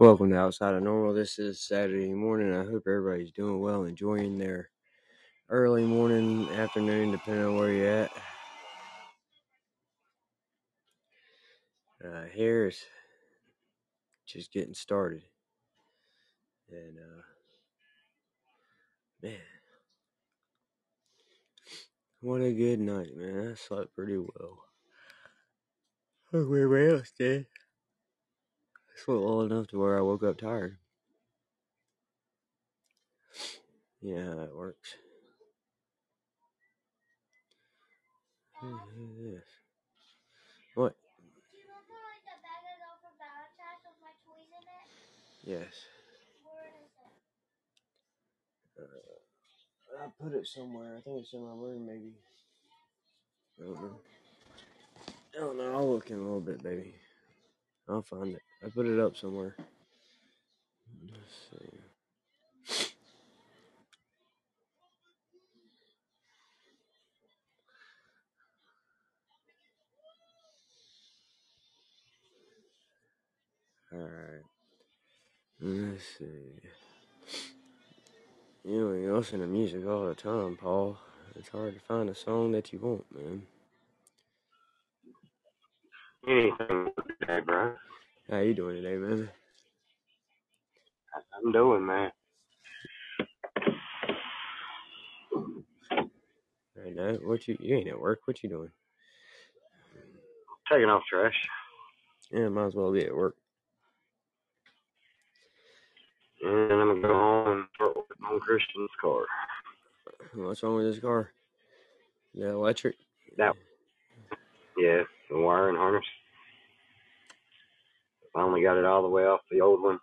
Welcome to Outside of Normal. This is Saturday morning. I hope everybody's doing well, enjoying their early morning, afternoon, depending on where you're at. Uh, here is just getting started. And, uh, man, what a good night, man. I slept pretty well. Hope else did. I slept well enough to where I woke up tired. Yeah that works. What? Do you know how that works. Who is this? What? Yes. Uh, I put it somewhere. I think it's in my room, maybe. I don't know. I don't know. I'll look in a little bit, baby. I'll find it. I put it up somewhere. Alright. Let's see. You you listen to music all the time, Paul. It's hard to find a song that you want, man. Anything today, bro. How you doing today, man? I'm doing, man. Right now, what you you ain't at work? What you doing? Taking off trash. Yeah, might as well be at work. And I'm gonna go home and start working on Christian's car. What's wrong with this car? The electric? That yeah, the wiring harness. Finally got it all the way off the old one.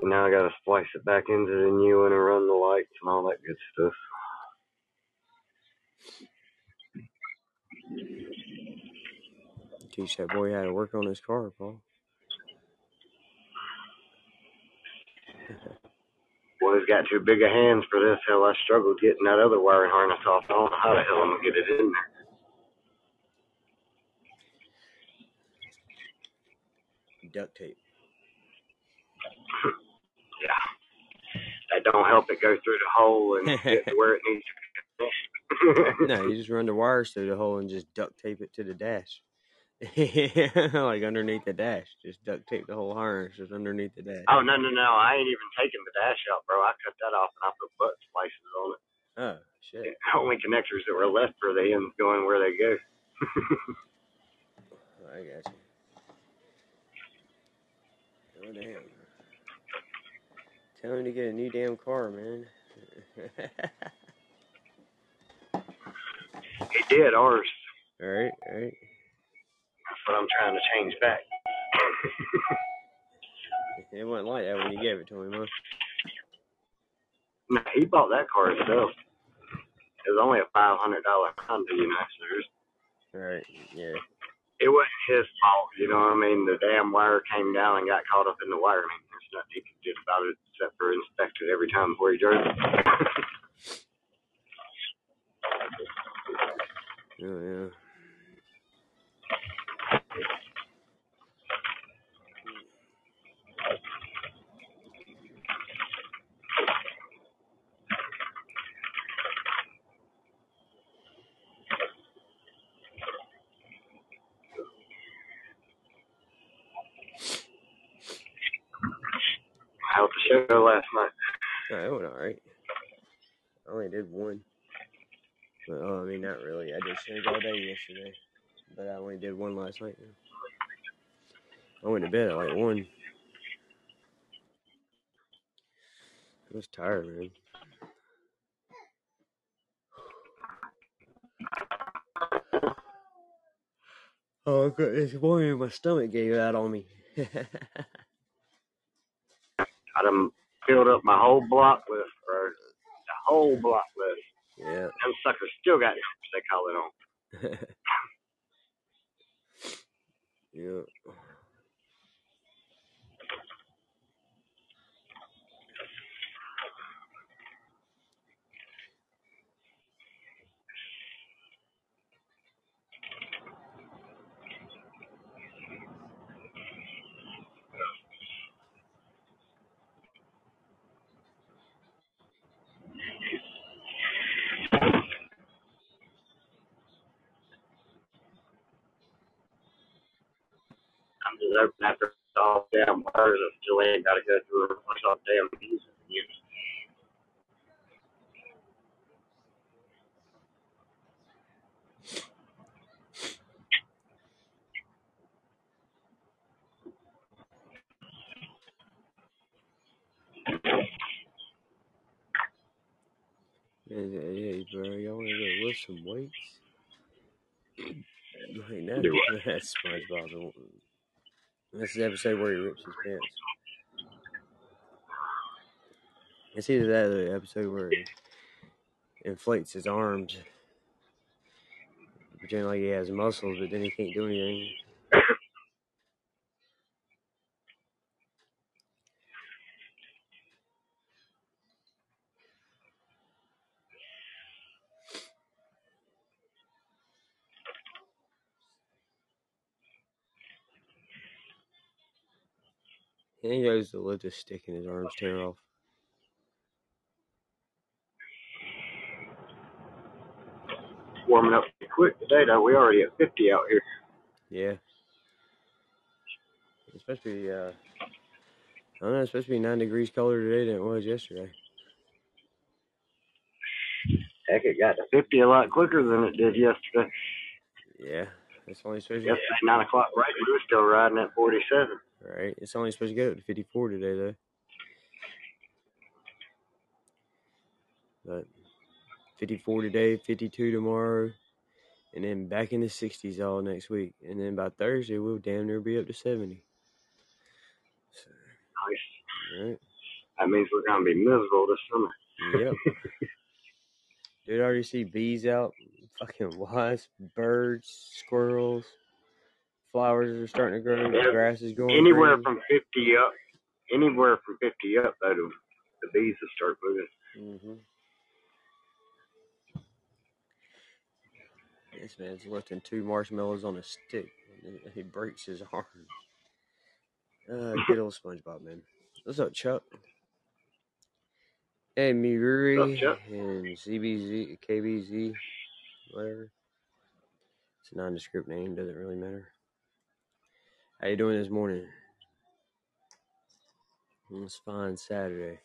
And now I gotta splice it back into the new one and run the lights and all that good stuff. Teach that boy how to work on his car, Paul. Boy's got too big of hands for this. Hell, I struggled getting that other wiring harness off. I don't know how the hell I'm gonna get it in there. Duct tape. Yeah, that don't help it go through the hole and get to where it needs to go. no, you just run the wires through the hole and just duct tape it to the dash. like underneath the dash. Just duct tape the whole harness just underneath the dash. Oh no no no! I ain't even taking the dash out, bro. I cut that off and I put butt splices on it. Oh, shit. The only connectors that were left for the ends going where they go. I got you. Oh, damn. Tell him to get a new damn car, man. He did ours. alright, alright. That's what I'm trying to change back. It wasn't like that when you gave it to him, huh? no, he bought that car himself. It was only a five hundred dollar Honda, you know. There's- Alright, yeah. It wasn't his fault, you know what I mean? The damn wire came down and got caught up in the wiring. There's nothing he could do about it except for inspect it every time before he drove it. Oh, yeah. Last night? It went alright. I only did one. But, oh, I mean, not really. I did shows all day yesterday. But I only did one last night. I went to bed at like 1. I was tired, man. Oh, good. This morning my stomach gave out on me. I done filled up my whole block list, bro. The whole block list. yeah. Them suckers still got they call it on. yeah. open after all damn wires. I still ain't got to go through a bunch of damn pieces. And, uh, hey, bro, y'all want to go lift some weights? Like that, Do that's SpongeBob. is the episode where he rips his pants. It's either that or the episode where he inflates his arms, pretending like he has muscles, but then he can't do anything. And he goes to lift a stick and his arms tear off. warming up quick today, though. We already at 50 out here. Yeah. It's supposed to be, uh, I don't know, it's supposed to be nine degrees colder today than it was yesterday. Heck, it got to 50 a lot quicker than it did yesterday. Yeah. It's only supposed to Yesterday, 9 o'clock right, we were still riding at 47. Right. It's only supposed to go up to 54 today, though. But 54 today, 52 tomorrow, and then back in the 60s all next week. And then by Thursday, we'll damn near be up to 70. So, Nice. right. That means we're going to be miserable this summer. Yep. Dude, I already see bees out. Fucking wasps, birds, squirrels. Flowers are starting to grow. Yeah. Grass is going Anywhere green. from 50 up, anywhere from 50 up, though, the, the bees will start moving. Mm-hmm. This man's lifting two marshmallows on a stick. He he breaks his arm. Uh, good old SpongeBob, man. What's up, Chuck? Hey, Miruri up, and CBZ, KBZ, whatever. It's a nondescript name, doesn't really matter. How you doing this morning? It's fine Saturday.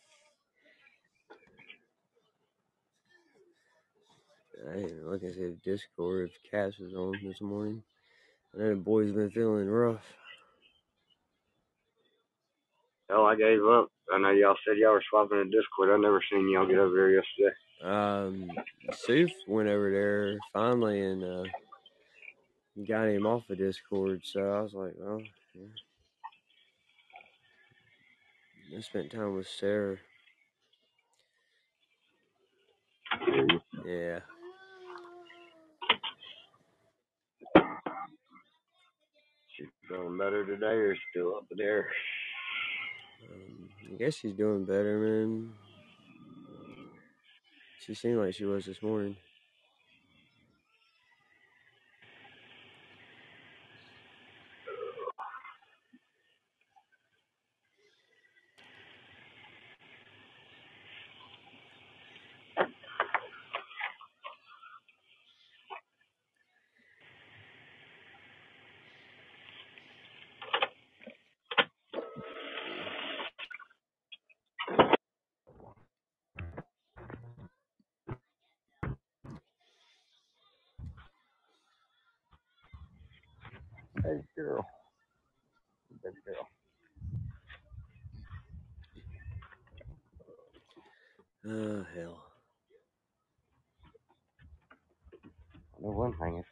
I didn't even look and see the Discord if Cass was on this morning. I know the boys been feeling rough. Hell, I gave up. I know y'all said y'all were swapping the Discord. I never seen y'all get over there yesterday. Um, Soof went over there finally and uh, got him off the Discord. So I was like, well, yeah. I spent time with Sarah. Yeah. She's feeling better today or still up there? Um, I guess she's doing better, man. She seemed like she was this morning. Hey, girl. Good girl. Oh, hell. The one thing, it's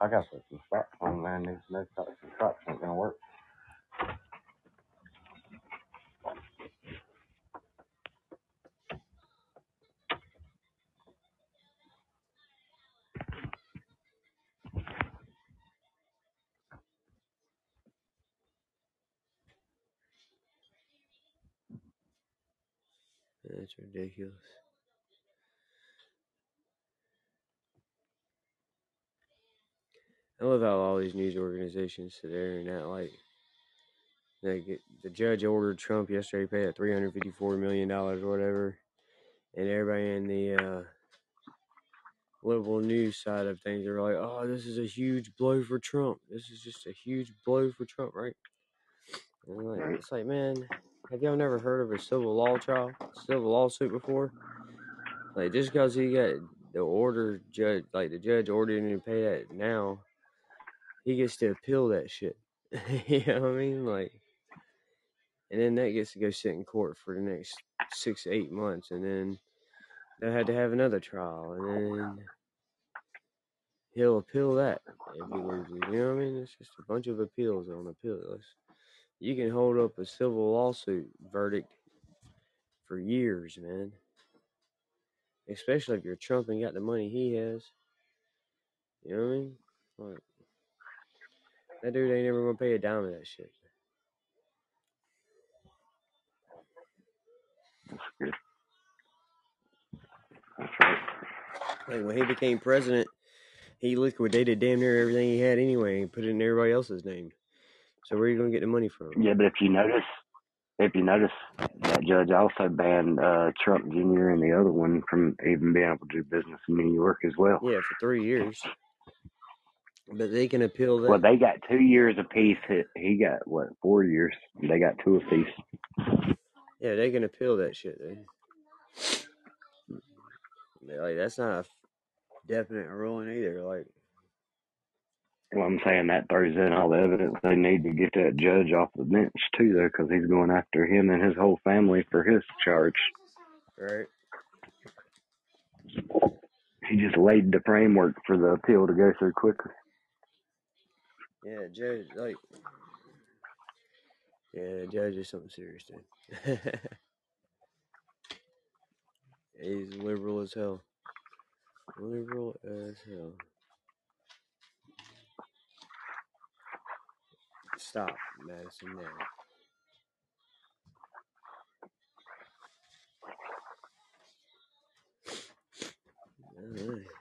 I got some socks on there, these no socks and socks ain't gonna work. That's ridiculous. I love how all these news organizations sit there and act like they get the judge ordered Trump yesterday to pay that three hundred fifty four million dollars or whatever, and everybody in the uh, liberal news side of things are like, "Oh, this is a huge blow for Trump. This is just a huge blow for Trump, right?" And like, it's like, man, have y'all never heard of a civil law trial, civil lawsuit before? Like, just because he got the order judge, like the judge ordered him to pay that now, he gets to appeal that shit. you know what I mean? Like, and then that gets to go sit in court for the next six, eight months, and then they had to have another trial, and then he'll appeal that if he loses. You know what I mean? It's just a bunch of appeals on appeals. You can hold up a civil lawsuit verdict for years, man. Especially if you're Trump and got the money he has. You know what I mean? Like, that dude ain't ever gonna pay a dime of that shit. That's. That's right. Like when he became president, he liquidated damn near everything he had anyway and put it in everybody else's name. So where are you gonna get the money from? Yeah, but if you notice, if you notice, that judge also banned uh, Trump Jr. and the other one from even being able to do business in New York as well. Yeah, for three years. But they can appeal that. Well, they got two years apiece. He, he got what four years? They got two apiece. Yeah, they can appeal that shit. Dude. Like that's not a definite ruling either. Like Well, I'm saying that throws in all the evidence they need to get that judge off the bench too, though, because he's going after him and his whole family for his charge. right? He just laid the framework for the appeal to go through quicker. Yeah, judge like Yeah, judge is something serious, dude. He's liberal as hell. Liberal as hell. Stop, Madison now. Alright.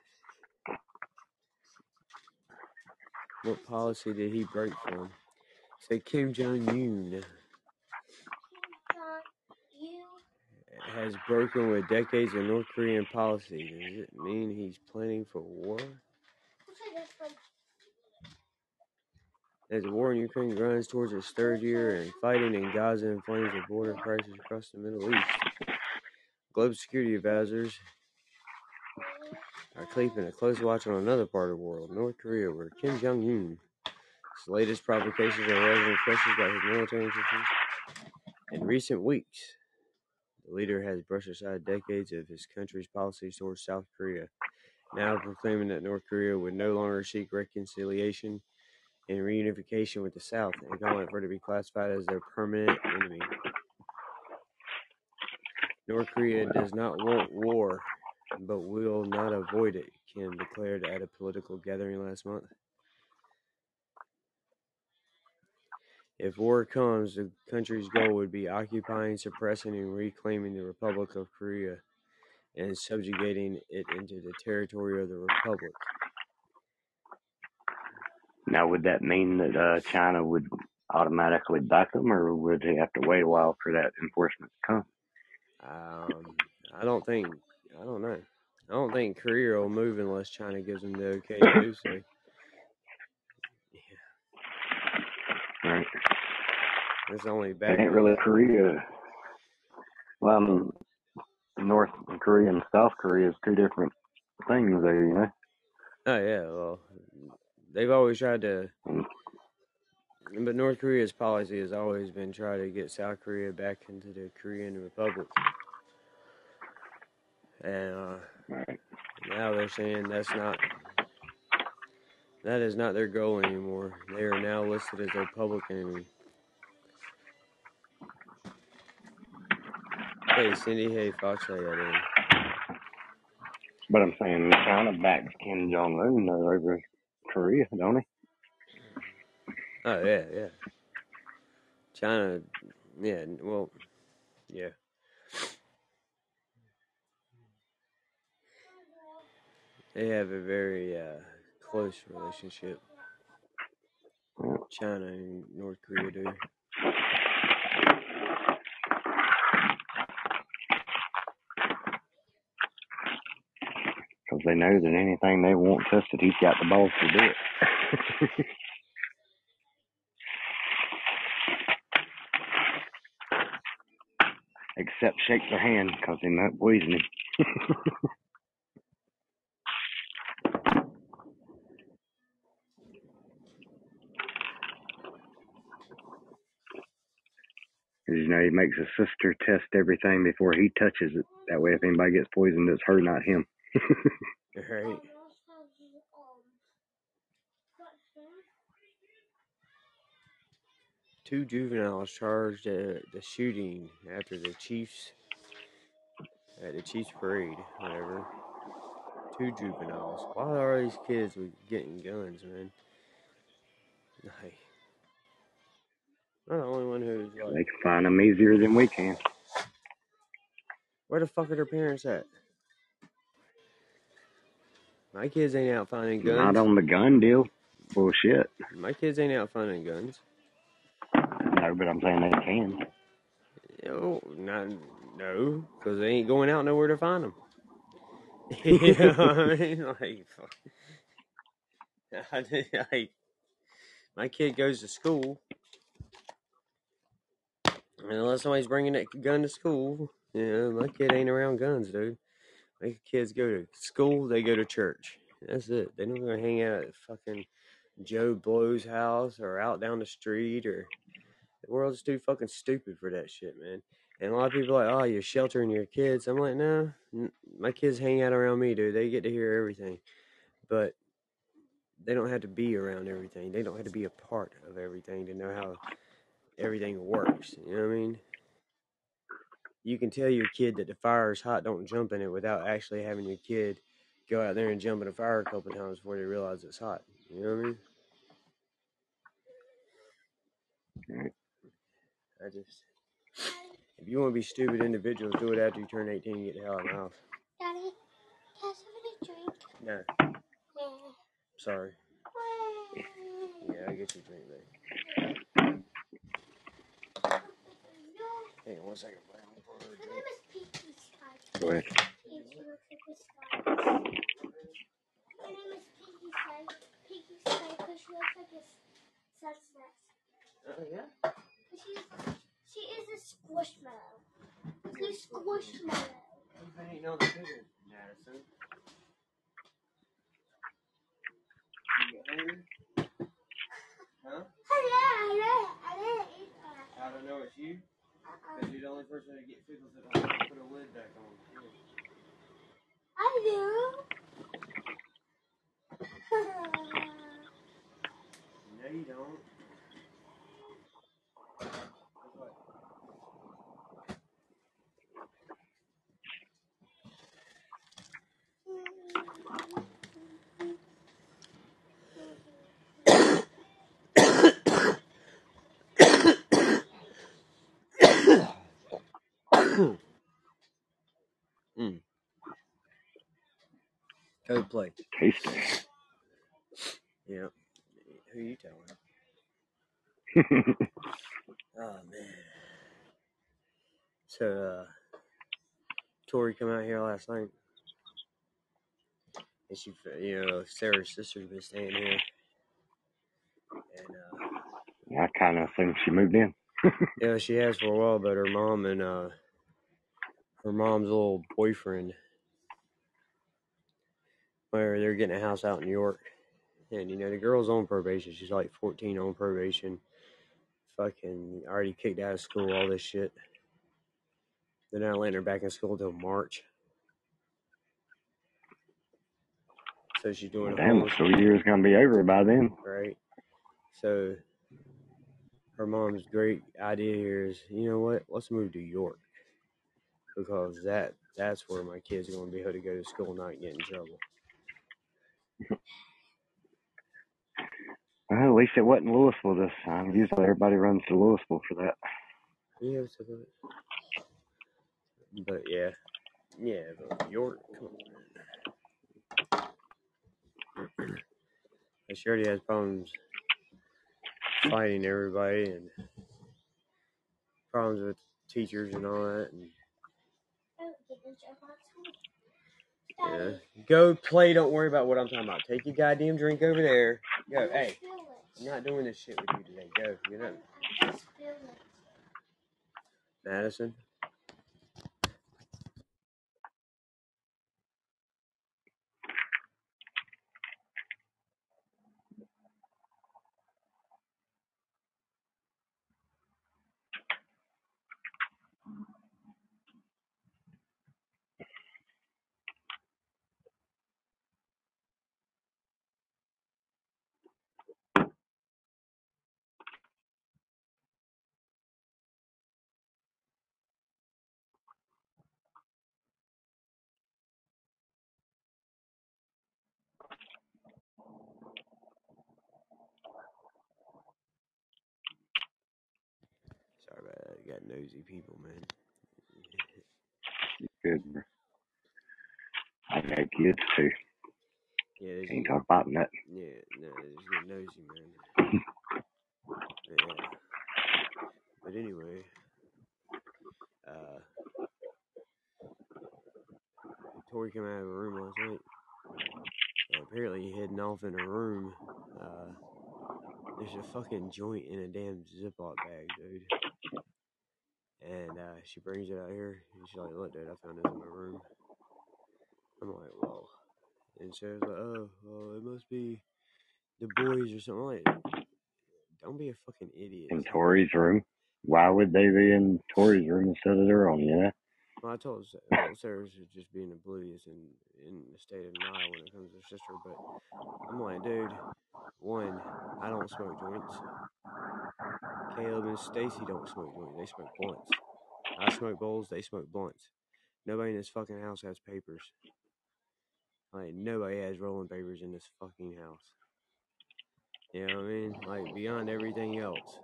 What policy did he break from? Say Kim Jong Un has broken with decades of North Korean policy. Does it mean he's planning for war? As the war in Ukraine grinds towards its third year and fighting in Gaza inflames the border crisis across the Middle East, global security advisors are keeping a close watch on another part of the world, North Korea, where Kim Jong Un's latest provocations are raising questions about his military intentions. In recent weeks, the leader has brushed aside decades of his country's policies towards South Korea, now proclaiming that North Korea would no longer seek reconciliation and reunification with the South and calling for it to be classified as their permanent enemy. North Korea does not want war, but will not avoid it, Kim declared at a political gathering last month. If war comes, the country's goal would be occupying, suppressing, and reclaiming the Republic of Korea and subjugating it into the territory of the Republic. Now, would that mean that uh, China would automatically back them, or would they have to wait a while for that enforcement to come? Um, I don't think, I don't know. I don't think Korea will move unless China gives them the okay to do so. Right. It's only It ain't really Korea. Well, I mean, North Korea and South Korea is two different things there, you know? Oh yeah, well, they've always tried to, Mm. but North Korea's policy has always been try to get South Korea back into the Korean Republic, and uh, Right. now they're saying that's not, that is not their goal anymore. They are now listed as their public enemy. Hey Cindy, hey Fox, y'all doing? But I'm saying China backs Kim Jong Un over Korea, don't he? Oh yeah, yeah. China, yeah, well, yeah. They have a very uh, close relationship. China and North Korea do. Because they know that anything they want tested, he's got the balls to do it. except shake their hand because he might poison him. you know, he makes his sister test everything before he touches it. That way, if anybody gets poisoned, it's her, not him. Right. Two juveniles charged at the shooting after the Chiefs at the Chiefs parade, whatever. Two juveniles. Why are these kids getting guns, man? Like, I'm the only one who's They can find them easier than we can. where the fuck are their parents at? My kids ain't out finding guns. Not on the gun deal. Bullshit. My kids ain't out finding guns. No, but I'm saying they can. No, not no, because they ain't going out nowhere to find them. you know what I mean? Like, fuck. I, like, my kid goes to school, unless somebody's bringing that gun to school, you know, my kid ain't around guns, dude. My kids go to school, they go to church. That's it. They don't go hang out at fucking Joe Blow's house or out down the street or the world's too fucking stupid for that shit, man. And a lot of people are like, oh, you're sheltering your kids. I'm like, no, my kids hang out around me, dude. They get to hear everything, but they don't have to be around everything. They don't have to be a part of everything to know how everything works. You know what I mean? You can tell your kid that the fire is hot, don't jump in it without actually having your kid go out there and jump in a fire a couple times before they realize it's hot. You know what I mean? Right. I just, if you want to be stupid individuals, do it after you turn 18 and get the hell out of the house. Daddy, can I have a drink? No, Yeah. sorry. Yeah, I'll get you a drink, man. Hang on one second. buddy. I'm gonna pour her a My drink. name is Peaky Sky. Go ahead. Peaky looks like a sky. My name is Peaky Sky. Peaky Sky because she looks like a s- sunset. Oh, yeah? She's, she is a squishmallow. She's a squishmallow. Eating all the sugar, Madison. You get hungry? Huh? Hello, hello, I didn't eat. I don't know, it's you? Because you're the only person to get pickles that don't put a lid back on. I do. No, you don't. Mm. Go play. Tasty. Yeah. Who you telling? Oh man. So uh Tori come out here last night. And she you know, Sarah's sister's been staying here. And uh yeah, I kind of assumed she moved in. yeah, she has for a while, but her mom and uh her mom's little boyfriend where they're getting a house out in New York. And you know, the girl's on probation. She's like 14 on probation. Fucking already kicked out of school, all this shit. They're not letting her back in school till March. So she's doing a Damn, school year's gonna be over by then. right? So her mom's great idea here is, you know what? Let's move to York because that that's where my kids are going to be able to go to school and not get in trouble. Well, at least it wasn't Louisville this time. Usually everybody runs to Louisville for that. Yeah. But yeah, yeah, but York, come on. man. And she already has problems fighting everybody and problems with teachers and all that. And Oh, get the joke on too. Yeah, go play. Don't worry about what I'm talking about. Take your goddamn drink over there. Go. Hey, I'm not doing this shit with you today. Go. Just feeling Madison. Nosy people, man. Good. bro. I got kids too. Yeah, they Can't talk about that. yeah, no, they just get nosy, man. yeah. But anyway, uh, Tori came out of a room last night. Uh, apparently, heading off in a room. Uh, there's a fucking joint in a damn Ziploc bag, dude. And uh, she brings it out here. And she's like, "Look, dude, I found this in my room." I'm like, "Whoa!" And was like, "Oh, well, it must be the boys or something." I'm like, don't be a fucking idiot. In Tori's room. Why would they be in Tori's room instead of their own? Yeah. Well, I told Sarah's just being oblivious and in the state of denial when it comes to her sister, but I'm like, dude, one, I don't smoke joints. Caleb and Stacy don't smoke joints. They smoke blunts. I smoke bowls. They smoke blunts. Nobody in this fucking house has papers. Like nobody has rolling papers in this fucking house. You know what I mean? Like beyond everything else,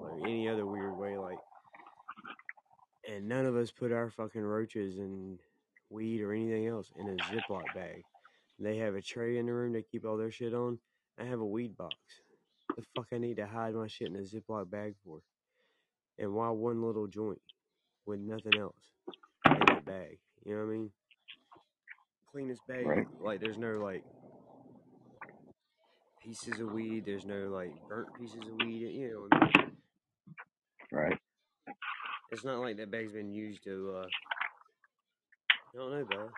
like any other weird way, like and none of us put our fucking roaches and weed or anything else in a Ziploc bag. They have a tray in the room they keep all their shit on. I have a weed box. The fuck I need to hide my shit in a Ziploc bag for? And why one little joint with nothing else in that bag? You know what I mean? Cleanest bag. Right. Like there's no like pieces of weed. There's no like burnt pieces of weed. You know, what I mean? Right. It's not like that bag's been used to, uh, I don't know, bro.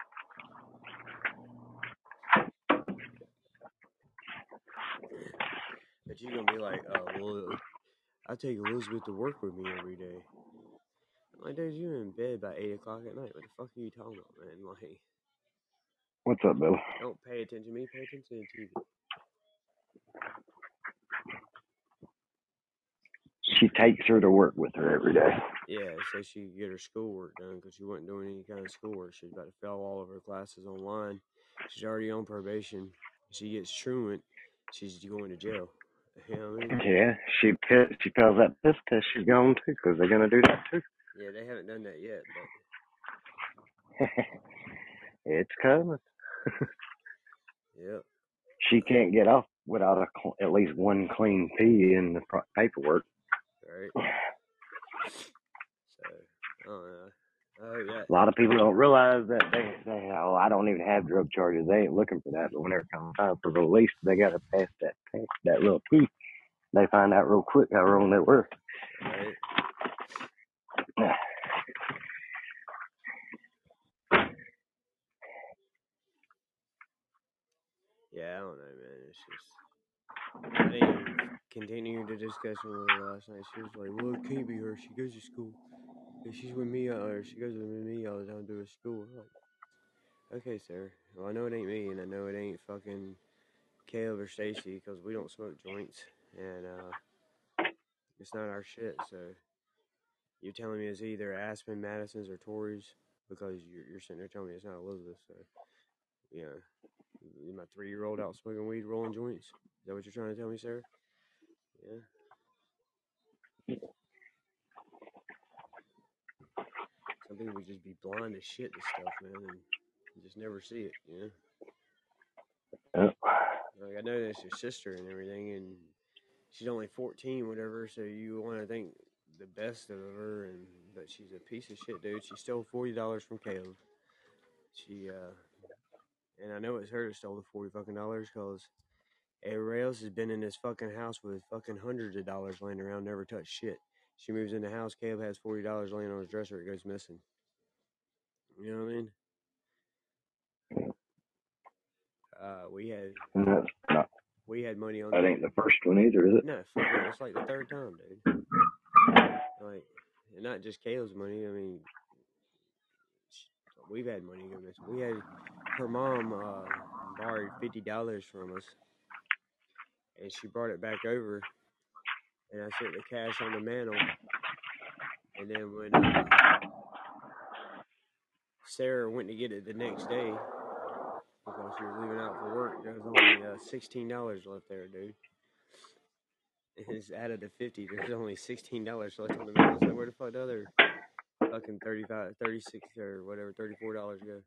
But you're gonna be like, oh, well, I take Elizabeth to work with me every day. I'm like, dude, you're in bed by 8 o'clock at night. What the fuck are you talking about, man? Like, What's up, Bill? don't pay attention to me, pay attention to the TV. She takes her to work with her every day. Yeah, so she could get her schoolwork done because she wasn't doing any kind of schoolwork. She's about to fail all of her classes online. She's already on probation. She gets truant. She's going to jail. You know what I mean? Yeah, she she fails that piss test. She's gone too because they're gonna do that too. Yeah, they haven't done that yet, but it's coming. yep. She can't get off without a cl- at least one clean pee in the pro- paperwork. Right. So, I don't know. Oh, I hope. A lot of people don't realize that they say, "Oh, I don't even have drug charges." They ain't looking for that, but whenever it comes time for release, they got to pass that test, that little P. They find out real quick how wrong they were. Right. Yeah, I don't know, man. It's just. I even continue the discussion with her last night. She was like, "Well, it can't be her. She goes to school. And she's with me, uh, or she goes with me all the time to her school." Like, okay, sir. Well, I know it ain't me, and I know it ain't fucking Caleb or Stacy because we don't smoke joints, and uh, it's not our shit. So you're telling me it's either Aspen, Madison's, or Tori's because you're, you're sitting there telling me it's not Elizabeth. So yeah, my three year old out smoking weed, rolling joints. Is that what you're trying to tell me, sir? Yeah. Some people just be blind as shit to stuff, man, and you just never see it, you know? Yep. Like I know that's your sister and everything, and she's only fourteen, whatever. So you want to think the best of her, and but she's a piece of shit, dude. She stole forty dollars from Caleb. She uh, and I know it's her that stole the forty fucking dollars, cause everybody else has been in this fucking house with fucking hundreds of dollars laying around, never touched shit. She moves in the house, Caleb has forty dollars laying on his dresser, it goes missing. You know what I mean? Uh, we had And that's not, we had money on that ain't the first one either, is it? No, it's like the third time, dude. Like, and not just Caleb's money. I mean, we've had money go missing. We had her mom uh, borrowed fifty dollars from us, and she brought it back over, and I set the cash on the mantle. And then when uh, Sarah went to get it the next day because she was leaving out for work, there was only uh, sixteen dollars left there, dude. It's added to fifty. There's only sixteen dollars left on the bill. So where the fuck the other fucking 35, 36 or whatever, thirty four dollars go?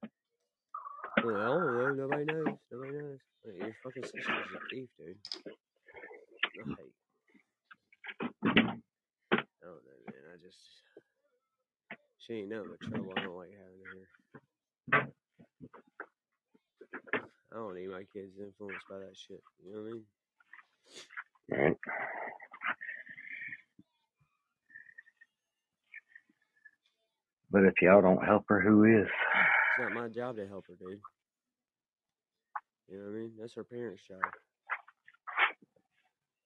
Well, I don't know. Nobody knows. Nobody knows. Your fucking sister's a thief, dude I don't know, man. I just she ain't nothing but trouble. I don't like having her here. I don't need my kids influenced by that shit. You know what I mean? Right. But if y'all don't help her, who is? It's not my job to help her, dude. You know what I mean? That's her parents' job.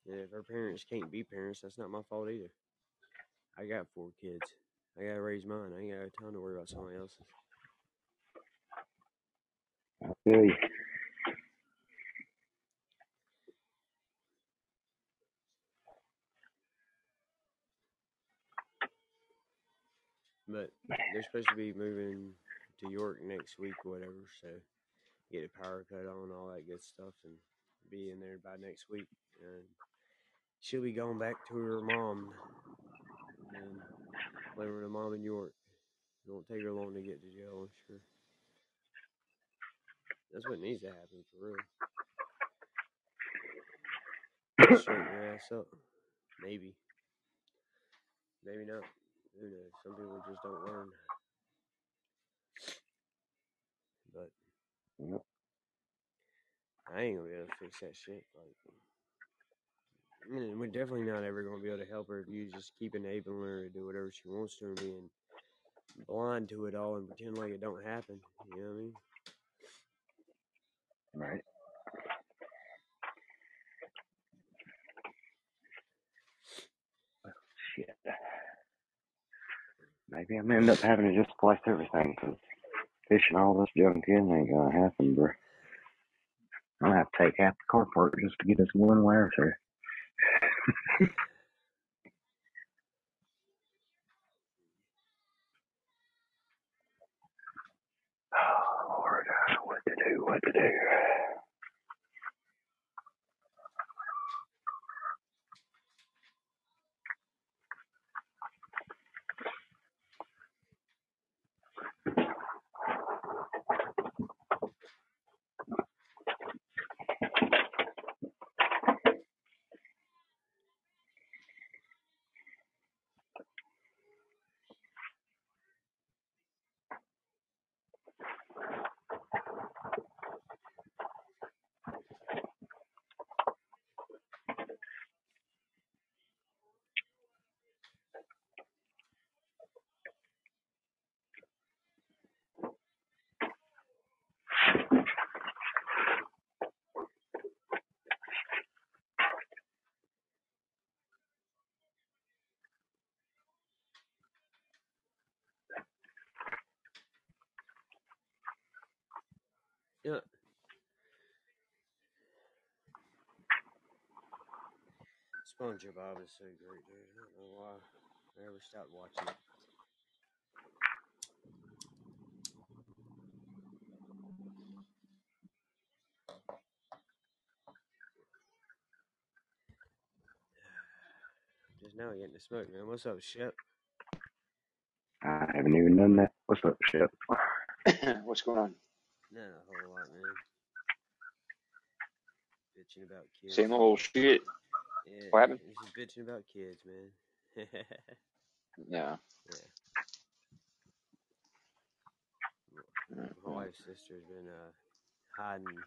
And if her parents can't be parents, that's not my fault either. I got four kids. I gotta raise mine. I ain't got time to worry about somebody else's. I feel you. But they're supposed to be moving to York next week, whatever. So get a power cut on, all that good stuff, and be in there by next week. And she'll be going back to her mom and living with mom in York. It won't take her long to get to jail, I'm sure. That's what needs to happen for real. Straighten your ass up. Maybe. Maybe not. Who knows? Some people just don't learn. But I ain't gonna be able to fix that shit. Like, I mean, we're definitely not ever gonna be able to help her if you just keep enabling her to do whatever she wants to and being blind to it all and pretend like it don't happen. You know what I mean? Right. Oh, shit. Maybe I'm end up having to just splice everything because fishing all this junk in ain't gonna happen, bro. I'm gonna have to take half the car park just to get this one wire through. Oh, Lord, what to do, what to do. SpongeBob is so great, dude. I don't know why I never stopped watching it. Just now getting to smoke, man. What's up, Shep? I haven't even done that. What's up, shit? What's going on? Not a whole lot, man. Bitching about kids. Same old shit. Yeah, What happened? Just bitching about kids, man. Yeah. My Mhm. wife's sister's been uh, hiding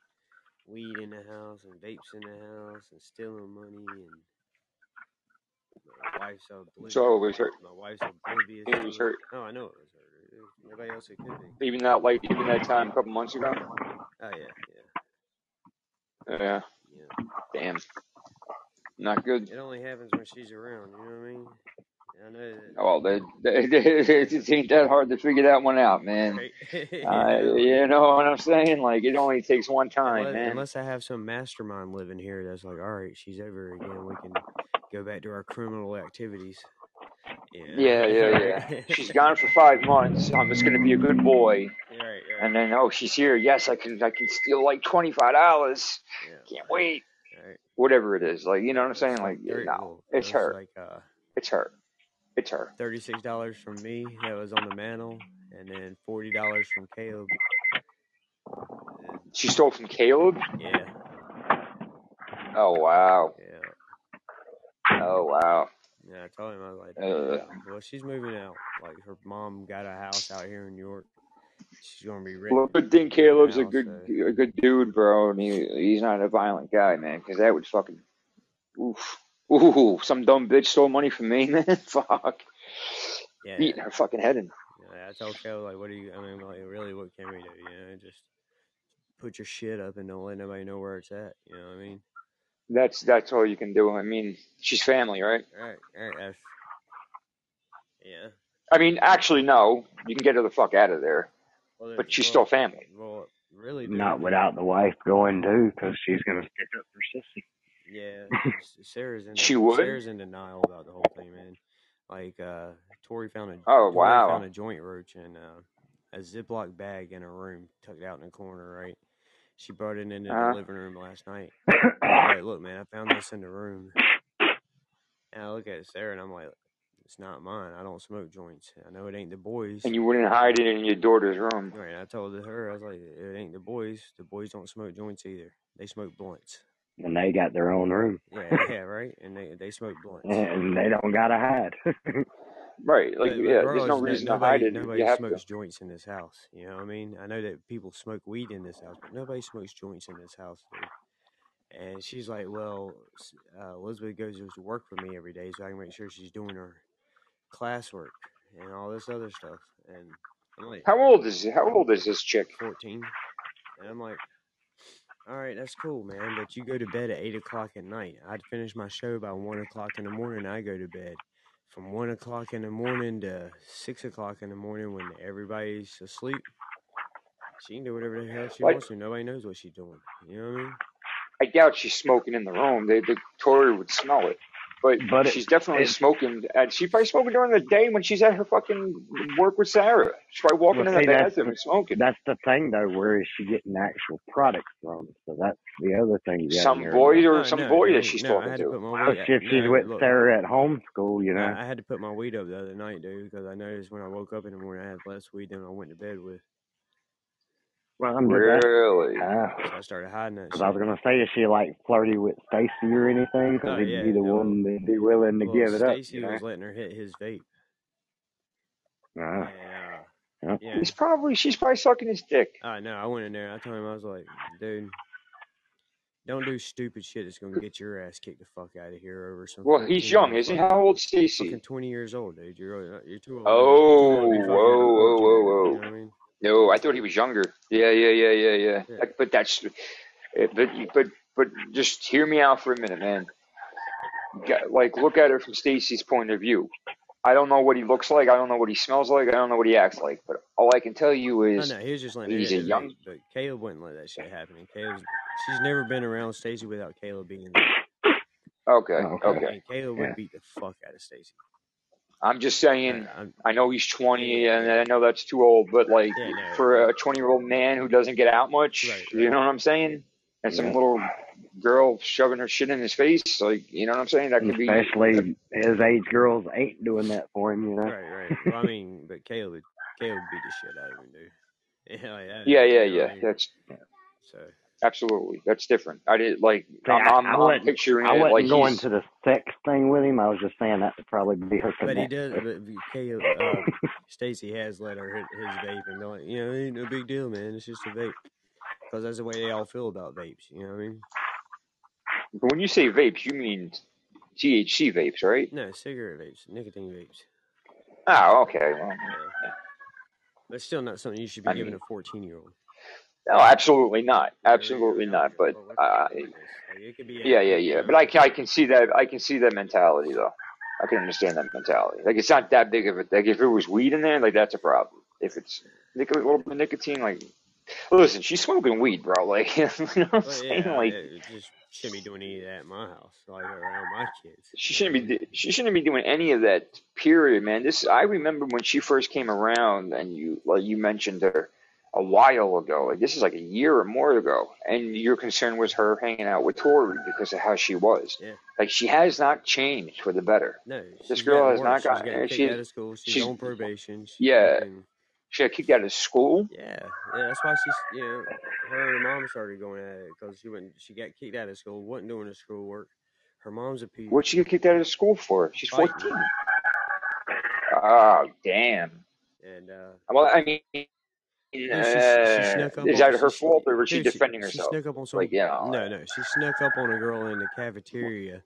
weed in the house and vapes in the house and stealing money and my wife's oblivious. So it was her. My wife's oblivious. It was her. Oh, I know it was her. Nobody else it could be. Even that like even that time a couple months ago. Oh yeah, yeah, Yeah. yeah. Damn. Not good. It only happens when she's around. You know what I mean? I know that. Oh, they, they, it ain't that hard to figure that one out, man. Right? you Uh, know? you know what I'm saying? Like it only takes one time, Unless, man. unless I have some mastermind living here that's like, all right, she's over again. We can go back to our criminal activities. Yeah. Yeah, yeah, yeah. She's gone for five months. I'm just gonna be a good boy. Right, right. And then oh, she's here. Yes, I can. I can steal like twenty five dollars. Yeah. Can't wait. Whatever it is. Like you know what I'm saying? Like thirty. no, it's it's her. like uh It's her. It's her. thirty six dollars from me that was on the mantle, and then forty dollars from Caleb. And She stole from Caleb. yeah, Oh wow. yeah, Oh wow. yeah. I told him I was like, Uh, well, she's moving out. Like her mom got a house out here in New York. She's gonna be well, renting good thing Caleb's a good So a good dude, bro, and he he's not a violent guy, man. Because that would fucking oof. Ooh, some dumb bitch stole money from me, man. Fuck. yeah, Beating her fucking head in. yeah. I told Caleb like, what do you? I mean, like, really, what can we do? You know, just put your shit up and don't let nobody know where it's at. You know what I mean? That's that's all you can do. I mean, she's family, right? Right, right. Yeah. I mean, actually, no. You can get her the fuck out of there, Well, but she's well, still family. well, really, dude. Not without the wife going too, because she's gonna stick up for sissy. Yeah, Sarah's in She would. Sarah's in denial about the whole thing, man. Like, uh, Tori found a Oh Tori wow. found a joint roach in uh, a Ziploc bag in her room, tucked out in the corner. Right. She brought it into Uh, the living room last night. I was like, look, man, I found this in the room. And I look at Sarah and I'm like, it's not mine. I don't smoke joints. I know it ain't the boys. and you wouldn't hide it in your daughter's room. Right. I told her, I was like, it ain't the boys. The boys don't smoke joints either. They smoke blunts. and they got their own room, Yeah, yeah, right. And they they smoke blunts. and they don't gotta hide. Right. Like, But, but yeah, bro, there's no is no, reason to hide nobody it. nobody You have to. smokes joints in this house. You know what I mean? I know that people smoke weed in this house, but nobody smokes joints in this house, dude. And she's like, "Well, uh, Elizabeth goes to work for me every day, so I can make sure she's doing her classwork and all this other stuff." And I'm like, How old is how old is this chick? 14, and I'm like, "All right, that's cool, man, but you go to bed at eight o'clock at night. I'd finish my show by one o'clock in the morning. I go to bed." From one o'clock in the morning to six o'clock in the morning when everybody's asleep, she can do whatever the hell she Like, wants to. Nobody knows what she's doing. You know what I mean? I doubt she's smoking in the room. The, the Tori would smell it. But But it, she's definitely it smoking. And she's probably smoking during the day when she's at her fucking work with Sarah. She's probably walking well, in the see, that's bathroom and smoking. that's the thing though. Where is she getting actual products from? So that's the other thing you got to Some hear boy or Oh some no, boy no, that she's no! I talking had to to. put my Well, weed. Up. if she's No, with look, Sarah at home school, you know. I, I had to put my weed up the other night, dude, because I noticed when I woke up in the morning I had less weed than I went to bed with. Well, I'm just asking. Really? Uh, I started hiding that Cause I was gonna say, is she like flirty with Stacy or anything? Cause Oh he'd yeah, be the no. one that'd be willing to Well, give it up, Stacy you know. was letting her hit his vape, Uh, and uh, yeah. yeah. He's probably she's probably sucking his dick. I know. I went in there. I told him I was like, dude, don't do stupid shit that's gonna get your ass kicked the fuck out of here over some Well, he's 14 young, year isn't he? fucking How old's fucking Stacy? 20 years old, dude. You're you're too old. Oh, Too old to be fucking whoa, whoa, whoa, year old. You whoa. know what I mean? No, I thought he was younger. Yeah, yeah, yeah, yeah, yeah. Yeah. Like, But that's, eh, but but but just hear me out for a minute, man. Got- Like, look at it from Stacy's point of view. I don't know what he looks like. I don't know what he smells like. I don't know what he acts like. But all I can tell you I is know he was just letting he's hit a his young. vape, but Caleb wouldn't let that shit happen. And Caleb's she's never been around Stacy without Caleb being there. Okay, Oh, okay. okay. And Caleb Yeah. would beat the fuck out of Stacy. I'm just saying. I'm, I know he's 20, and I know that's too old. But like, yeah, no, for a 20 year old man who doesn't get out much, right, you right. know what I'm saying? And some Yeah. little girl shoving her shit in his face, like, you know what I'm saying? That And could be. Especially his age girls ain't doing that for him, you know. Right, right. Well, I mean, but Caleb, would- Caleb would beat the shit out of him, dude. Yeah, like that. yeah, yeah, You yeah. That's So absolutely that's different. I did like See, I'm I, I'm, I I'm wasn't, picturing I it like going he's to the sex thing with him. I was just saying that would probably be her But he connect. does. But Caleb, um, Stacy has let her hit his vape, and they're like, you know, it ain't no big deal, man. It's just a vape. Because that's the way they all feel about vapes. You know what I mean? But when you say vapes, you mean THC vapes, right? No, cigarette vapes, nicotine vapes. Oh, okay. Well, Yeah, but still not something you should be I giving mean, a fourteen-year-old. No, absolutely not, absolutely don't But uh, the fuck it is. Like, it could be yeah, yeah, yeah. But I can I can see that I can see that mentality though. I can understand that mentality. Like it's not that big of a like if it was weed in there, like that's a problem. If it's nic- a little bit of nicotine, like listen, she's smoking weed, bro. Like you know what I'm saying? yeah, Like it just shouldn't be doing any of that at my house, like around my kids. She shouldn't be. She shouldn't be doing any of that. Period, man. This I remember when she first came around, and you, like you mentioned her, a while ago. Like this is like a year or more ago, and your concern was her hanging out with Tori because of how she was. Yeah. Like she has not changed for the better. No, This girl has not worse. She's gotten- getting out of school. She's, she's- on probation. She Yeah. fucking- She got kicked out of school. yeah, yeah. That's why she's, you know, her and her mom started going at it because she went, she got kicked out of school, wasn't doing her schoolwork. Her mom's a piece. What'd she get kicked out of school for? She's fourteen. Oh damn. And uh, Well, I mean, she, she snuck up is that her she- fault or was she dude, defending she, herself? She snuck up on. Like, yeah. No, no. She snuck up on a girl in the cafeteria,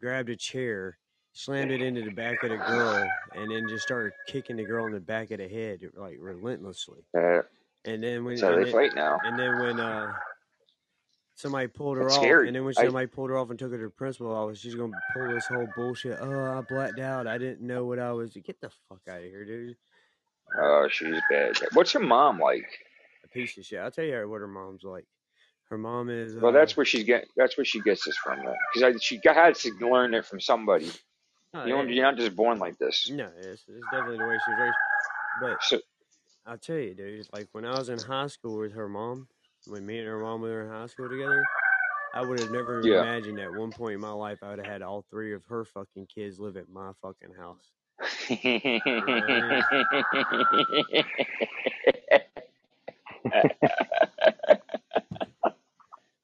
grabbed a chair, slammed it into the back of the girl, and then just started kicking the girl in the back of the head like relentlessly. Uh, And then when and they fight now. and then when uh somebody pulled her That's off, scary. and then when I- somebody pulled her off and took her to the principal office, she's gonna pull this whole bullshit. Oh, I blacked out. I didn't know what I was. Get the fuck out of here, dude. Oh, she's bad. What's her mom like? A piece of shit. I'll tell you what her mom's like. Her mom is. Well, uh, that's where she's get. That's where she gets this from, because she had to learn it from somebody. oh, You don't, yeah. you're not just born like this. No, it's, it's definitely the way she was raised. But So, I'll tell you, dude, like when I was in high school with her mom, when me and her mom were in high school together, I would have never Yeah. imagined at one point in my life I would have had all three of her fucking kids live at my fucking house.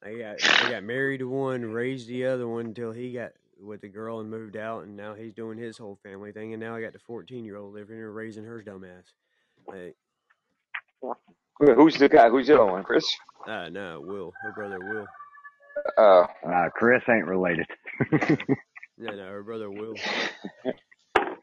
I got I got married to one, raised the other one until he got with the girl and moved out, and now he's doing his whole family thing, and now I got the fourteen year old living here raising her dumb ass. Like, Who's the guy? Who's the other one? Chris? uh, no, Will, her brother Will. Uh, Uh, Chris ain't related. No, no, her brother Will.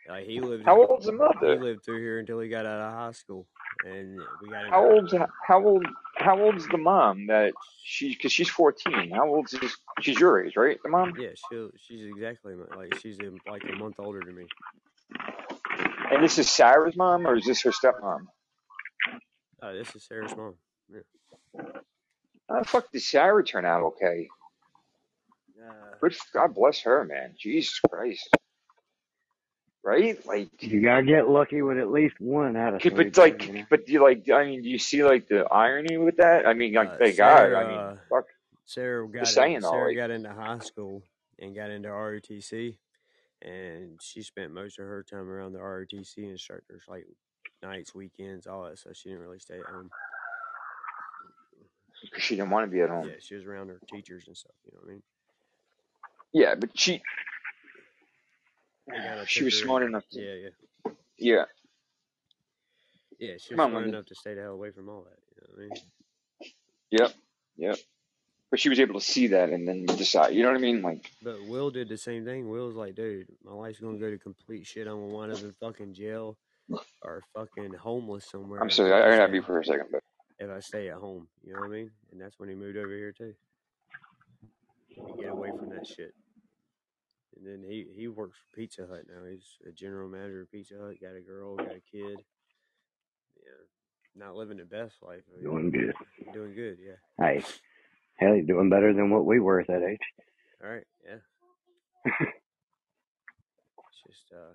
Like he lived. how old's the mother? He lived through here until he got out of high school, and we got. How old's how old how old's the mom that she? Because she's 14. How old's this? She's your age, right? The mom. Yeah, she she's exactly like she's a, like a month older than me. And this is Sarah's mom, or is this her stepmom? Oh, this is Sarah's mom. Yeah. How the fuck did Sarah turn out okay? Uh, Good, God bless her, man. Jesus Christ. Right? Like, You gotta get lucky with at least one out of okay, three. but like, you know? but you like, I mean, do you see like the irony with that? I mean, like, Uh, thank God. I mean, fuck. Sarah got in, though, Sarah like- got into high school and got into ROTC, and she spent most of her time around the ROTC instructors, like nights, weekends, all that. So she didn't really stay at home. Because she didn't want to be at home. Yeah, she was around her teachers and stuff. You know what I mean? Yeah, but she, They kinda she was smart enough to, Yeah, yeah, yeah. yeah. She was on, smart enough to stay the hell away from all that. You know what I mean? Yep, yep. But she was able to see that and then decide. You know what I mean? Like, But Will did the same thing. Will's like, dude, my life's gonna go to complete shit. I'm gonna wind up in fucking jail or fucking homeless somewhere. I'm sorry, I I, I gotta stay- be for a second, but if I stay at home. You know what I mean? And that's when he moved over here too. To get away from that shit. And then he he works for Pizza Hut now. He's a general manager of Pizza Hut. Got a girl, got a kid. Yeah, not living the best life. Doing good. Doing good. Yeah. Hey, hell, you're doing better than what we were at that age. All right. Yeah. just uh,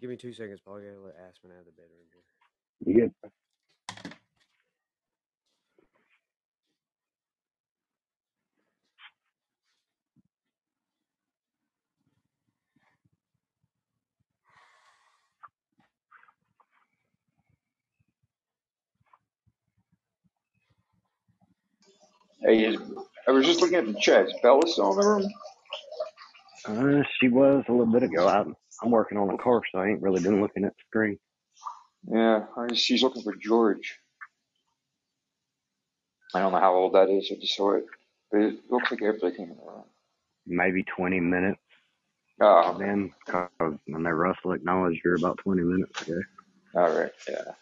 give me two seconds, Paul. I gotta let Aspen out of the bedroom here. You good? Hey, is, I was just looking at the chat. Is Bella still in the room? Uh, she was a little bit ago. I'm, I'm working on a car, so I ain't really been looking at the screen. Yeah, I she's looking for George. I don't know how old that is. I just saw it, but it looks like everybody came in the room. Maybe 20 minutes Oh, then, because I know Russell acknowledged her about 20 minutes ago. all right, yeah.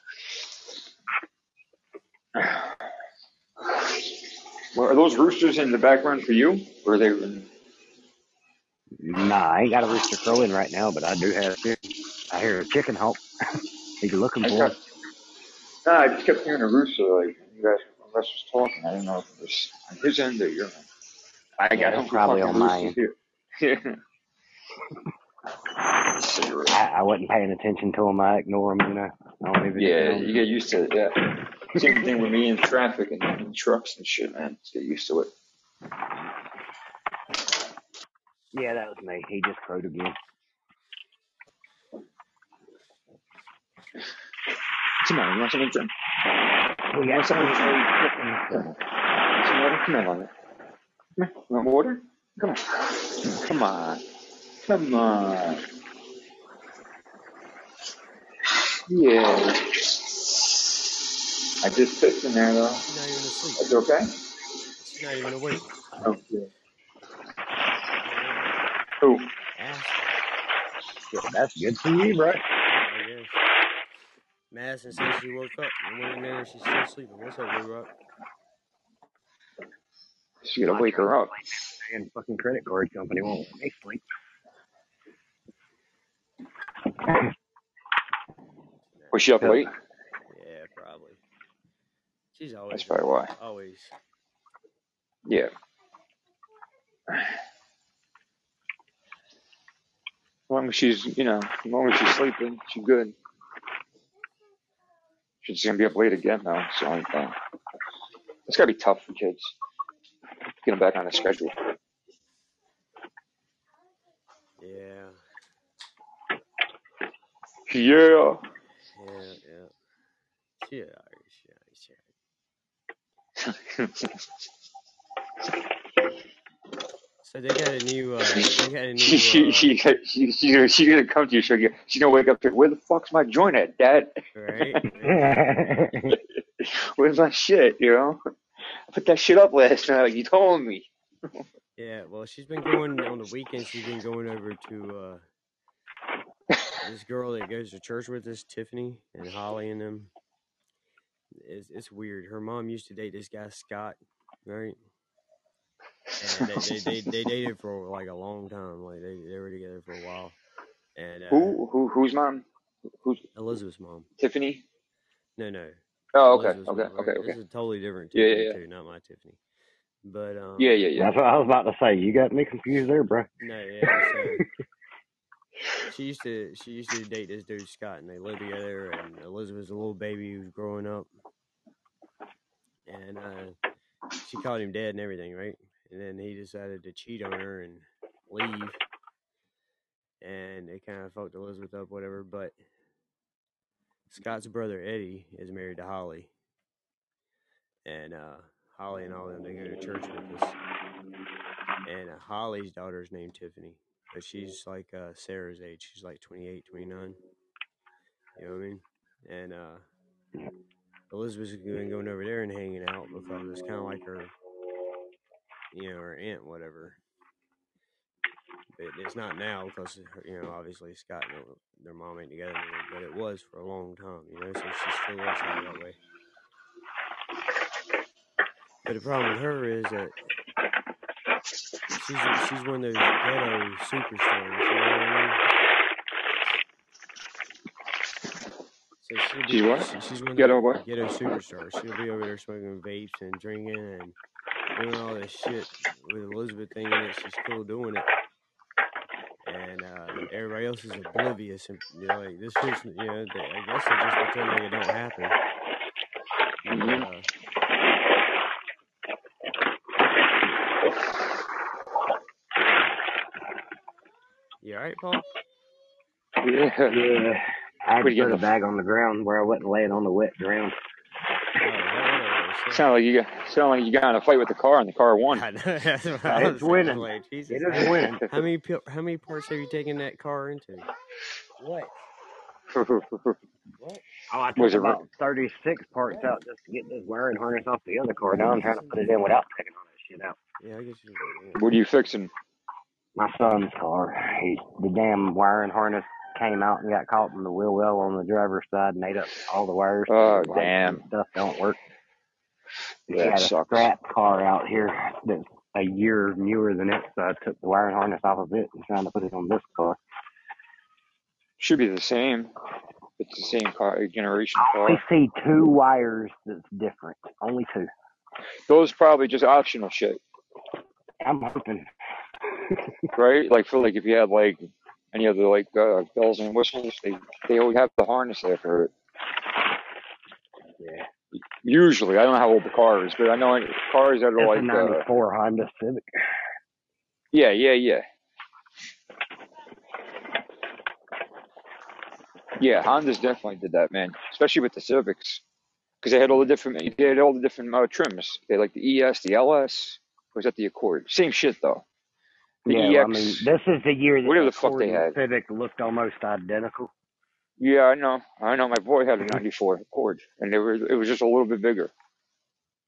Are those roosters in the background for you, or are they? In, Nah, I ain't got a rooster crowing right now, but I do have chicken. I hear a chicken hawk. He's looking I for got, it. no, I just kept hearing a rooster. Like you guys, Russ was talking. I didn't know if it was on his end or your end. I got it's probably on my end. I, I wasn't paying attention to him. I ignore him, you know. I don't even Yeah, you get used to it. Yeah. Same thing with me in traffic and, and trucks and shit, man. Just get used to it. Yeah, that was me. He just crowed again. Come on, you want something to drink? We got some Some water? Come on. Come here. You want water? Come on. Come on. Come on. Yeah. I just pissed in there though. She's not even asleep. That's okay? She's not even awake. Okay. Who? Ask That's good for you, bro. I guess. Madison said she woke up and went in there and she's still sleeping. What's up, Blue Rock? You gotta wake her up. And fucking credit card company won't make sleep. Was she up late? She's always That's probably why. always. Yeah. As long as she's, you know, as long as she's sleeping, she's good. She's gonna be up late again though, so uh, it's gotta be tough for kids. Get them back on the schedule. Yeah, Yeah. yeah, yeah. Yeah, So they got a new, uh, they got a she, she, uh, she, she, she, she's gonna come to you. She'll get, she's gonna wake up. to, Where the fuck's my joint at, Dad? right? Where's my shit? You know, I put that shit up last night. Like you told me. Yeah, well, she's been going on the weekends. She's been going over to uh, this girl that goes to church with us, Tiffany and Holly and them. It's, it's weird. Her mom used to date this guy Scott, right? And they, they, they, they dated for like a long time. Like they, they were together for a while. And uh, Who, who, who's mom? Who's Elizabeth's mom. Tiffany? No, no. Oh, okay, Elizabeth's okay, mom, okay, right? okay. This is a totally different Yeah, Tiffany yeah, too, not my Tiffany. But um, Yeah, yeah, yeah. That's what I was about to say. You got me confused there, bro. No, yeah. So she used to she used to date this dude Scott, and they lived together. And Elizabeth's a little baby who was growing up, and uh, she called him dead and everything, right? And then he decided to cheat on her and leave, and it kind of fucked Elizabeth up, whatever. But Scott's brother Eddie is married to Holly, and uh, Holly and all them they go to church with us. And uh, Holly's daughter's named Tiffany, but she's like uh, Sarah's age. She's like 28, 29. You know what I mean? And uh, Elizabeth's been going over there and hanging out because it's kind of like her, you know, her aunt, whatever. But it's not now because you know obviously Scott and their mom ain't together anymore, but it was for a long time. You know, so she still looks it that way. But the problem with her is that she's she's one of those ghetto superstars. You know what I mean? So she'll She's what? she- she's one of Ghetto the what? ghetto superstars. She'll be over there smoking vapes and drinking and doing all this shit with Elizabeth thinking that she's still doing it. And uh, everybody else is oblivious and you know, like this is you know they, I guess they just pretend like it don't happen. But, Mhm. uh, you alright, Paul? Yeah. Yeah. I had to put a the bag on the ground where I wouldn't lay it on the wet ground. Oh, is that what it is? Sound like you got sound like you got in a fight with the car and the car won. I know, that's what I it's was thinking. winning. Like, Jesus, It is winning. how many how many parts have you taken that car into? What? What? Oh, I took Was it about 36 parts out just to get this wiring harness off the other car. Now I'm trying to put it in without taking all that shit out. Yeah, I guess you. what are you fixing? My son's car, he, the damn wiring harness came out and got caught in the wheel well on the driver's side and ate up all the wires. Oh, The damn. Stuff don't work. He That had a sucks. scrap car out here that's a year newer than it, so I took the wiring harness off of it and trying to put it on this car. Should be the same. It's the same car generation I only car. see two wires that's different. Only two. Those probably just optional shit, I'm hoping. right? Like for like if you had like any other like uh, bells and whistles, they they always have the harness there for it. Yeah. Usually, I don't know how old the car is, but I know cars that are It's a like, uh, 94 Honda Civic. yeah, yeah, yeah. Yeah, Hondas definitely did that, man. Especially with the Civics, because they had all the different, they had all the different uh, trims. They had like the ES, the LS. Or was that the Accord? Same shit though. The yeah, well, I mean, this is the year that Whatever the the fuck they had. Civic looked almost identical. Yeah, I know. I know. My boy had a '94 Accord, and they were. It was just a little bit bigger.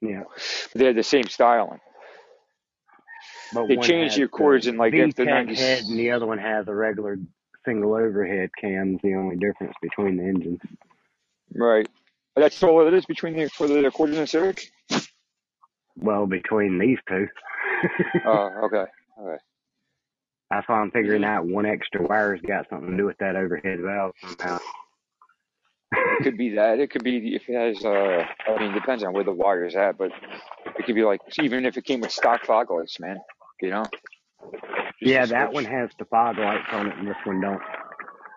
Yeah. They had the same styling. But They changed the Accords in like after VTEC '90. head and the other one has a regular single overhead cam. The only difference between the engines. Right. That's all it is between the for the Accord and the Civic. Well, between these two. Oh, okay. Okay. That's why I'm figuring out one extra wire's got something to do with that overhead valve somehow. It could be that. It could be if it has. Uh, I mean, it depends on where the wire's at, but it could be like even if it came with stock fog lights, man. You know. Just yeah, that one has the fog lights on it, and this one don't.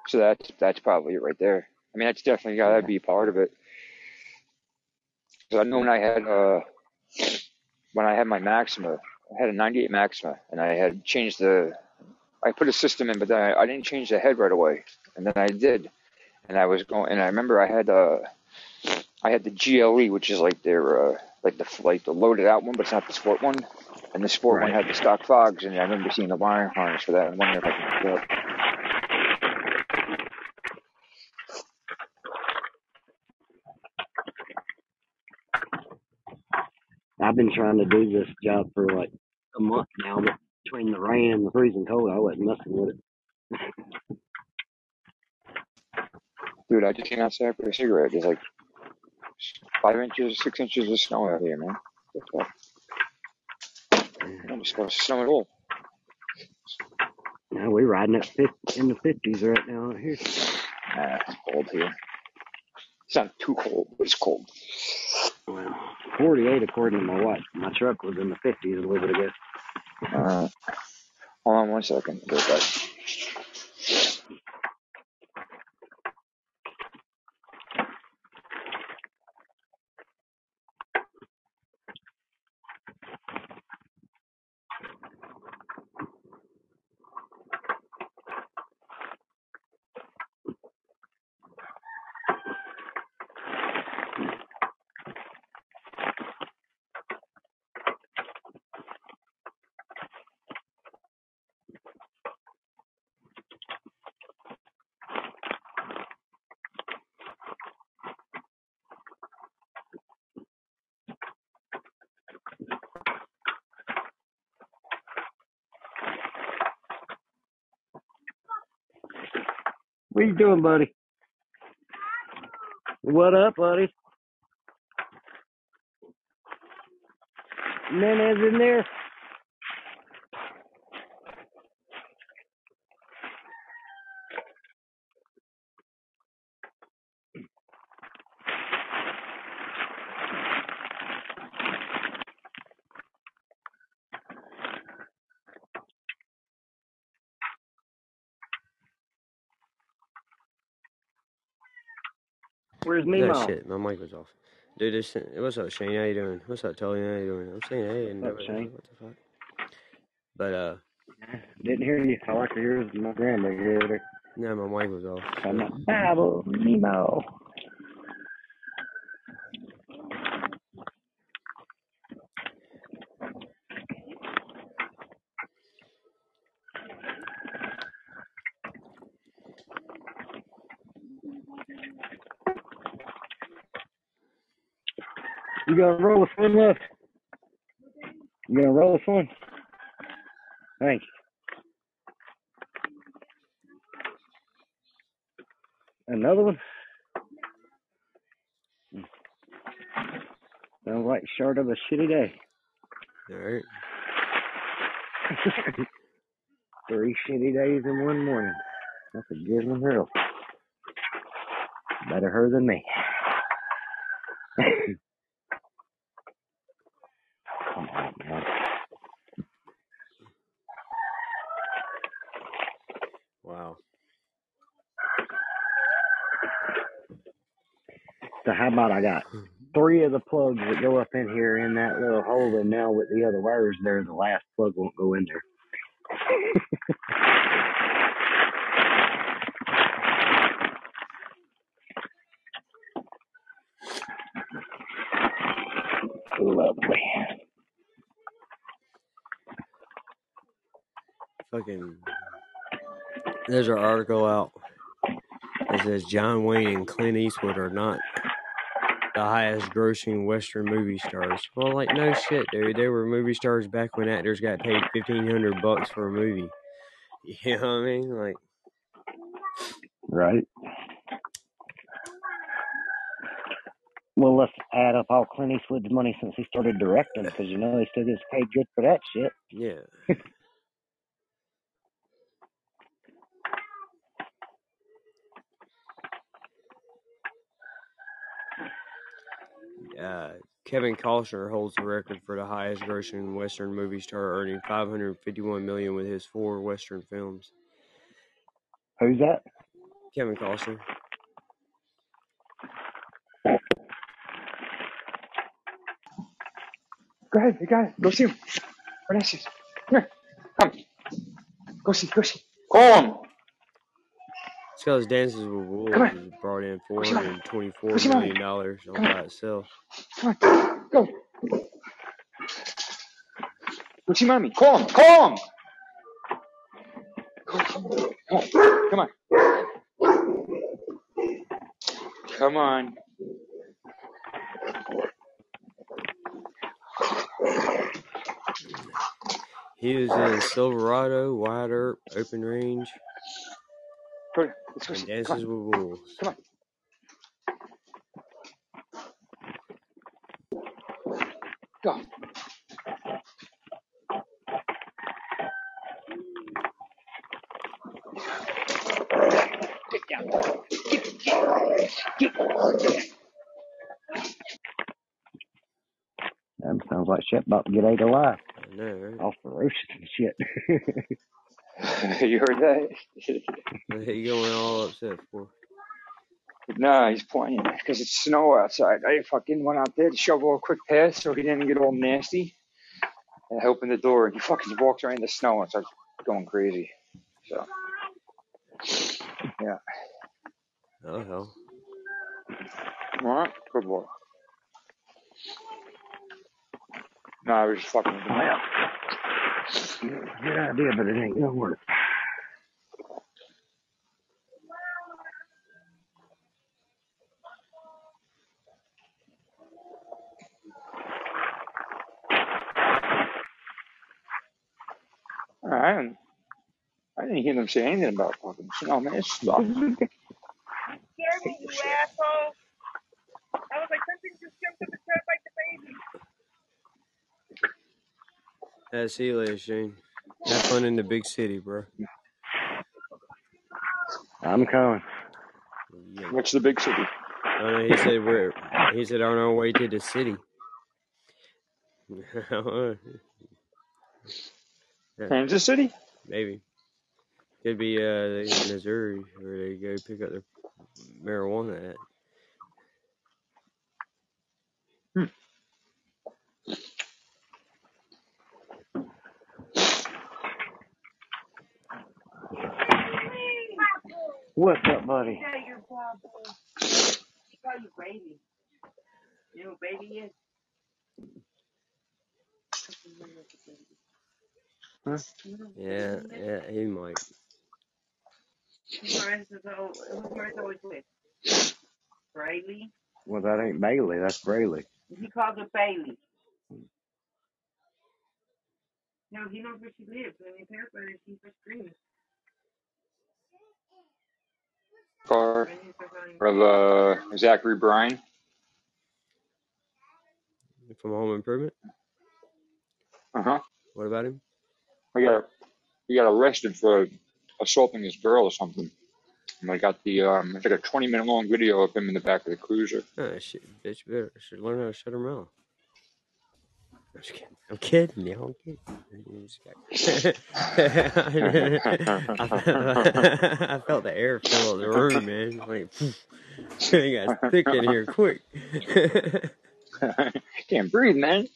So that's that's probably it right there. I mean, that's definitely got to be part of it. 'Cause I know when I had uh when I had my Maxima, I had a '98 Maxima, and I had changed the. I put a system in, but then I, I didn't change the head right away, and then I did, and I was going, and I remember I had uh I had the GLE, which is like their uh like the like the loaded out one, but it's not the sport one. And the sport one had the stock fogs, and I remember seeing the wiring harness for that, and wondering if I could hook it up. I've been trying to do this job for like a month now, but between the rain and the freezing cold, I wasn't messing with it. Dude, I just came outside for a cigarette. There's like five inches, six inches of snow out here, man. What the fuck? It's not supposed to snow at all. Now we're riding at 50, in the 50s right now out here. Nah, it's cold here. It's not too cold, but it's cold. Well, 48 according to my watch. My truck was in the 50s a little bit ago. Uh, hold on one second. Go back. What you doing, buddy? What up, buddy? Nana's in there. No Mimo? shit, my mic was off. Dude, this, what's up, Shane? How you doing? What's up, Tully? How you doing? I'm saying hey and What's up. Shane? What the fuck? But uh, Didn't hear you. All I could hear was my over there. no, my mic was off. I'm not Bible, Mimo. Gonna roll this one left? You gonna roll this one? Thank you. Another one? Sounds like short of a shitty day. All right. Three shitty days in one morning. That's a good one, girl. Better her than me. Come on, man. Wow. So how about I got three of the plugs that go up in here in that little hole, and now with the other wires there, the last plug won't go in there. Lovely. Fucking. There's an article out that says John Wayne and Clint Eastwood are not the highest grossing Western movie stars. Well, like, no shit, dude. They were movie stars back when actors got paid 1500 bucks for a movie. You know what I mean? Like, Right. Well, let's add up all Clint Eastwood's money since he started directing, because you know he still gets paid good for that shit. yeah. Uh, Kevin Costner holds the record for the highest grossing Western movie star, earning 551 million with his four Western films. Who's that? Kevin Costner. Go ahead, you got it. Go see him. Renaissance. Come here. Come. Go see, go see. Call him. It's because Dances with Wolves Come on. has brought in Go see mommy. 424 Go see mommy. million dollars on Come on. by itself. Come on. Go. Go see mommy. Call him. Call him. Come on. Come on. Come on. He was in Silverado, Wyatt Earp, Open Range. Let's go and. Dances Come with. Wolves. Come on. Go. Get down. Get, get, get. That sounds like shit about to get ate alive. I know, right? All ferocious and shit. you heard that? What are you going all upset for? no, he's playing because it's snow outside. I fucking went out there to shovel a quick pass so he didn't get all nasty. And I opened the door and he fucking walks right in the snow and starts going crazy. So, yeah. Oh hell. All right, good boy. No, I was just fucking with him. Good idea, but it ain't gonna work. All right, I didn't, I didn't hear them say anything about fucking snow, man. It sucks. Jeremy, you asshole. I was like, something just jumped up and tried to bite the baby. That's see you later, Shane. Have fun in the big city, bro. I'm coming. Yeah. What's the big city? Uh, he said we're. He said on our way to the city. Kansas City? Maybe. Could be uh Missouri where they go pick up their marijuana at. What's up, buddy? Yeah, you're Bob. She call you baby. You know who baby is? Huh? Yeah, yeah, he might. Who's Marissa's al- who's Marissa with? Braylee? Well, that ain't Bailey. That's Brayley. He calls her Bailey. No, he knows where she lives. When his hair better, she's just screaming. Car And he's just like, of uh, Zachary Bryan. From Home Improvement. Uh huh. What about him? He got he got arrested for assaulting his girl or something. And I got the um, it's like a 20 minute long video of him in the back of the cruiser. Oh shit, bitch better should learn how to shut her mouth. I'm just kidding. I'm kidding. Yeah, I'm kidding. I, felt, I felt the air fill up the room, man. Like, it got thick in here quick. Can't breathe, man.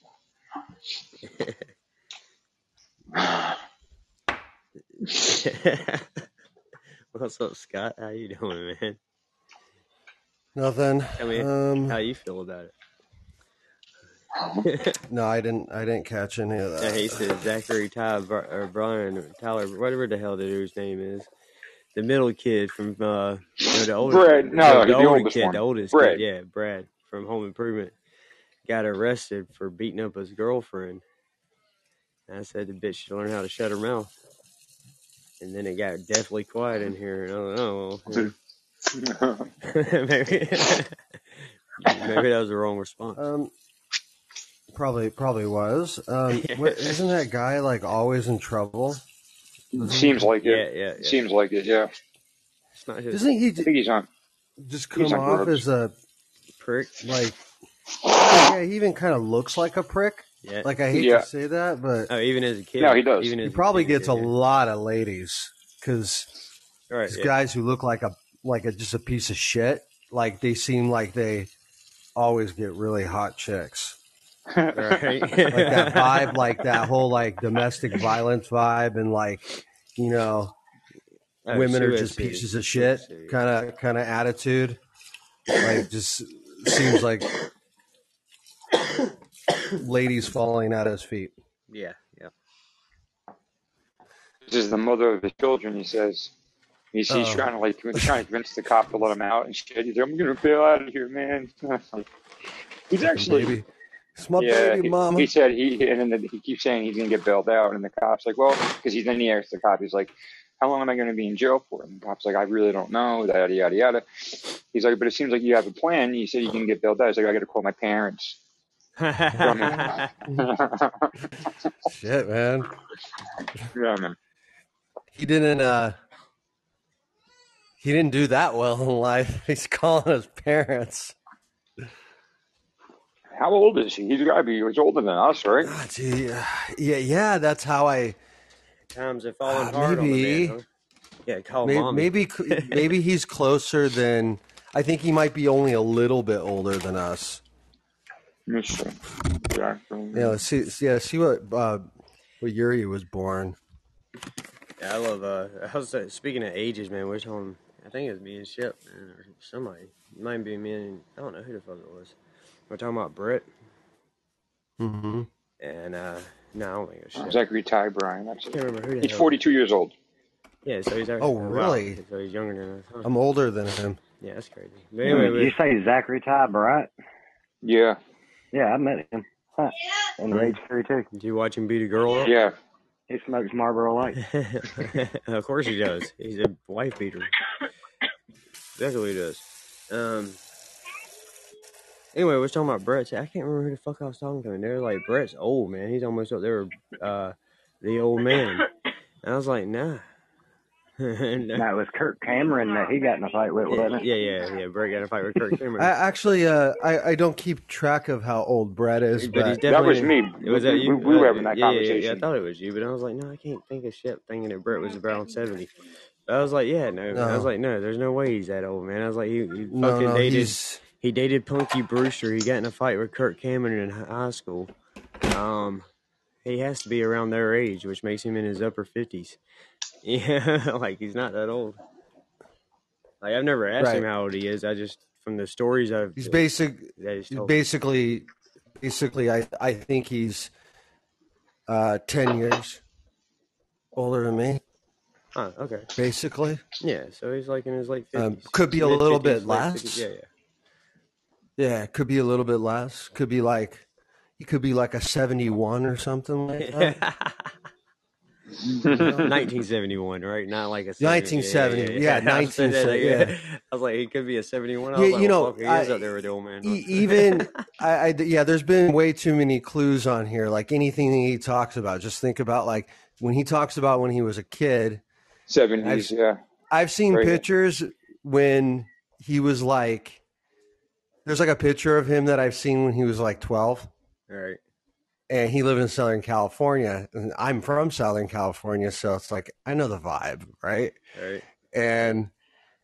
What's up, Scott? How you doing, man? Nothing. Tell me Um, how you feel about it. No, I didn't. I didn't catch any of Yeah, he that. said Zachary Ty Br- or Brian or Tyler, whatever the hell the dude's name is, the middle kid from uh, no, the oldest, Brad, the, no, the the older oldest kid, one. the oldest Brad. kid, yeah, Brad from Home Improvement, got arrested for beating up his girlfriend. And I said the bitch should learn how to shut her mouth. And then it got deathly quiet in here. And I don't know. maybe, maybe that was the wrong response. Um, probably, probably was. Um, what, isn't that guy like always in trouble? Doesn't he? Seems like it. yeah, yeah. Seems like it. Yeah. It's not his Doesn't he I j- think he's on. just He's come on off drugs. as a prick. like? Yeah, he even kind of looks like a prick. Yeah. Like I hate Yeah. to say that, but Oh, even as a kid. No, he does. Even he probably kid, gets a yeah. lot of ladies because Right. these Yeah. guys who look like a like a just a piece of shit, like they seem like they always get really hot chicks. Right. like that vibe, like that whole like domestic violence vibe, and like you know, Oh, women are just City. pieces of shit, kind of kind of attitude. Like just seems like ladies falling at his feet. Yeah. Yeah. This is the mother of his children. He says. He's, he's Oh. trying to like trying to convince the cop to let him out and shit. He's like, I'm gonna bail out of here, man. he's actually baby, it's my yeah. baby, He, mama. he said he and then he keeps saying he's gonna get bailed out, and the cop's like, well, because he's then he asks the cop, he's like, how long am I gonna be in jail for? And the cop's like, I really don't know. Yada yada yada. He's like, but it seems like you have a plan. You said you can get bailed out. He's like, I got to call my parents. Shit, man. yeah, man. He didn't. uh He didn't do that well in life. He's calling his parents. How old is he? He's got to be. He's older than us, right? Ah, gee, yeah, yeah. That's how I. Times have fallen Ah, hard on the maybe. man. Huh? Yeah. Call Maybe, mommy. maybe maybe he's closer than I think he might be only a little bit older than us. Let me. Yeah. Yeah, let's see yeah, see what uh what year he was born. Yeah, I love. Uh, I was uh, speaking of ages, man. We're talking. I think it was me and Shep, man, or somebody. It might be me and I don't know who the fuck it was. We're talking about Brett, Mm-hmm. and uh, no, I don't think it. Zachary Ty Bryan. That's I can't remember who the He's hell. 42 years old. Yeah, so he's actually. Oh, wow. really? So he's younger than us. Huh? I'm older than him. yeah, that's crazy. But anyway, Did you we, say Zachary Ty Bright? Yeah. Yeah, I met him. Huh. In Rage 32. do you watch him beat a girl up? Yeah. He smokes Marlboro Light. of course he does. He's a wife beater. That's what he does. Um. Anyway, we was talking about Brett. I can't remember who the fuck I was talking to. And they were like, Brett's old, man. He's almost up there uh, the old man. And I was like, nah. And, uh, That was Kirk Cameron that he got in a fight with, yeah, wasn't it? yeah, yeah, yeah. Brett got in a fight with Kirk Cameron. I actually uh I, I don't keep track of how old Brett is, but but That was me. It was we, that you? we, we were Uh, having that yeah, yeah, yeah, conversation. Yeah, I thought it was you, but I was like, no, I can't think of shit thinking that Brett was around seventy. I was like, yeah, no. I was like, no, there's no way he's that old, man. I was like, he, he no fucking no dated. he's He dated Punky Brewster. He got in a fight with Kirk Cameron in high school. Um, he has to be around their age, which makes him in his upper fifties. Yeah, like he's not that old. Like I've never asked him how old he is. I just from the stories I've he's basic he's basically basically I I think he's uh ten years older than me, Huh, okay. basically. Yeah, so he's like in his late Um, fifties. could be a little bit less. Yeah, yeah. Yeah, it could be a little bit less. Could be like it could be like a seventy one or something like that. 1971, right? Not like a 1970, yeah, I was saying that, 1970, Yeah. I was like, it could be a 71. I Yeah, like, you well, know, fuck, he is I- up there with the old man. E- even I, I yeah there's been way too many clues on here like anything that he talks about just think about like when he talks about when he was a kid 70s, yeah. i've seen Right. pictures when he was like there's like a picture of him that i've seen when he was like 12 All right. and he lived in Southern California, and I'm from Southern California, so it's like I know the vibe, right? Right. And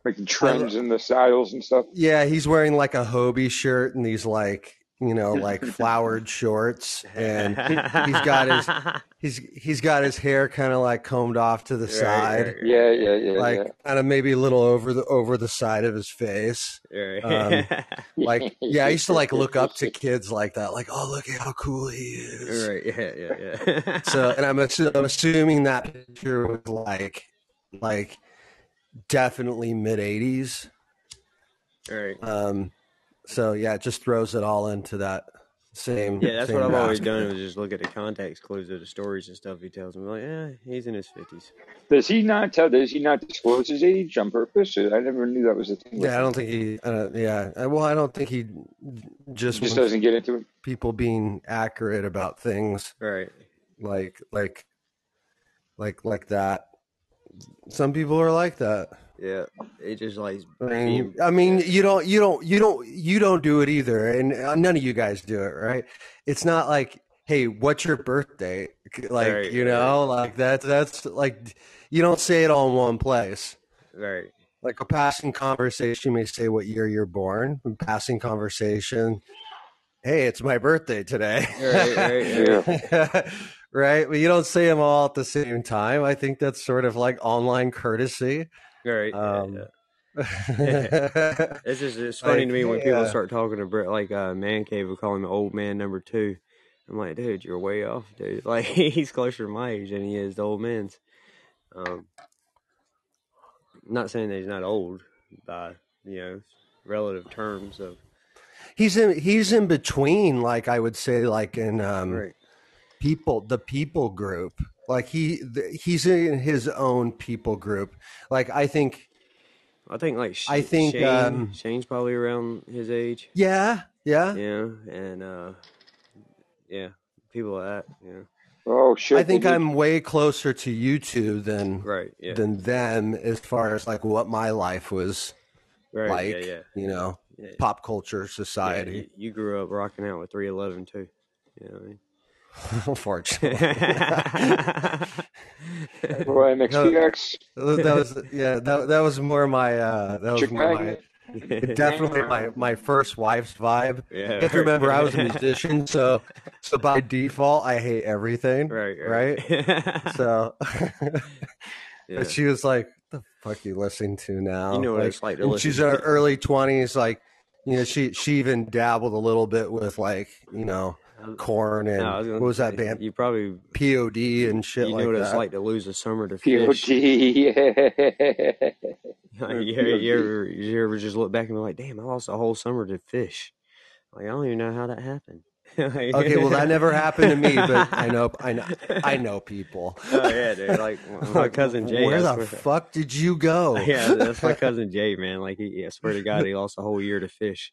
Like the trims and the styles and stuff. yeah, he's wearing like a Hobie shirt and these like you know like flowered shorts, and he's got his he's he's got his hair kind of like combed off to the Right, side, right, Yeah, yeah, yeah. like yeah. kind of maybe a little over the over the side of his face. Right. Um, Like yeah, I used to like look up to kids like that, like oh look at how cool he is. right. Yeah, yeah, yeah. So, and I'm, assu- I'm assuming that picture was like, like, definitely mid '80s. right. Um, so yeah, it just throws it all into that same. Yeah, that's same what I've always done. Was just look at the context clues of the stories and stuff he tells me. Like, yeah, he's in his fifties. Does he not tell? Does he not disclose his age on purpose? I never knew that was a thing. Yeah, I don't think he. Uh, yeah, well, I don't think he just, Just doesn't get into it. people being accurate about things Right. like like like like that. Some people are like that. Yeah. It just like I mean, I mean, you don't, you don't, you don't, you don't do it either, and uh, none of you guys do it, right? It's not like, hey, what's your birthday? Like, Right, you right. know, like that's that's like, you don't say it all in one place. right. Like a passing conversation, you may say what year you're born. A passing conversation, hey, it's my birthday today. Right, right, Yeah. right? But you don't say them all at the same time. I think that's sort of like online courtesy. Right. Um, yeah. It's just it's funny Like, to me when people start talking to Brett like uh, man cave will call him old man number two. I'm like, dude, you're way off, dude. Like he's closer to my age than he is to old man's. Um, not saying that he's not old by you know relative terms of he's in he's in between like i would say like in um right. people the people group like he th- he's in his own people group like i think I think like Sh- I think, Shane, um, Shane's probably around his age. yeah yeah Yeah, and uh, yeah, people like that. Yeah, Oh shit! i think i'm way closer to you two than right. Yeah, than them as far as like what my life was right. like yeah, yeah. you know yeah. pop culture Yeah, society you, you grew up rocking out with 311 too. You know what I mean? unfortunately Boy, MXPX. that was yeah that, that was more my uh that was Chick more my definitely my, my first wife's vibe. Yeah, You have to remember I was a musician, so so by default I hate everything. right, right? right. So yeah. but she was like, "The fuck you listening to now?" You know what like, it's like to and listen she's in her early twenties, like you know, she she even dabbled a little bit with like you know Korn and No, I was what gonna was that band You probably POD and shit you like know what it's that. like to lose a summer to POD. Phish. Yeah. You, ever, you ever you ever just look back and be like, damn, I lost a whole summer to Phish. Like I don't even know how that happened. Like- Okay, well that never happened to me, but I know I know I know people. Oh yeah, dude. Like my cousin Jay. Where the swear- fuck did you go? Yeah, that's my cousin Jay, man. Like he, I swear to God, he lost a whole year to Phish.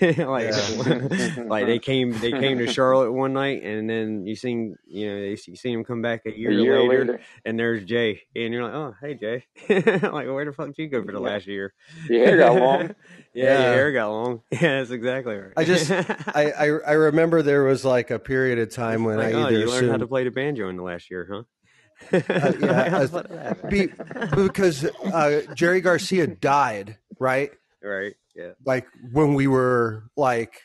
like, Yeah. like they came, they came to Charlotte one night, and then you seen, you know, they, you seen him come back a A year, year later, later. and there's Jay, and you're like, oh, hey Jay, like where the fuck did you go for the Yeah. last year? Your hair got long. Yeah, Yeah. your hair got long. Yeah, that's exactly right. I just I, I I remember there was like a period of time when like, I oh, either you learned how to play the banjo in the last year, huh? Uh, yeah, uh, be, because uh, Jerry Garcia died, right? right. Yeah. Like when we were like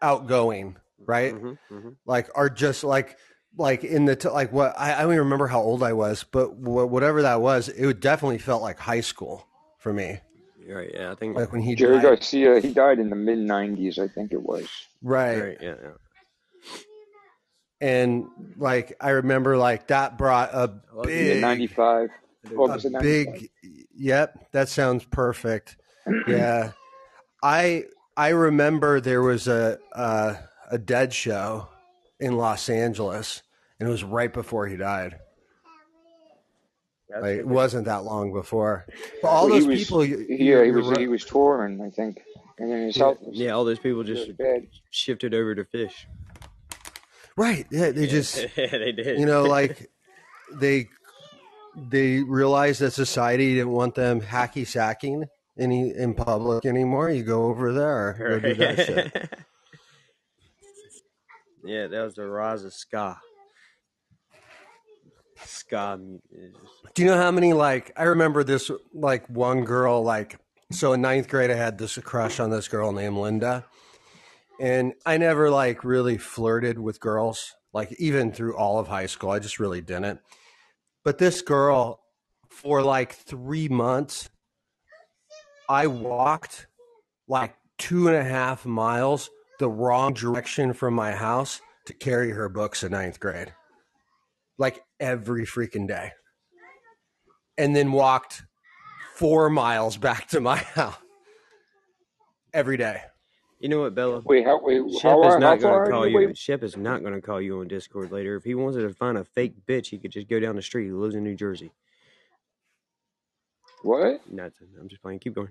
outgoing, right? Mhm, mhm. Like are just like like in the t- like what I, I don't even remember how old I was, but wh- whatever that was, it would definitely felt like high school for me. Right. Yeah. I think. Like when he Jerry died, Garcia, he died in the mid '90s, I think it was. right? Right. Yeah. yeah. And like I remember, like that brought a big '95. What a was it? 95? big yep that sounds perfect yeah i i remember there was a uh, a dead show in los angeles and it was right before he died That's like, it it. wasn't that long before. But all Well, he those was- people you- Yeah, uh, he was you're he was touring, I think, and then his health was Yeah, all those people just shifted over to Phish. right. Yeah they just yeah, they did. you know like they they realized that society didn't want them hacky sacking any in public anymore. You go over there go do that shit. Yeah, that was the rise of ska. Do you know how many like I remember this like one girl like so in ninth grade I had this crush on this girl named Linda. And I never like really flirted with girls, like even through all of high school. I just really didn't. But this girl, for like three months, I walked like two and a half miles the wrong direction from my house to carry her books in ninth grade. Like every freaking day. And then walked four miles back to my house every day. You know what, Bella? Wait, how wait Shep how, is how not going to call you? you. Shep is not going to call you on Discord later. If he wanted to find a fake bitch, he could just go down the street. He lives in New Jersey. what? Nothing. I'm just playing. Keep going.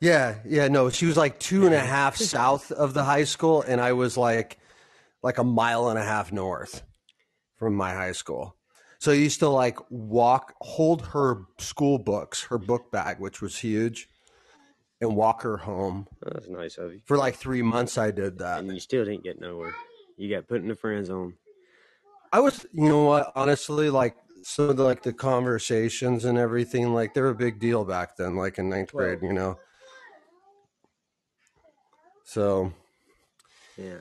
Yeah, yeah, no, she was like two and a half south of the high school, and I was like like a mile and a half north from my high school. So I used to like walk, hold her school books, her book bag, which was huge, and walk her home. That's nice of you. For like three months, I did that. And you still didn't get nowhere. You got put in the friend zone. I was, you know what, honestly, like some of the like the conversations and everything, like they're a big deal back then, like in ninth grade, you know. So Yeah.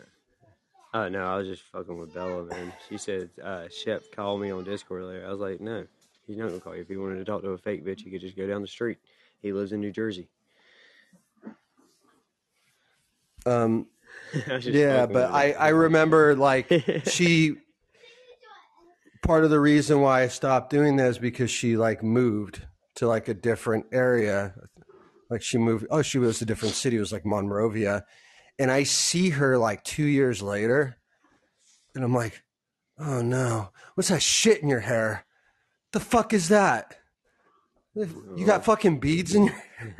Oh no, I was just fucking with Bella, man. She said uh, Shep called me on Discord later. I was like, no, he's not gonna call you. If he wanted to talk to a fake bitch, he could just go down the street. He lives in New Jersey. um I was just Yeah, but I. I remember like she part of the reason why I stopped doing that is because she like moved to like a different area. Like she moved oh, she was a different city, it was like Monrovia. And I see her like two years later, and I'm like, oh no, what's that shit in your hair? The fuck is that? You got fucking beads in your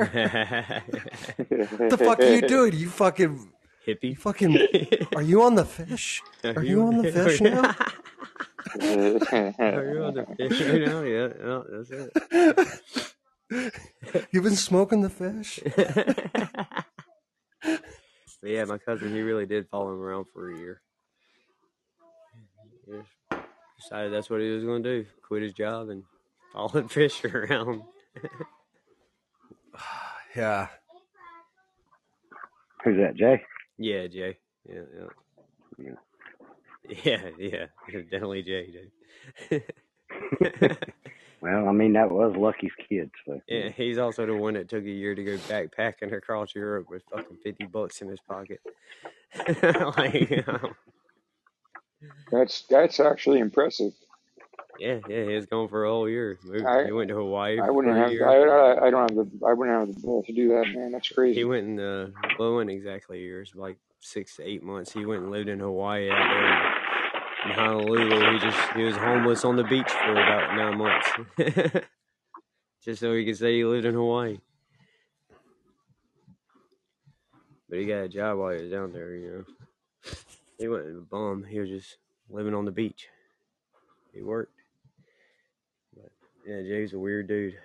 hair? the fuck are you doing? You fucking you hippie. fucking are you on the Phish? Are you on the Phish now? Are you on the Phish right now? Yeah, yeah, that's it. You've been smoking the fish? But yeah, my cousin, he really did follow him around for a year. He decided that's what he was going to do. Quit his job and follow Phish around. Yeah. Who's that, Jay? Yeah, Jay. Yeah, yeah. Yeah, yeah. Definitely Jay, dude. Well, I mean, that was Lucky's kid, so. yeah, he's also the one that took a year to go backpacking across Europe with fucking 50 bucks in his pocket. like, you know, That's that's actually impressive. yeah, yeah, he was gone for a whole year. Moved, I- he went to Hawaii I wouldn't have. I, I I don't have the. I wouldn't have the balls to do that, man. That's crazy. He went in the well, it exactly years, like six to eight months. He went and lived in Hawaii out there in Honolulu. He just he was homeless on the beach for about nine months, just so he could say he lived in Hawaii. But he got a job while he was down there. You know, he wasn't a bum. He was just living on the beach. He worked. But yeah, Jay's a weird dude.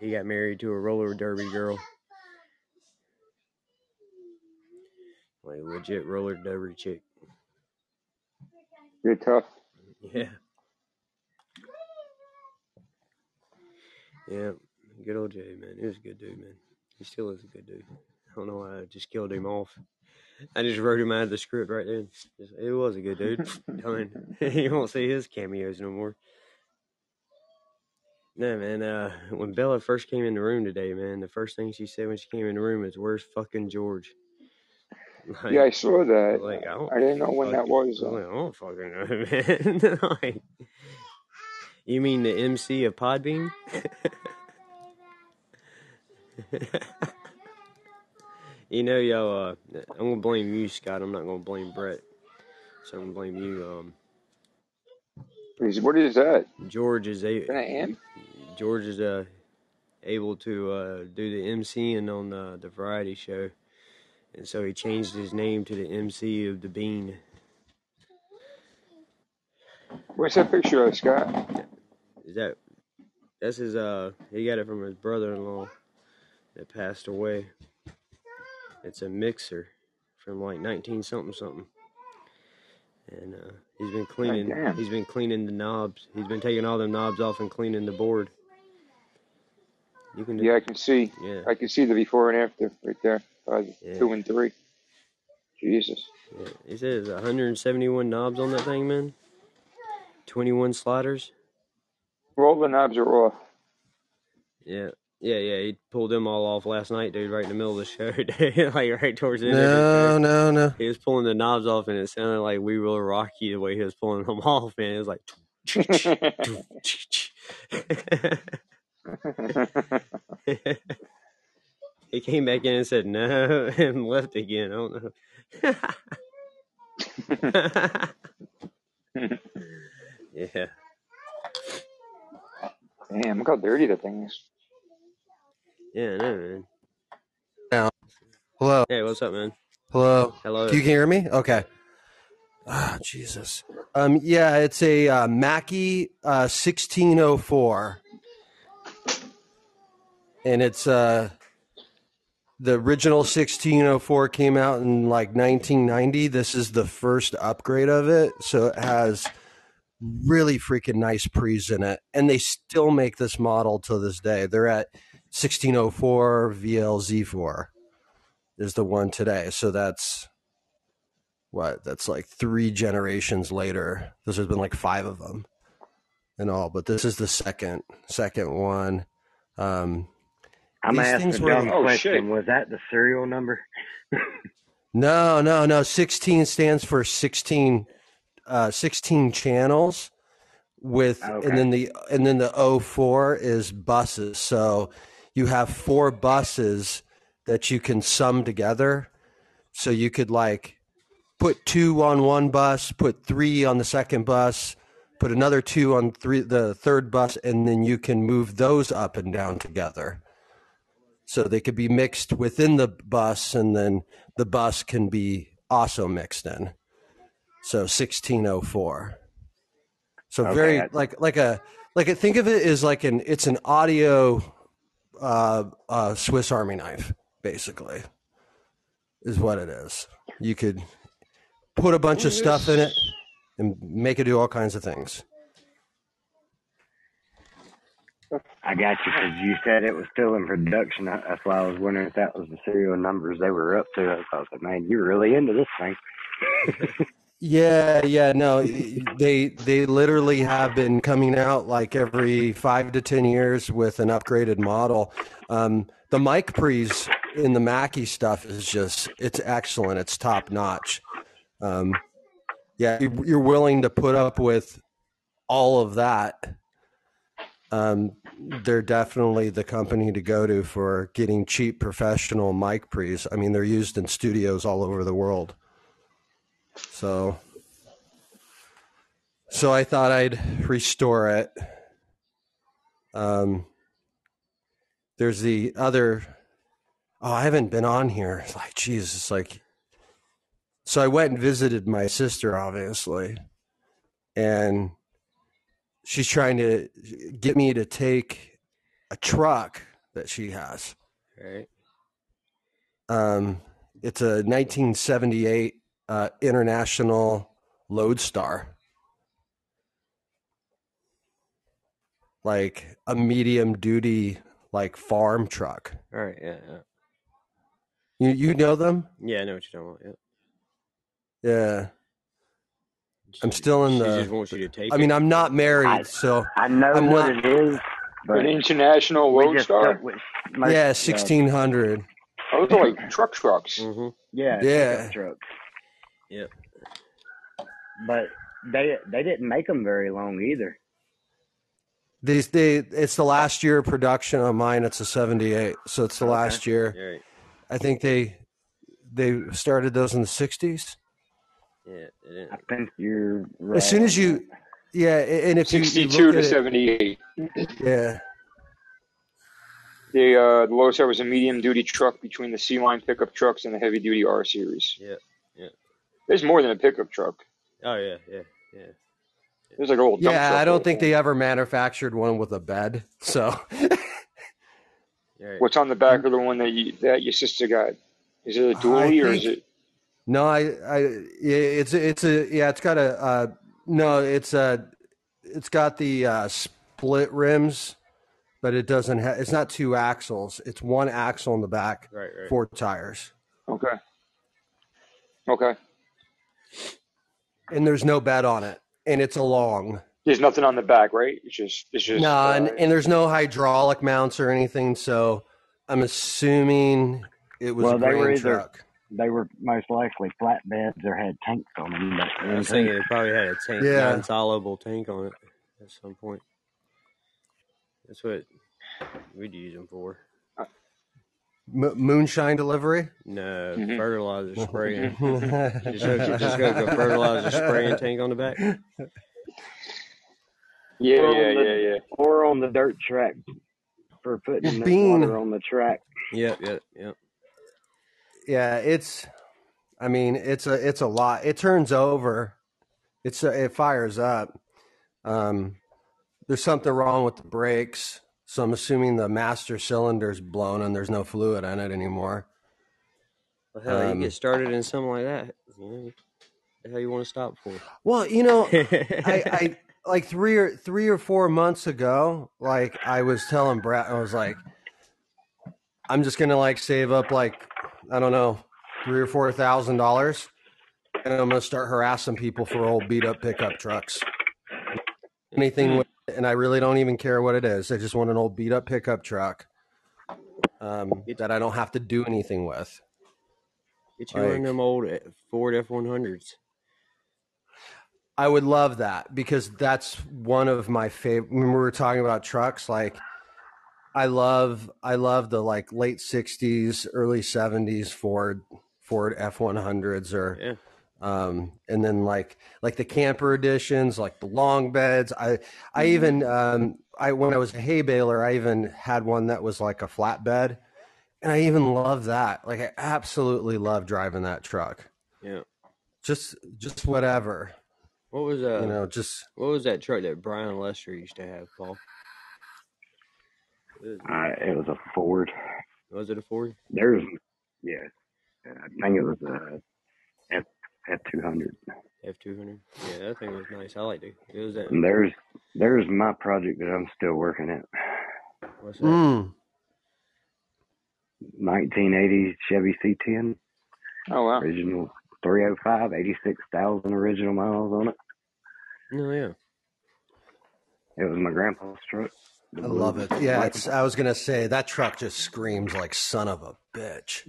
He got married to a roller derby girl. Like a legit roller derby chick. You're tough. Yeah. Yeah. Good old Jay, man. He was a good dude, man. He still is a good dude. I don't know why I just killed him off. I just wrote him out of the script right then. Just, it was a good dude. Done. you won't see his cameos no more. No, man. Uh, when Bella first came in the room today, man, the first thing she said when she came in the room is, "Where's fucking George?" Like, Yeah, I saw that. like I I didn't know when that was. Like, I don't fucking know, man. like, you mean the MC of Podbean? you know, yo, uh, I'm gonna blame you, Scott. I'm not gonna blame Brett. So I'm gonna blame you. Um, what is that? George is a Is that him? George is uh able to uh do the MCing on uh, the variety show, and so he changed his name to the MC of the Bean. What's that picture of Scott? Is that that's his uh he got it from his brother in law that passed away. It's a mixer from like nineteen something something. and uh, he's been cleaning. damn. he's been cleaning the knobs. He's been taking all the knobs off and cleaning the board. You can do. Yeah, I can see. Yeah. I can see the before and after right there. Uh, Yeah. Two and three. Jesus. yeah. He says 171 knobs on that thing, man. 21 sliders. All the knobs are off. Yeah. Yeah, yeah, he pulled them all off last night, dude, right in the middle of the show, dude. like right towards the end of the show. No, no, no. He was pulling the knobs off, and it sounded like We Will Rock You the way he was pulling them off, man. It was like. he came back in and said no and left again. I don't know. yeah. Damn, look how dirty the thing is. Yeah, I know, man. Hello, Hey, what's up, man? hello. Hello. You can hear me? Okay. Ah, Jesus. Um, yeah, it's a uh, Mackie uh, 1604, and it's uh, the original 1604 came out in like 1990. This is the first upgrade of it, so it has really freaking nice pre's in it, and they still make this model to this day. They're at 1604 VLZ4 is the one today, so that's what that's like three generations later. There's been like five of them and all, but this is the second second one. Um, I'm These gonna things a were- dumb Oh, question. Was that the serial number? no, no, no. Sixteen stands for sixteen, uh, sixteen channels with, Okay. and then the and then the 04 is buses. So you have four buses that you can sum together. So you could like put two on one bus, put three on the second bus, put another two on three the third bus, and then you can move those up and down together. So they could be mixed within the bus, and then the bus can be also mixed in. So sixteen oh four. So Okay, very like like a like a, think of it as like an it's an audio uh, uh, Swiss Army knife, basically, is what it is. You could put a bunch of stuff in it and make it do all kinds of things. I got you because you said it was still in production. That's why I was wondering if that was the serial numbers they were up to. I was like, man, you're really into this thing. Yeah, yeah, no, they they literally have been coming out like every five to ten years with an upgraded model. Um, the mic pre's in the Mackie stuff is just it's excellent. It's top notch. Um, yeah, you're willing to put up with all of that. Um, they're definitely the company to go to for getting cheap professional mic pre's. I mean, they're used in studios all over the world. So, so I thought I'd restore it. Um, there's the other. Oh, I haven't been on here. Like, Jesus, like. So I went and visited my sister, obviously, and she's trying to get me to take a truck that she has. Right. Um, it's a 1978 uh, International Loadstar, like a medium duty like farm truck. All right. Yeah. Yeah. You you know them? Yeah, I know what you're talking about. Yeah. Yeah. I'm still in she the- just wants you to take I mean, it. I'm not married, I- so I know I'm what not- it is, but An international we just Loadstar? most, yeah, uh, 1600. Oh, those are like truck trucks. hmm yeah, Yeah. trucks. Yep. But they they didn't make them very long either. These they it's the last year of production on mine. It's a 78, so it's the Okay. last year. All right. I think they they started those in the 60s. Yeah. It is. I think you're right. As soon as you, yeah, and if you, you 62 to at it- 78. yeah, The, uh, the Loadstar was a medium duty truck between the C line pickup trucks and the heavy duty R series. Yeah. Yeah. There's more than a pickup truck. Oh yeah. Yeah. Yeah. There's like a little dump yeah, truck I don't with- think they ever manufactured one with a bed. So All right. What's on the back of the one that you that your sister got? Is it a dually or is it? No, I, I, it's it's a yeah, it's got a uh, no, it's a, it's got the uh, split rims, but it doesn't have. It's not two axles. It's one axle in the back, Right, right. four tires, Okay. Okay. and there's no bed on it, and it's a long. There's nothing on the back, right? It's just it's just No, uh, and, and there's no hydraulic mounts or anything. So I'm assuming it was Well, a they were grain either- truck. They were most likely flatbeds or had tanks on them. But I was thinking it probably had a tank, Yeah. non-soluble tank on it at some point. That's what we'd use them for. M- moonshine delivery. No, Mhm. fertilizer spraying. yeah, just hook, just hook a fertilizer spraying tank on the back. yeah, Or yeah, on the- yeah, yeah. or on the dirt track for putting the Bean. water on the track. Yep, yep, yep. It's. I mean, it's a it's a lot. It turns over. It's a, it fires up. Um, there's something wrong with the brakes, so I'm assuming the master cylinder's blown and there's no fluid in it anymore. Well, hell, Um, you get started in something like that. You know, the hell you want to stop for? Well, you know, I, I, I like three or three or four months ago, like I was telling Brad, I was like, I'm just gonna like save up like I don't know three or four thousand dollars, and I'm gonna start harassing people for old beat up pickup trucks. Anything, with, and I really don't even care what it is. I just want an old beat up pickup truck um, that I don't have to do anything with. Get you one of them old Ford F one hundreds. I would love that because that's one of my favorite. When we were talking about trucks, like I love, I love the like late '60s, early '70s Ford Ford F one hundreds, or Yeah. um, and then like like the camper editions, like the long beds. I I even um, I when I was a hay baler, I even had one that was like a flatbed, and I even love that. Like I absolutely love driving that truck. Yeah. Just just whatever, What was uh? you know, just. What was that truck that Brian Lester used to have, Paul? Was- Uh, it was a Ford. Was it a Ford? There's, yeah, I think it was a F F two hundred. F two hundred. Yeah, that thing was nice. I liked it. It was that. And there's there's my project that I'm still working at. What's that? Mm. 1980 Chevy C10, Oh wow. original 305, 86,000 original miles on it. No, yeah. It was my grandpa's truck. The I love it. Yeah, black it's, I was gonna say that truck just screams like son of a bitch.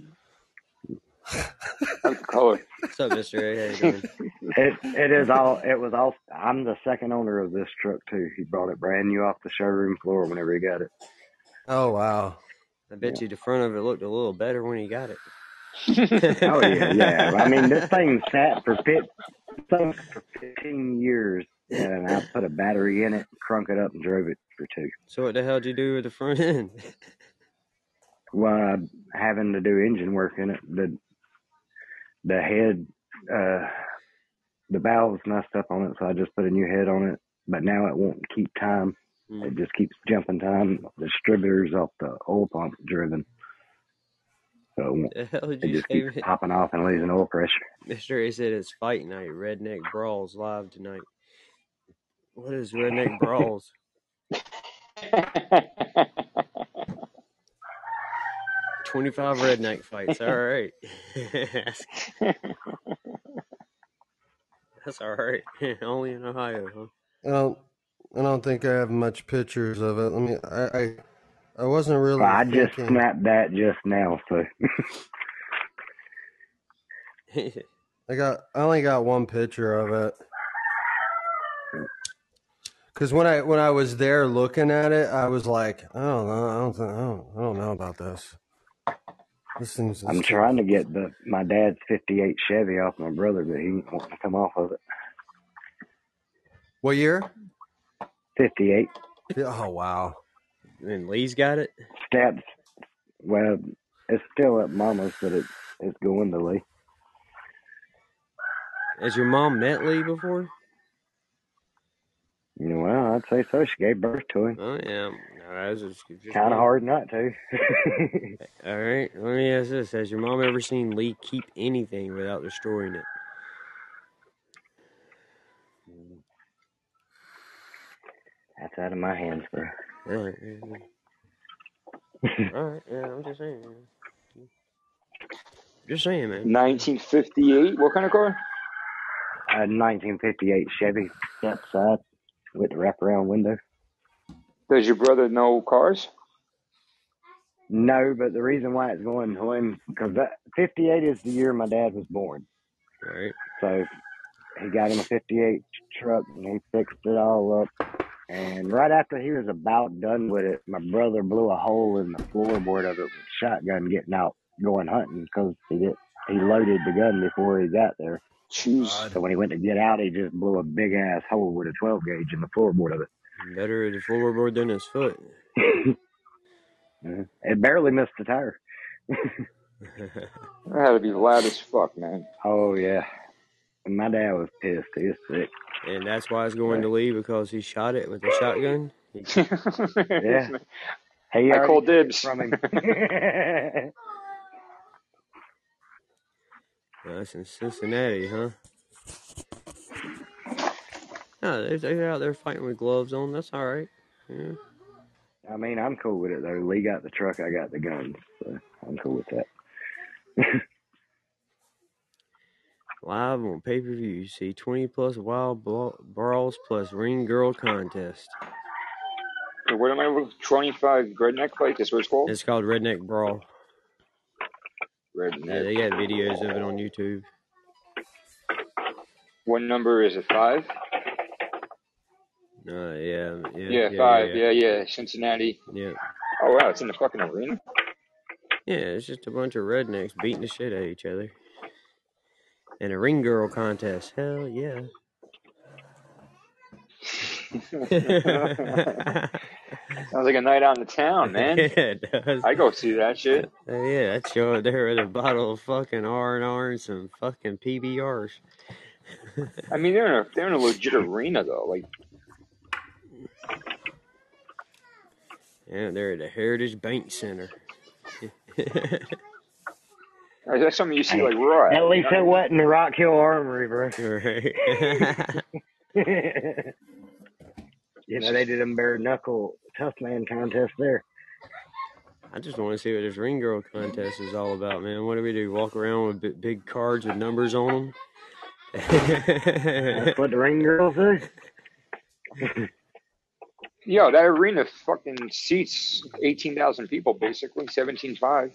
That's the color. What's up, Mister A? How you doing? It it is all. It was all. I'm the second owner of this truck too. He brought it brand new off the showroom floor whenever he got it. Oh wow. I bet you the front of it looked a little better when he got it. Oh yeah, yeah. I mean, this thing sat for fit, thing for 15 years, and I put a battery in it, crunk it up, and drove it for two. So what the hell did you do with the front end? Well, having to do engine work in it, the the head, uh, the valves messed up on it, so I just put a new head on it. But now it won't keep time. It Hmm. just keeps jumping time. The distributors off the oil pump driven. So it, won't, the hell did it you just keeps popping off and losing oil pressure. Mister is it? it's fight night. Redneck brawls live tonight. What is redneck brawls? Twenty five redneck fights. All right. That's all right. Only in Ohio, huh? I don't. I don't think I have much pictures of it. Let me. I. I, I wasn't really. Well, I just thinking- snapped that just now, so I got. I only got one picture of it. Because when I when I was there looking at it, I was like, I don't know. I don't. think- I don't, I don't know about this. This thing's. I'm trying to get the my dad's '58 Chevy off my brother, but he won't come off of it. What year? '58 Oh wow. and Lee's got it. steps. Well, it's still at Mama's, but it's it's going to Lee. Has your mom met Lee before? You know, well, I'd say so. She gave birth to him. Oh yeah, No, that's just, just Kind of hard not to. All right. Let me ask this: Has your mom ever seen Lee keep anything without destroying it? That's out of my hands, bro. All right. yeah. All right. Yeah, I'm just saying. man. Just saying, man. 1958. What kind of car? Uh, A 1958 Chevy step side uh, with the wraparound window. Does your brother know cars? No, but the reason why it's going to him because that 58 is the year my dad was born. Right. So he got him a 58 truck and he fixed it all up. And right after he was about done with it, my brother blew a hole in the floorboard of it with a shotgun getting out going hunting because he did he loaded the gun before he got there. Jeez. So when he went to get out, he just blew a big ass hole with a 12 gauge in the floorboard of it. Better the floorboard than his foot. It barely missed the tire. That had to be loud as fuck, man. Oh yeah. And my dad was pissed. He was sick. and that's why it's going to Lee because he shot it with a shotgun. Yeah. He I already called dibs. from him. That's in Cincinnati, huh? No, they- they're out there fighting with gloves on. That's all right. Yeah. I mean, I'm cool with it though. Lee got the truck, I got the guns, so I'm cool with that. Live on pay per view, you see 20 plus wild brawls plus ring girl contest. What am I with? 25 redneck fight? That's what it's called? It's called Redneck Brawl. Yeah, they got videos of it on YouTube. What number is it? Five? Uh, yeah, yeah, Yeah, yeah, five. yeah, Yeah, yeah. Cincinnati. yeah. Oh, wow. It's in the fucking arena? Yeah, it's just a bunch of rednecks beating the shit out of each other. And a ring girl contest. Hell yeah. Sounds like a night out in the town, man. yeah. I go see that shit. Uh, yeah, that's you up there with a bottle of fucking R and R and some fucking PBRs. I mean, they're in a they're in a legit arena though. Like, Yeah, they're at the Heritage Bank Center. that's something you see like raw. at You least know it what wasn't the Rock Hill Armory, bro. right. you know, they did a bare knuckle tough man contest there. I just want to see what this ring girl contest is all about, man. What do we do? Walk around with big cards with numbers on That's them? what the ring girls do. Yo, that arena fucking seats eighteen thousand people, basically seventeen five.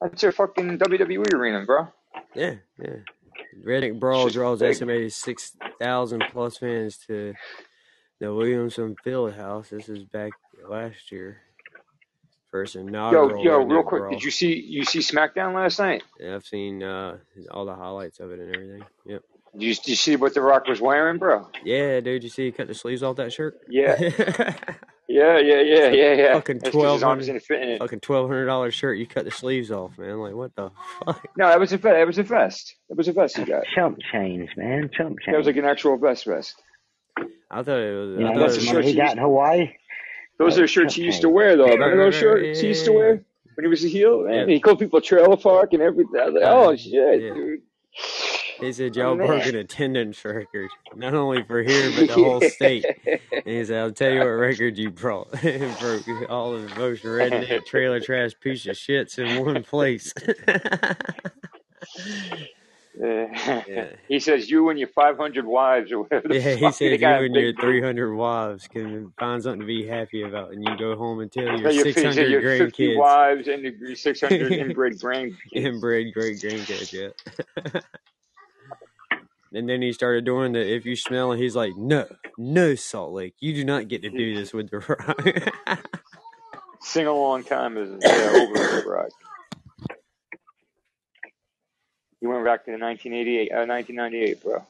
That's a fucking WWE arena, bro. yeah, yeah. Redneck Brawl Shit's draws big. estimated 6,000 plus fans to the Williamson Fieldhouse. This is back last year. First Yo, inaugural yo, yo, real quick, Brawl. did you see you see SmackDown last night? Yeah, I've seen uh, all the highlights of it and everything. Yep. Did you, did you see what The Rock was wearing, bro? Yeah, dude, you see he cut the sleeves off that shirt? Yeah, yeah, yeah, yeah, yeah, yeah. Fucking That's because his arms 1200 fit in it. fucking twelve hundred dollar shirt. You cut the sleeves off, man. Like what the fuck? No, that was a vest. That was a vest. That was a vest you got. Chump change, man. Chump change. That was like an actual vest vest. I thought it was. You I know, thought That's it was. the money shirts he he got in Hawaii, Those are shirts he used to wear, though. Remember those right. shirts he used to wear when he was a heel? Man, yeah, he called people trailer park and everything. I was like, oh uh, shit, yeah. dude. He said Oh, y'all broke an attendance record, not only for here but the whole state. And he said, "I'll tell you what record you broke. broke all of the most redneck trailer trash piece of shits in one place." Yeah. he says you and your 500 wives or whatever Yeah, he They you and your big group. 300 wives can find something to be happy about, and you go home and tell your you he 600 you have 50 grandkids, wives and your 600 inbred grandkids. inbred great grandkids, yeah. and then he started doing the if you smell, and he's like, no, no, Salt Lake, you do not get to do this with the rock. Sing along time is yeah, over the rock. He went back to the 1988, uh, 1998, bro.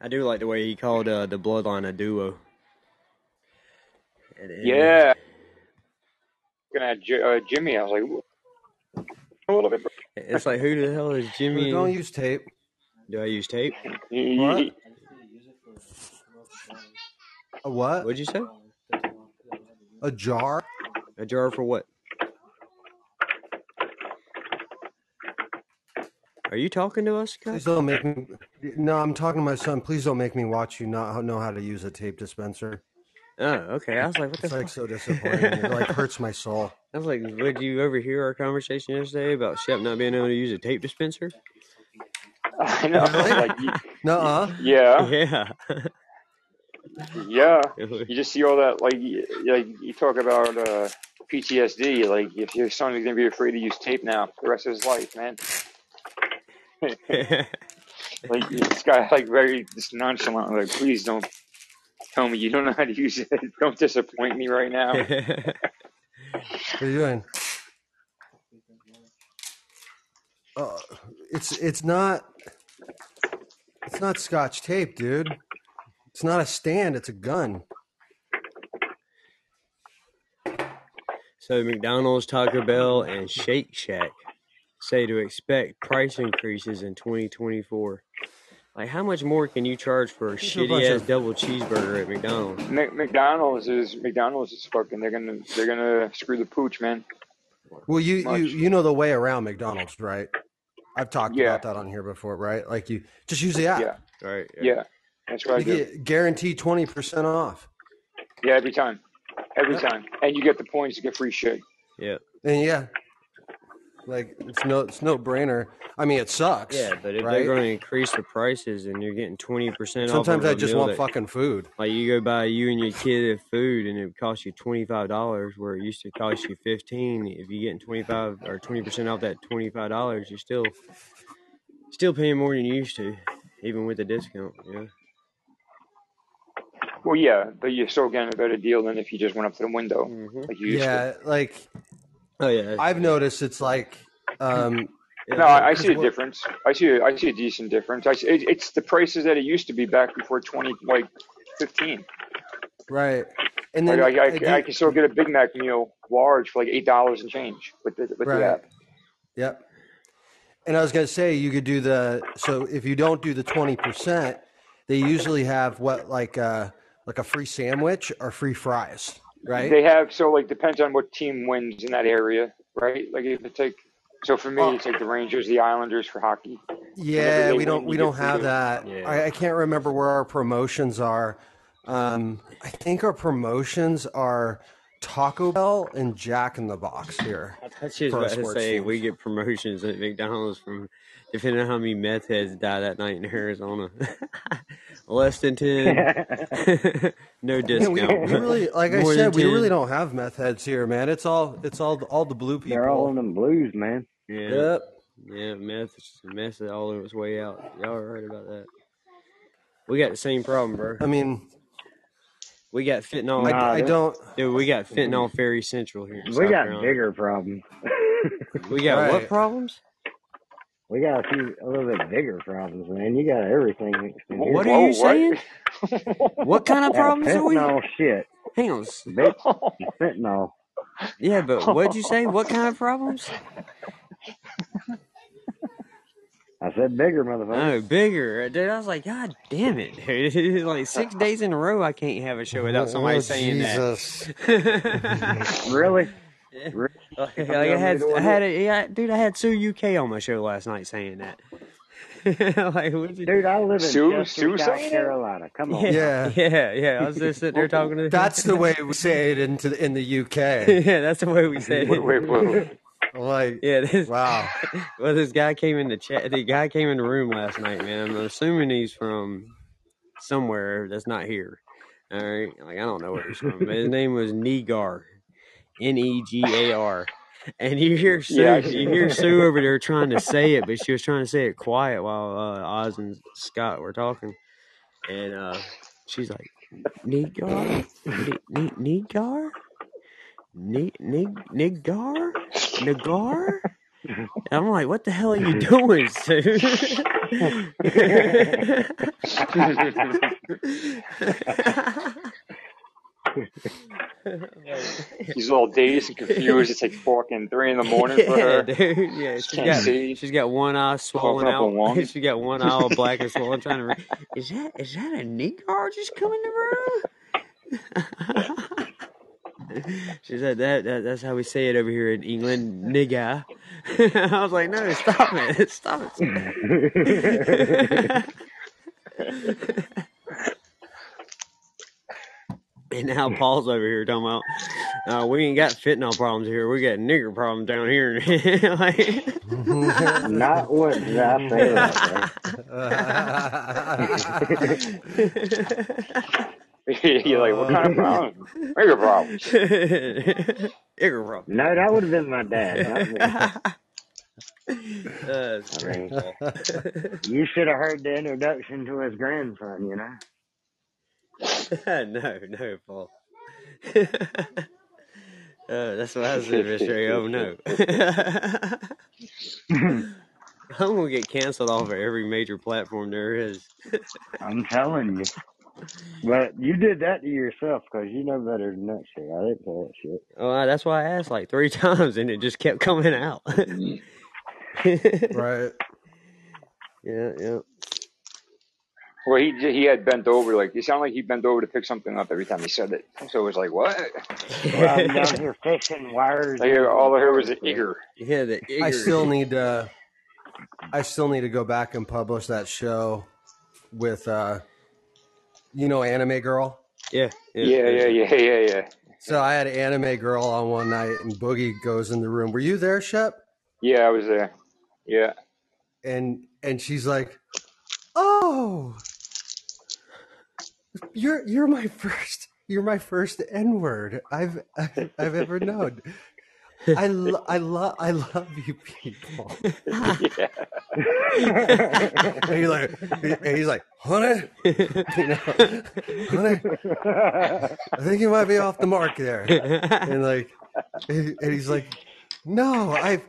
I do like the way he called uh, the Bloodline a duo. And, and, Yeah. Looking at J- uh, Jimmy, I was like, "Ooh." a little bit. Bro. It's like, who the hell is Dude, Jimmy? don't use tape. Do I use tape? What? A what? What'd you say? A jar? A jar for what? Are you talking to us, Please don't make me. No, I'm talking to my son. Please don't make me watch you not know how to use a tape dispenser. Oh, okay. I was like, what the It's like so disappointing. It like hurts my soul. I was like, did you overhear our conversation yesterday about Shep not being able to use a tape dispenser? I know. Really? Like, you- Nuh-uh. yeah, Yeah. yeah. You just see all that, like, you, like you talk about uh, PTSD. Like, if your son is gonna be afraid to use tape now for the rest of his life, man. Like this guy, like very just nonchalant. Like, please don't tell me you don't know how to use it. Don't disappoint me right now. What are you doing? Uh, it's it's not it's not scotch tape, dude. It's not a stand. It's a gun. so McDonald's, Taco Bell, and Shake Shack say to expect price increases in 2024. Like, how much more can you charge for a There's a shitty bunch ass of- double cheeseburger at McDonald's? Mc- McDonald's is McDonald's is fucking. They're gonna they're gonna screw the pooch, man. Well, you Much. you you know the way around McDonald's, right? I've talked Yeah. about that on here before, right? Like you just use the app. Yeah, Right. yeah. That's what I You do. get guaranteed twenty percent off. Yeah, every time, every Yep. time, and you get the points to get free shit. Yeah. And yeah, like it's no it's no brainer. I mean, it sucks. Yeah, but if right? they're going to increase the prices and you're getting 20% off sometimes I just want that- fucking food. Like you go buy you and your kid a food and it costs you twenty five dollars where it used to cost you fifteen. If you're getting twenty five or twenty percent off that twenty five dollars, you're still still paying more than you used to, even with the discount. Yeah. Well, yeah, but you're still getting a better deal than if you just went up to the window Mm-hmm. like you used Yeah, like Oh yeah. I've noticed it's like um to. No, I, I see a difference. I see a, I see a decent difference. I see, it, it's the prices that it used to be back before twenty like fifteen. right. And Like then I, I, I do- I can still get a Big Mac meal large for like eight dollars and change with the with Right. the app. Yep. And I was gonna say you could do the so if you don't do the twenty percent, they usually have what like uh like a free sandwich or free fries, right? They have so like depends on what team wins in that area, right? Like if it's like so for me, Oh. it's like the Rangers, the Islanders for hockey. yeah, we don't we don't have that. Yeah. I, I can't remember where our promotions are. Um, I think our promotions are Taco Bell and Jack in the Box here. I thought she was for about to say teams. we get promotions at McDonald's from depending on how many meth heads die that night in Arizona. Less than ten, no discount. we, we really, like I More said, we 10. really don't have meth heads here, man. It's all it's all all the blue people. They're all in them blues, man. Yeah. Yep. Yeah, meth, meth is all on its way out. Y'all are right about that. We got the same problem, bro. I mean, We got fentanyl. I, Nah, I they're- don't. Dude, we got fentanyl Ferry Central here. in We South got Carolina. bigger problems. We got what problems? We got a few a little bit bigger problems, man. You got everything. mixed in here. What are Whoa, you saying? What kind of That problems are we? fentanyl shit. Hang on. Bitch, fentanyl. Yeah, but what'd you say? What kind of problems? I said bigger, motherfucker. Oh, bigger, dude. I was like, God damn it, dude! like six days in a row, I can't have a show without oh, somebody Oh, saying Jesus. that. Really? Oh, yeah. Really? Like, like I had, I had a, yeah, dude. I had Sue UK on my show last night saying that. like, you, Dude, I live in Sue- Chester, Sue South? Carolina. Come on. yeah, Yeah. yeah, yeah. I was just sitting there talking to. That's the way we say it into the, in the UK. yeah, that's the way we say it. wait, wait, wait. Like, Yeah, this, wow. well, this guy came in the chat. The guy came in the room last night, man. I'm assuming he's from somewhere that's not here. All right, like I don't know where he's from. But his name was Negar, N E G A R. And you hear Sue, Yeah, you hear Sue over there trying to say it, but she was trying to say it quiet while uh, Oz and Scott were talking. And uh, she's like, Ne- Ne- Negar, Nagar. And I'm like, what the hell are you doing, Sue? She's all dazed and confused. It's like fucking three in the morning for her. dude. Yeah, she's Can't got see. she's got one eye swollen out. she's got one eye all black and swollen. Trying to. Re- is that is that a Negar just coming to the room? she said that, that that's how we say it over here in England, nigga. I was like, no, stop it, stop it. And now Paul's over here talking about uh, we ain't got fentanyl problems here. We got nigger problems down here. like, Not what I say that, You're like, what kind of problem? Bigger problems. nigger problem. No, that would have been my dad. not me. That's I mean, you should have heard the introduction to his grandson, you know? no, no, Paul. Uh, that's what I said, Mister. Oh no. I'm gonna get canceled off of every major platform there is. I'm telling you. But you did that to yourself because you know better than that shit. I didn't say that shit. Oh, that's why I asked like three times, and it just kept coming out. right. Yeah, yeah. Well, he he had bent over, like it sounded like he bent over to pick something up every time he said it. So it was like, what? Well, I'm down here fixing wires. I hear, all I heard was an and eager. Yeah, the I still need to. I still need to go back and publish that show with, uh, you know, Anime Girl. Yeah, Yeah, yeah, yeah, yeah, yeah. So I had Anime Girl on one night, and Boogie goes in the room. Were you there, Shep? Yeah, I was there. Yeah. And and she's like, "Oh, you're you're my first you're my first N word I've, I've I've ever known. I lo- I love I love you people." yeah. And he's like, and he's like, honey, you know, honey, I think you might be off the mark there. And like, and he's like, no, I,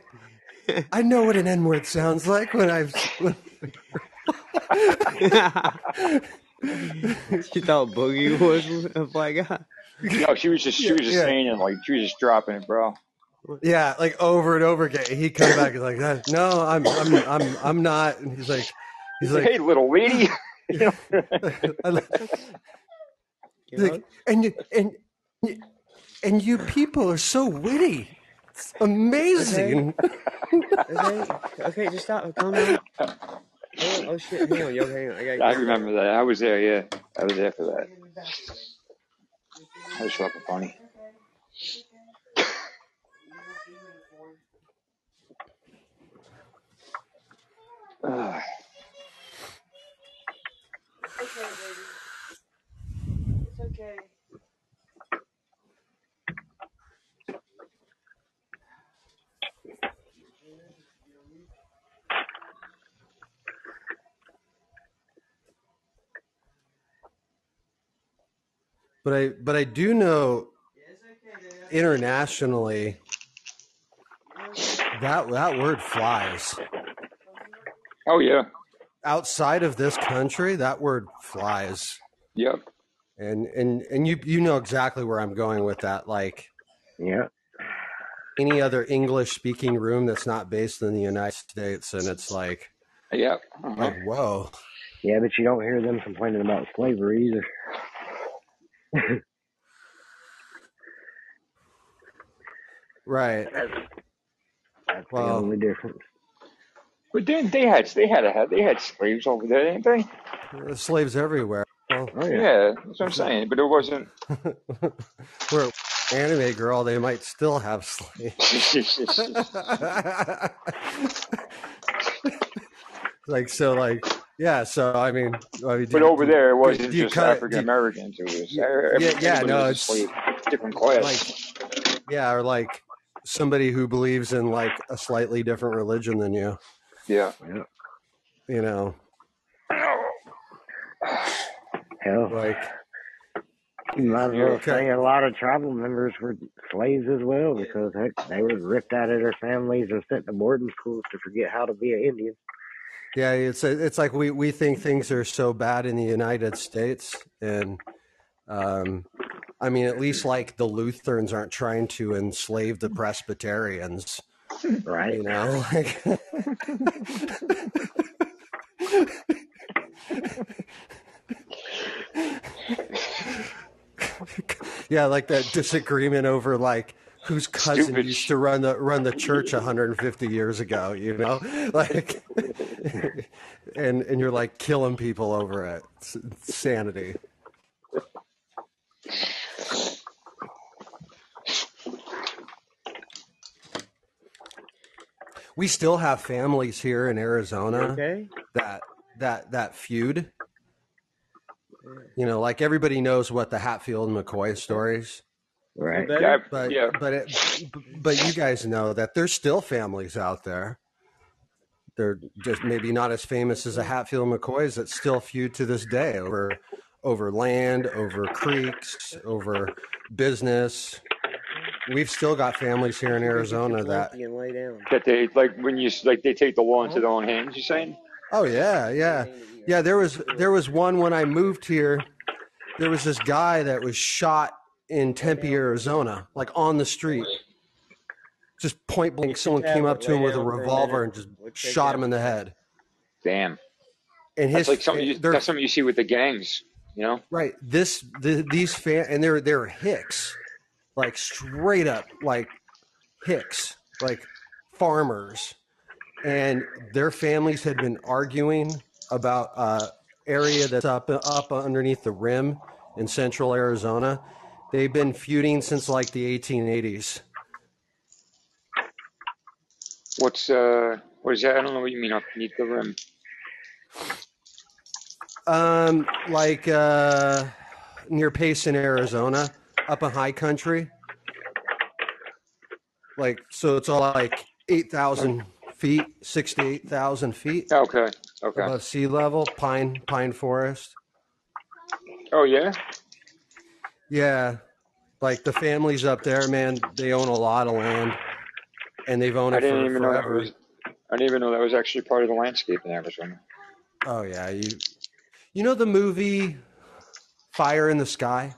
I know what an N word sounds like when I've. When, she thought Boogie was a black guy. No, she was just she was just Yeah. saying it like she was just dropping it, bro. yeah, like over and over again. He comes back and like, no, I'm, I'm, I'm, I'm not. And he's like, he's like, hey, little lady. You know? like, and you, and and you people are so witty. It's amazing. Okay, okay, just stop. Calm down. Oh, oh shit! Hang on, yo, hang on. I gotta. I remember that. I was there. Yeah, I was there for that. That was fucking funny. Ugh. But I, but I do know internationally that that word flies. oh yeah. Outside of this country, that word flies. Yep. And and and you you know exactly where I'm going with that. Like yeah. any other English speaking room that's not based in the United States, and it's like Yep. Uh-huh. like whoa. Yeah, but you don't hear them complaining about slavery either. Right. That's, that's the only difference. But then they had they had a, they had slaves over there, didn't they? There's slaves everywhere. Well, Oh Yeah. yeah. that's what I'm saying. But it wasn't. we're anime girl, they might still have slaves. like so like yeah so i mean, I mean but do- over there, it wasn't you just African Americans. It was Yeah, yeah, no, it's different class. like yeah or like somebody who believes in like a slightly different religion than you yeah. yeah. you know Hell, like you might as well Okay. say a lot of tribal members were slaves as well because heck, they were ripped out of their families and sent to boarding schools to forget how to be an Indian. Yeah it's it's like we we think things are so bad in the united states and um i mean at least like the lutherans aren't trying to enslave the presbyterians Right? you know like yeah, like that disagreement over like whose cousin Stupid used to run the run the church 150 years ago. You know, like, and and you're like killing people over it. It's insanity. We still have families here in Arizona Okay. that that that feud. You know, like everybody knows what the Hatfield McCoy stories, Right. Better? Yeah, but yeah. but it, but you guys know that there's still families out there. They're just maybe not as famous as the Hatfield and McCoys that still feud to this day over over land, over creeks, over business. We've still got families here in Arizona that and lay down. That they like when you like they take the law into their own hands. You saying? Oh yeah, yeah. Yeah, there was there was one when I moved here. There was this guy that was shot in Tempe, Arizona, like on the street. Just point blank, someone came up to him with a revolver and just shot him in the head. Damn. And his That's like something. You, that's something you see with the gangs. You know? right. This the, these fan and they're they're Hicks, like straight up like Hicks, like farmers, and their families had been arguing about uh, area that's up up underneath the rim in central Arizona. They've been feuding since like the 1880s. What's uh? What is that? I don't know what you mean underneath the rim. Um, like uh, near Payson, Arizona, up in high country. Like so, it's all like eight thousand feet, six to eight thousand feet Okay. Okay. above sea level, pine pine forest. Oh yeah. Yeah, like the families up there, man, they own a lot of land, and they've owned I it didn't for even know that forever. was. I didn't even know that was actually part of the landscape in Arizona. Oh yeah, you you know the movie Fire in the Sky?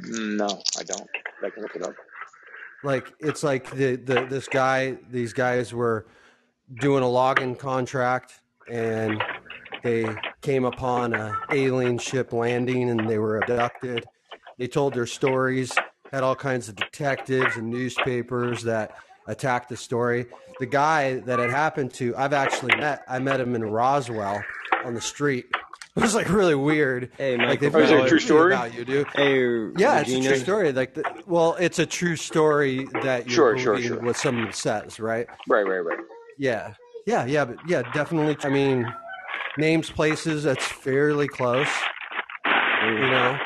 No, I don't. I can look it up. Like it's like the, the this guy, these guys were doing a logging contract and they came upon a alien ship landing and they were abducted. They told their stories, had all kinds of detectives and newspapers that attacked the story. The guy that it happened to, I've actually met. I met him in Roswell on the street. It was like really weird. Hey, Like Michael. they Oh, is it a true story? about you, dude. Hey, Yeah, it's a true story. Like, the, well, it's a true story that you're Sure, sure, believing sure. what someone says, right? Right, right, right. Yeah, yeah, yeah, but yeah, definitely. I mean, names, places. That's fairly close, you know.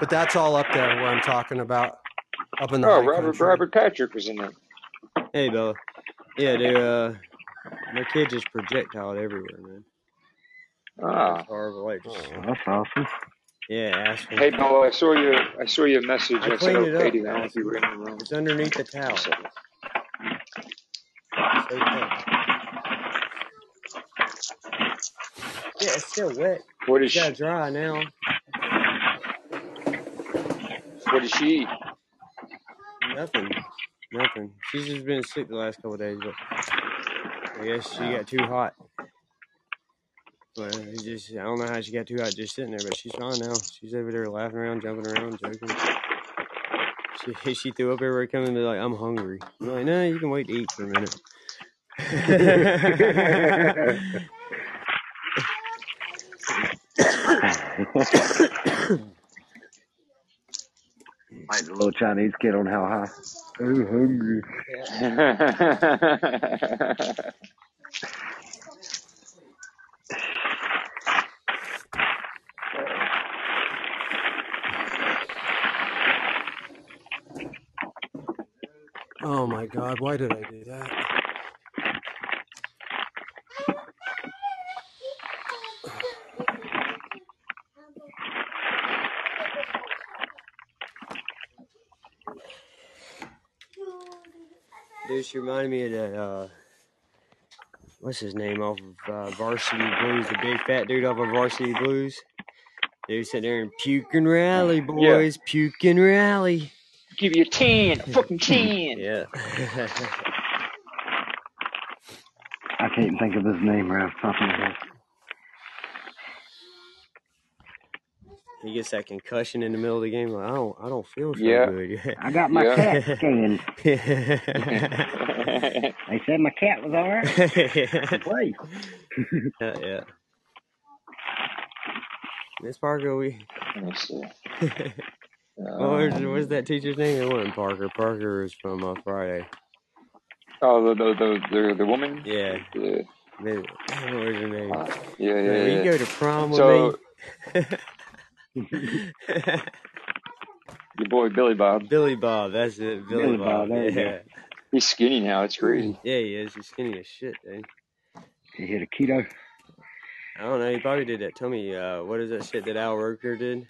But that's all up there where I'm talking about, up in the Oh, high Robert country. Robert Patrick was in there. Hey, Bella. Yeah, dude. Uh, my kid just projectiled everywhere, man. Ah. It's horrible. Like, Oh, that's awesome. yeah, ask me. Hey, Bill, I saw your I saw your message. I I, said cleaned it okay up. to that. I don't know if you were in the room. It's underneath the towel. It's okay. Yeah, it's still wet. What is It's she? gotta dry now. What did she eat? Nothing. Nothing. She's just been sick the last couple of days, but I guess she got too hot. But it just I don't know how she got too hot just sitting there, but she's fine now. She's over there laughing around, jumping around, joking. She she threw up everywhere coming to like, I'm hungry. I'm like, no, you can wait to eat for a minute. Like the little Chinese kid on How High. I'm hungry. Oh my God! Why did I do that? Dude, she reminded me of that uh what's his name off of uh, Varsity Blues, the big fat dude off of Varsity Blues. Dude sitting there and puke and rally, boys. Puke and rally. Give you a ten, a fucking ten. Yeah. I can't think of his name right off the top of my head. He gets that concussion in the middle of the game. Like I don't, I don't feel so Yeah. good yet. I got my Yeah. cat scanned. They said my cat was all right. yeah, Play. yeah. Miss Parker, we. Let me see. what was, Um, what's that teacher's name? It wasn't Parker. Parker is from uh, Friday. oh, the the the the, the woman. Yeah. Yeah, Maybe, I don't know what her name. uh, yeah, Man, yeah, will you go to prom with So me? your boy Billy Bob, Billy Bob, that's it. Billy, Billy Bob. Bob, yeah. he's skinny now. It's crazy. Yeah, he is. He's skinny as shit, dude. He hit a keto. I don't know. He probably did that. Tell me, uh, what is that shit that Al Roker did?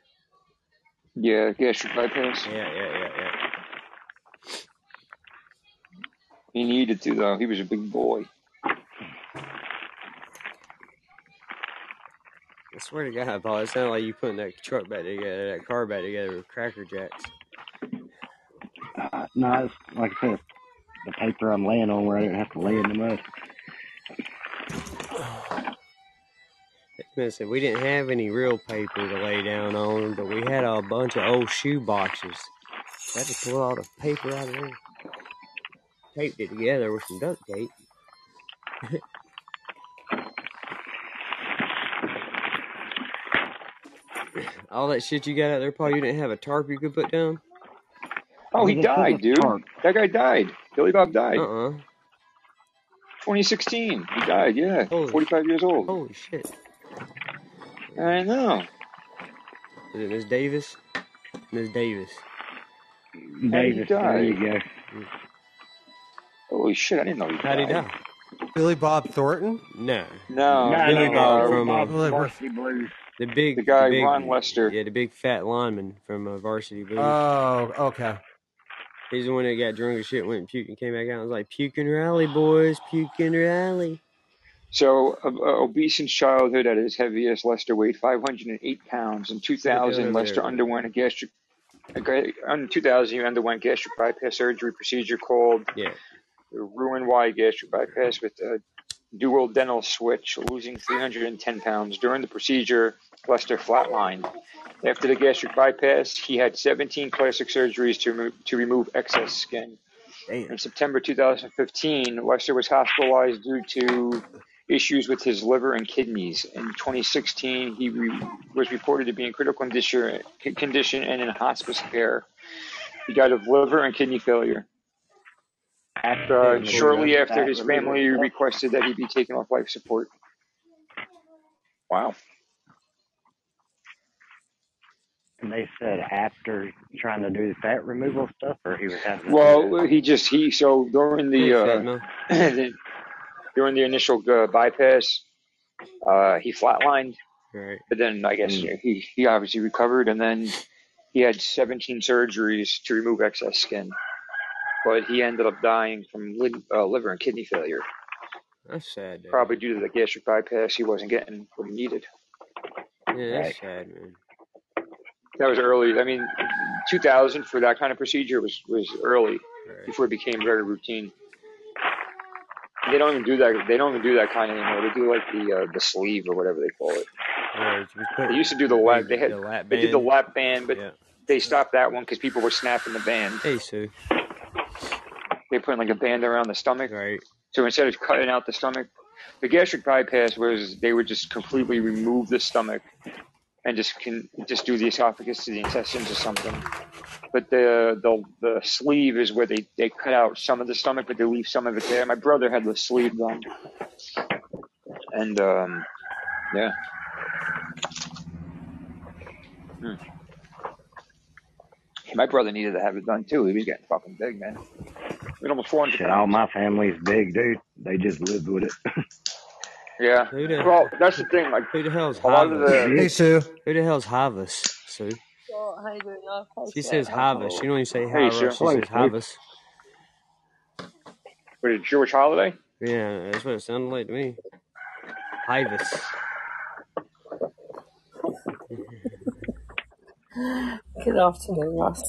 Yeah, gastric bypass. Yeah, yeah, yeah, yeah. He needed to though. He was a big boy. I swear to God, Paul, it sounded like you putting that truck back together, that car back together with Cracker Jacks. Uh, no, it's, like I said, the paper I'm laying on where I didn't have to lay in the mud. Listen, we didn't have any real paper to lay down on, but we had a bunch of old shoe boxes. I had to pull all the paper out of there. Taped it together with some duct tape. all that shit you got out there, Paul, you didn't have a tarp you could put down? Oh, he Well, this is died, dude. tarp. That guy died. Billy Bob died. Uh-uh. 2016. He died. Yeah, Holy- 45 years old. Holy shit. I know. Is it Miss Davis? Miss Davis. Davis, there you go. Holy shit! I didn't know he How'd he died. die? Billy Bob Thornton? No. No, No, Billy no, Bob no, from, uh, Bob Billy- Varsity Blues. The big, The guy, big, Ron Lester. Yeah, the big fat lineman from uh, Varsity Blues. Oh, okay. He's the one that got drunk as shit, went and puked and came back out and was like, puke and rally, boys, puke and rally. So, uh, uh, obese in childhood at his heaviest, Lester weighed 508 pounds. In 2000, Lester there. underwent a gastric. a In 2000, he underwent gastric bypass surgery procedure called Yeah. the Roux-en-Y gastric bypass with a duodenal switch, losing 310 pounds. During the procedure, Lester flatlined. After the gastric bypass, he had 17 plastic surgeries to, remo- to remove excess skin. Damn. In September 2015, Lester was hospitalized due to issues with his liver and kidneys. In 2016, he re- was reported to be in critical condition, condition and in hospice care. He died of liver and kidney failure. Uh, shortly after his family requested that he be taken off life support. Wow. And they said after trying to do the fat removal stuff, or he was having. Well, he just he so during the uh, the- during the initial uh, bypass, uh, he flatlined. Right. But then I guess Mm. he, he obviously recovered, and then he had 17 surgeries to remove excess skin. But he ended up dying from li- uh, liver and kidney failure, That's sad, probably due to the gastric bypass. He wasn't getting what he needed. Yeah, that's Right. sad, man. That was early. I mean, 2000 for that kind of procedure was was early Right. before it became very routine. They don't even do that. They don't even do that kind anymore. They do like the uh, the sleeve or whatever they call it. They used to do the lap. They had the lap they did the lap band, but Yeah. they stopped that one because people were snapping the band. Hey, Sue. They put like a band around the stomach. Right. So instead of cutting out the stomach, the gastric bypass was they would just completely remove the stomach and just can just do the esophagus to the intestines or something. But the the the sleeve is where they they cut out some of the stomach, but they leave some of it there. My brother had the sleeve done, and um, yeah. Hmm. My brother needed to have it done too. He was getting fucking big, man. He was almost 400 Shit, all my family's big, dude. They just lived with it. Yeah. Who the, Well, that's the thing. Like who the hell's a lot of Havas? the Hey, Sue. Who the hell's Havas, Sue? So, how you doing? She says Havas. She don't even say Hey, Havas. Sue. She Hello, says Sue. Havas. what is it, Jewish holiday? Yeah, that's what it sounded like to me. Havas. Good afternoon, Ross.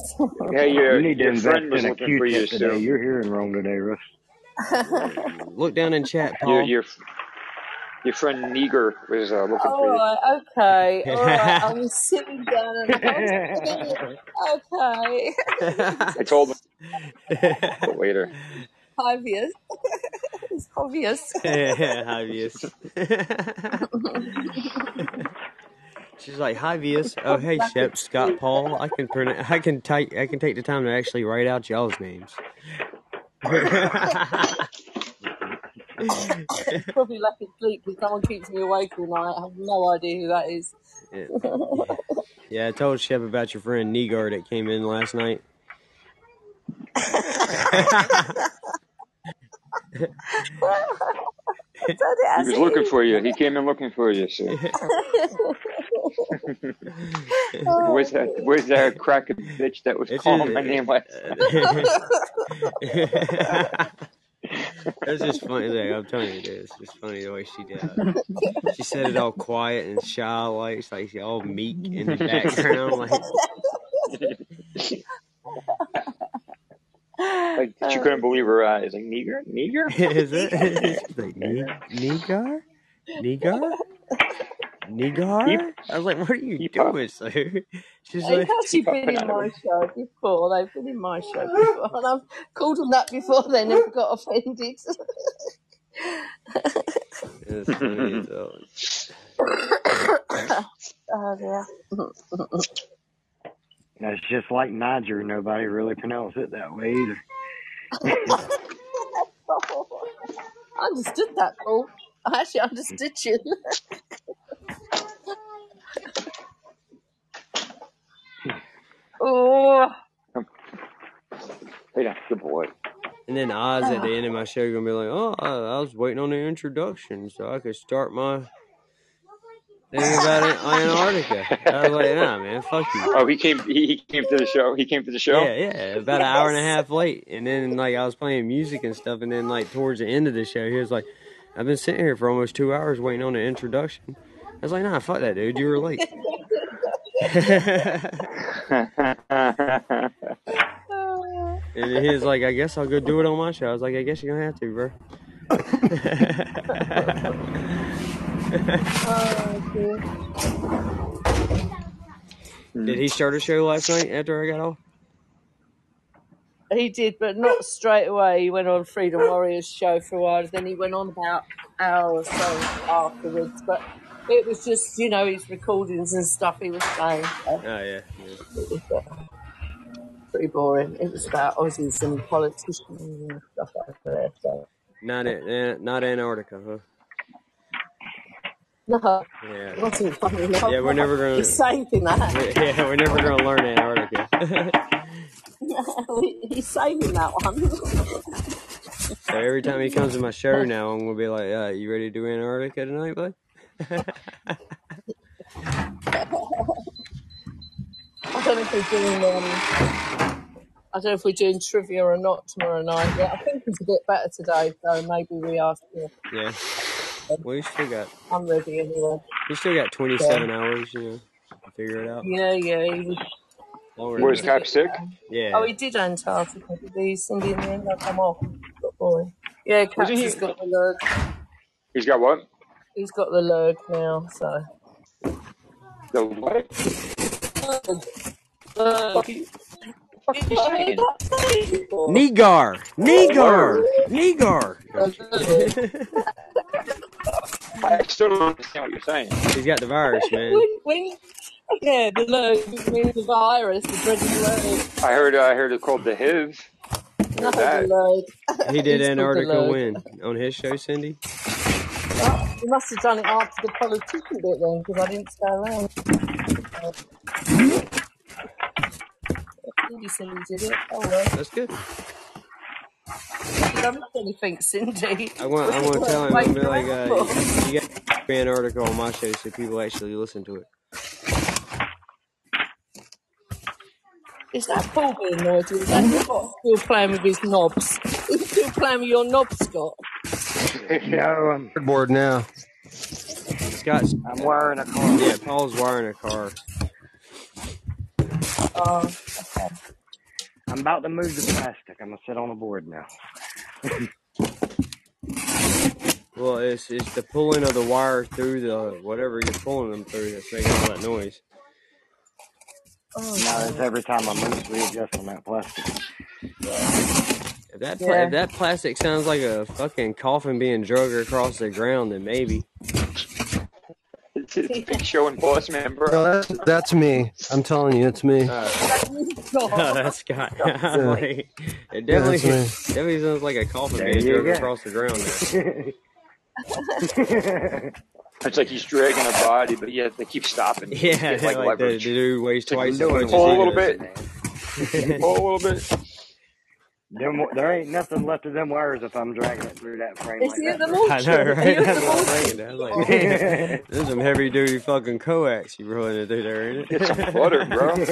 Hey, your, you need to your invest friend was in a looking for you, Q-tip today. Sue. You're hearing wrong today, Russ. Look down in chat, Your, Paul. your, your friend Neger was uh, looking All for you. right, okay, all right. I was sitting down and I was okay. I told him but later. Obvious. it's obvious. Yeah, obvious. She's like, "Hi, Vius. Oh, hey, Shep, Scott, Paul. I can print. I can take. I can take the time to actually write out y'all's names." Probably lack of sleep because someone keeps me awake all night. I have no idea who that is. yeah. yeah, I told Shep about your friend Negar that came in last night. He was looking for you. He came in looking for you. So. where's that? Where's that oh. cracking bitch that was It's calling my name last night? It's just funny. Like, I'm telling you, it's just funny the way she did. it. She said it all quiet and shy, like it's like she all meek in the background. Like, Like she uh, couldn't believe her eyes. Like Neger, Neger. is it? She's like "Ne- Negar, Negar, Negar. I was like, what are you Keep up. doing, sir? She's They've like, actually been in my show before. They've been in my show before. And I've called them that before. They never got offended. it's funny as hell. oh, dear. That's just like Niger. Nobody really pronounces it that way either. I understood that, Paul. I actually understood you. oh, Hey, that's good boy. And then Oz at the end of my show gonna be like, "Oh, I, I was waiting on the introduction so I could start my thing about it, on Antarctica." I was like, "Nah, man, fuck you." Oh, he came. He, he came to the show. He came to the show. Yeah, yeah, about an hour and a half late, and then like I was playing music and stuff, and then like towards the end of the show, he was like, "I've been sitting here for almost two hours waiting on the introduction." I was like, "Nah, fuck that, dude. You were late." and then he was like, "I guess I'll go do it on my show." I was like, "I guess you're gonna have to, bro." Oh. Did he start a show last night after I got off? He did, but not straight away. He went on Freedom Warriors show for a while. Then he went on about an hour or so afterwards. But it was just, you know, his recordings and stuff he was saying. So Oh yeah. yeah. it was uh, pretty boring. It was about Aussies and politicians and stuff like that. So. Not in, not Antarctica, huh? No, Yeah. it wasn't funny enough. Yeah, we're never gonna. He's saving that. we- Yeah, we're never gonna learn Antarctica. He's saving that one. so every time he comes to my show now, I'm gonna be like, uh, "You ready to do Antarctica tonight, bud?" I don't know if we're doing um, I don't know if we're doing trivia or not tomorrow night. Yeah, I think it's a bit better today, so maybe we ask you. yeah. Well, you still got I'm ready anyway. you still got 27 hours, you know, to figure it out. Yeah, yeah. He was, Longer Where's than that. Cap sick? Yeah. oh, he did Antarctica. Did he? Cindy in the end, I come off. Good boy. Yeah, Cap's he... has got the lurg. He's got what? He's got the lurg now, so. The what? Lurg. Fuck you. What I still don't understand what you're saying. He's got the virus, man. when, when, yeah, the lurg means the virus, the dreaded lurg. I heard. I heard it called the HIV. No, that. the lurg. He did He's called the Antarctica lurg. when on his show, Cindy. He must have done it after the politician bit then, because I didn't stay around. Hmm? Cindy Cindy did it. Oh well. That's good. He doesn't do anything, Cindy. I want. I want to tell him. I'm be like, it. uh, you got Antarctica on my show, so people actually listen to it. Is that Paul being noisy? Is that Scott still playing with his knobs? He's still playing with your knobs, Scott. No, I'm, Board now. Scott's. I'm wiring a car. Yeah, Paul's wiring a car. Oh, okay. I'm about to move the plastic. I'm gonna sit on a board now. Well, it's it's the pulling of the wire through the whatever you're pulling them through that's making all that noise. Oh, No, that's every time I move, readjust on that plastic. If that pla- Yeah. if that plastic sounds like a fucking coffin being drug across the ground, then maybe. It's, it's Big Show and Boss Man. No, that's that's me. I'm telling you, it's me. Uh, God. that's Scott. Yeah. like, it Yeah, definitely that's definitely sounds like a coffin There being you drug go. across the ground. There. It's like he's dragging a body, but yeah, they keep stopping. Yeah, get, like, like the, the leverage. dude weighs It's twice you're as doing Pull a little he bit. Pull a little bit. Them, there ain't nothing left of them wires if I'm dragging it through that frame Is like that. the. I know, right? That's the what I'm mortuary? thinking. I was like, man, there's some heavy duty fucking coax you rolling it through there, ain't Get some butter, bro.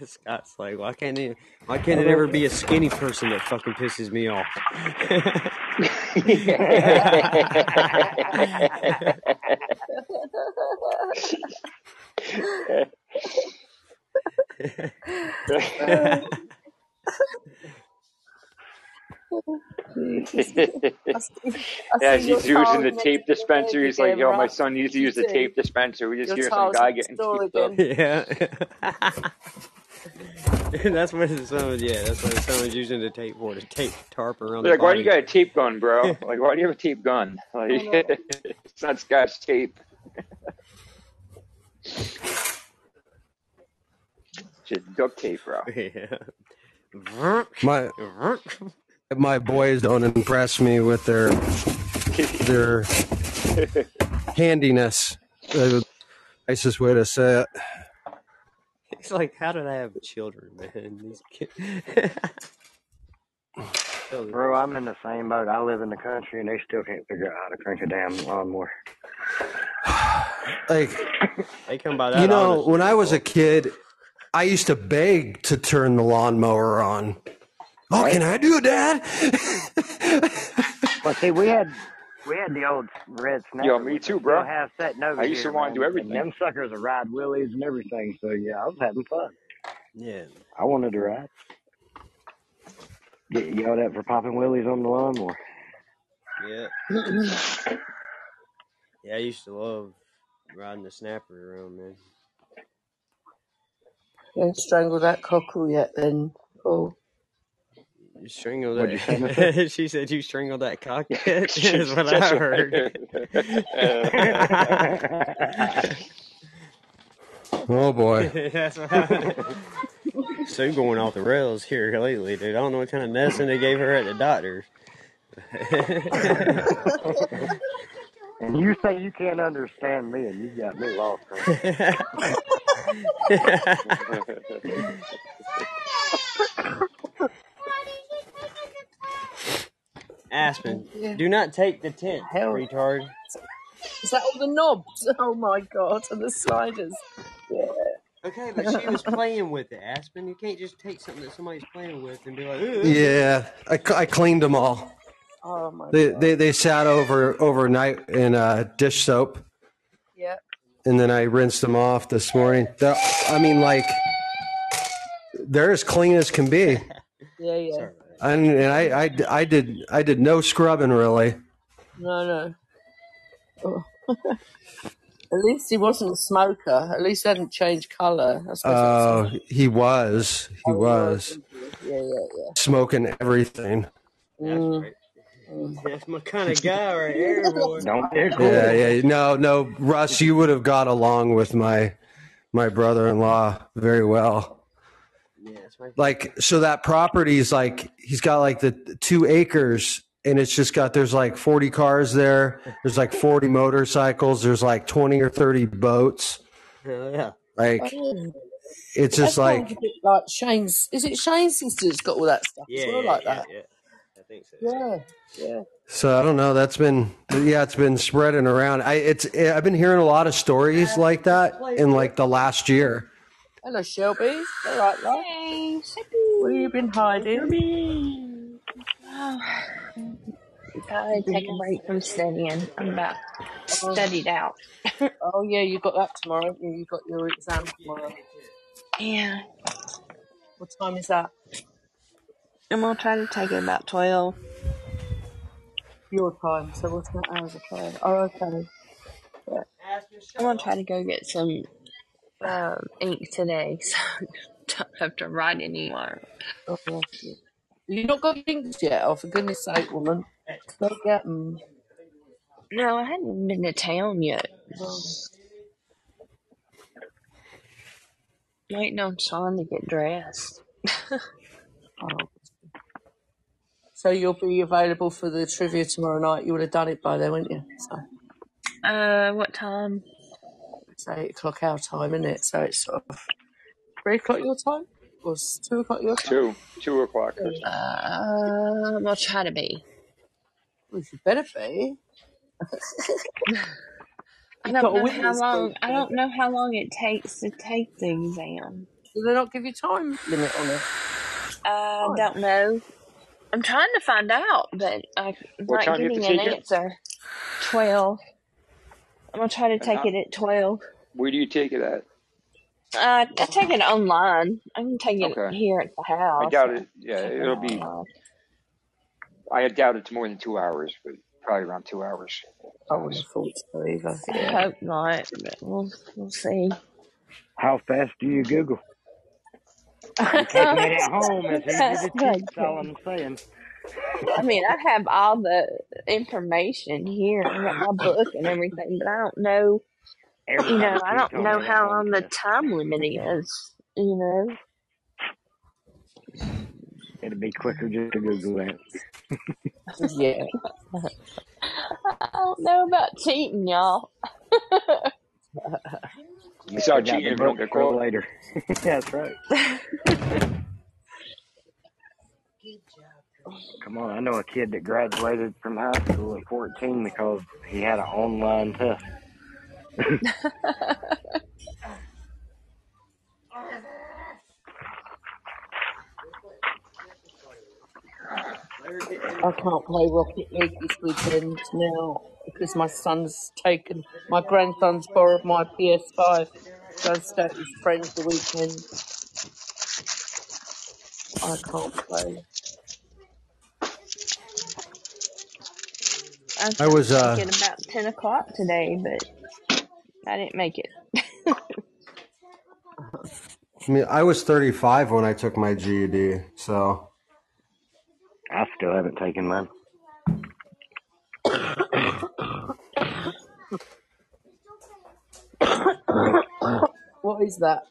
It? Scott's like, why can't it? Why can't it ever be a skinny person that fucking pisses me off? yeah, I see, I As see your he's using tile the next tape to the bed dispenser, he's like, again, yo, my right? son needs to You use the do. tape dispenser. We just Your hear some tile's guy next getting door taped up. again. yeah. that's what his son was. Yeah, that's what his son was using the tape for to tape tarp around the They're like, why do you got a tape gun, bro? Like, why do you have a tape gun? Like, it's not Scotch tape. Just duct tape, bro. yeah. My my boys don't impress me with their their handiness. Uh, nicest way to say it. It's like, how did I have children, man? These kids. Bro, I'm in the same boat. I live in the country and they still can't figure out how to crank a damn lawnmower. Like they come by that. you know, honestly when I was a kid, I used to beg to turn the lawnmower on. Oh, Right? can I do it, Dad? Well, see, we had we had the old red snapper, Yo, me which I too, still bro. have sitting over I used to want to do man. And everything. them suckers would ride wheelies and everything. So yeah, I was having fun. yeah. I wanted to ride. Get yelled at for popping wheelies on the lawnmower. Yeah. Yeah, I used to love riding the snapper around, man. You ain't strangled that cockle yet, then, Paul. You strangled What'd you that. she said you strangled that cockpit. Is what I That's heard. Oh boy. That's what I So going off the rails here lately, dude. I don't know what kind of medicine they gave her at the doctor's. and you say you can't understand me, and you got me lost. Man. Aspen, Yeah. do not take the tent, Hell. retard. Is that all the knobs? Oh my god, and the sliders. Yeah. Okay, but she was playing with it, Aspen. You can't just take something that somebody's playing with and be like, "Ugh." Yeah, I cleaned them all. Oh my They, god. they they sat over overnight in uh, dish soap, Yeah. and then I rinsed them off this morning. They're, I mean, like they're as clean as can be. Yeah, yeah. Sorry, man. And, and I, I, I did I did no scrubbing really. No, no. Oh. At least he wasn't a smoker. At least he hadn't changed colour. That's what Uh, he was he Oh, was Yeah, yeah, yeah. smoking everything. That's Mm, right. mm. That's my kind of guy right here, boy. Don't get. Yeah, yeah. No, no, Russ, you would have got along with my my brother-in-law very well. Yeah, my. Like, so that property is like he's got like the two acres, and it's just got there's like forty cars there. There's like forty motorcycles. There's like twenty or thirty boats. Hell yeah. Like, Oh, it's just sounds like a like Shane's. Is it Shane's sister's got all that stuff Yeah, as well, yeah, like yeah, that? yeah. I think so. Yeah, yeah. so. I don't know. That's been yeah, it's been spreading around. I it's I've been hearing a lot of stories like that in like the last year. Hello, Shelby. All right, love. Hey, Shelby. Where you been hiding? Gotta take a break from studying. I'm about studied out. Oh yeah, you got that tomorrow. You You got your exam tomorrow. Yeah. What time is that? I'm gonna try to take it about twelve. Your time. So what's that hours of play? Oh, okay. Yeah. I'm gonna try to go get some um, ink today, so I don't have to write anymore. You. Not got inks yet? Oh, for goodness sake, woman. Go get them. No, I hadn't been to town yet. Waiting on Sean to get dressed. Oh. So you'll be available for the trivia tomorrow night. You would have done it by then, wouldn't you? So Uh, what time? It's eight o'clock our time, isn't it? So it's sort of three o'clock your time? Or two o'clock your time? Two, two o'clock. Uh, I'm gonna try to be. Well, you better be. I don't know how long. I don't know how long it takes to take the exam. Do they not give you time limit on it? I Fine. don't know. I'm trying to find out, but I'm What not time do you have getting an it? answer. Twelve. I'm gonna try to take how, it at twelve. where do you take it at? Uh, I take it online. I can take it here at the house. I doubt it. Yeah, take it it'll be. I doubt it's more than two hours, but probably around two hours. I wouldn't have thought so either. I hope not, but we'll we'll see. How fast do you Google? You're taking it at home. It's easy that's to good. That's all I'm saying. I mean, I have all the information here. I got my book and everything, but I don't know. You know, I don't know how long the time limit is. You know, It'd be quicker just to Google that. Yeah. I don't know about cheating, y'all. You It's still not got cheating the if you don't get for caught. later. That's right. Come on, I know a kid that graduated from high school at 14 because he had an online test. I can't play Rocket League this weekend now because my son's taken, my grandson's borrowed my PS5. So I stay his friends the weekend. I can't play. I was I gonna was uh take it about ten o'clock today, but I didn't make it. I mean I was 35 when I took my GED, so I still haven't taken mine. What is that?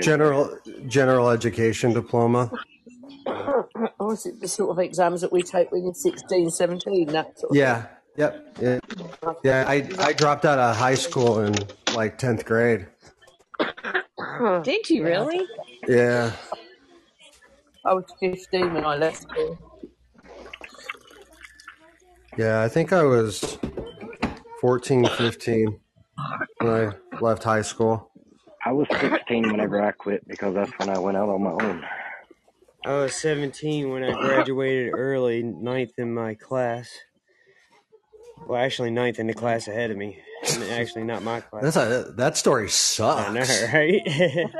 General general education diploma. Is it the sort of exams that we take when you're 16, 17, that sort of Yeah. Yep. Yeah. Yeah, I I dropped out of high school in like 10th grade. Did you really? Yeah. I was 15 when I left school. Yeah, I think I was 14, 15 when I left high school. I was 16 whenever I quit because that's when I went out on my own. I was 17 when I graduated early, ninth in my class. Well, actually, ninth in the class ahead of me. Actually, not my class. That's a that story I know, sucks. right?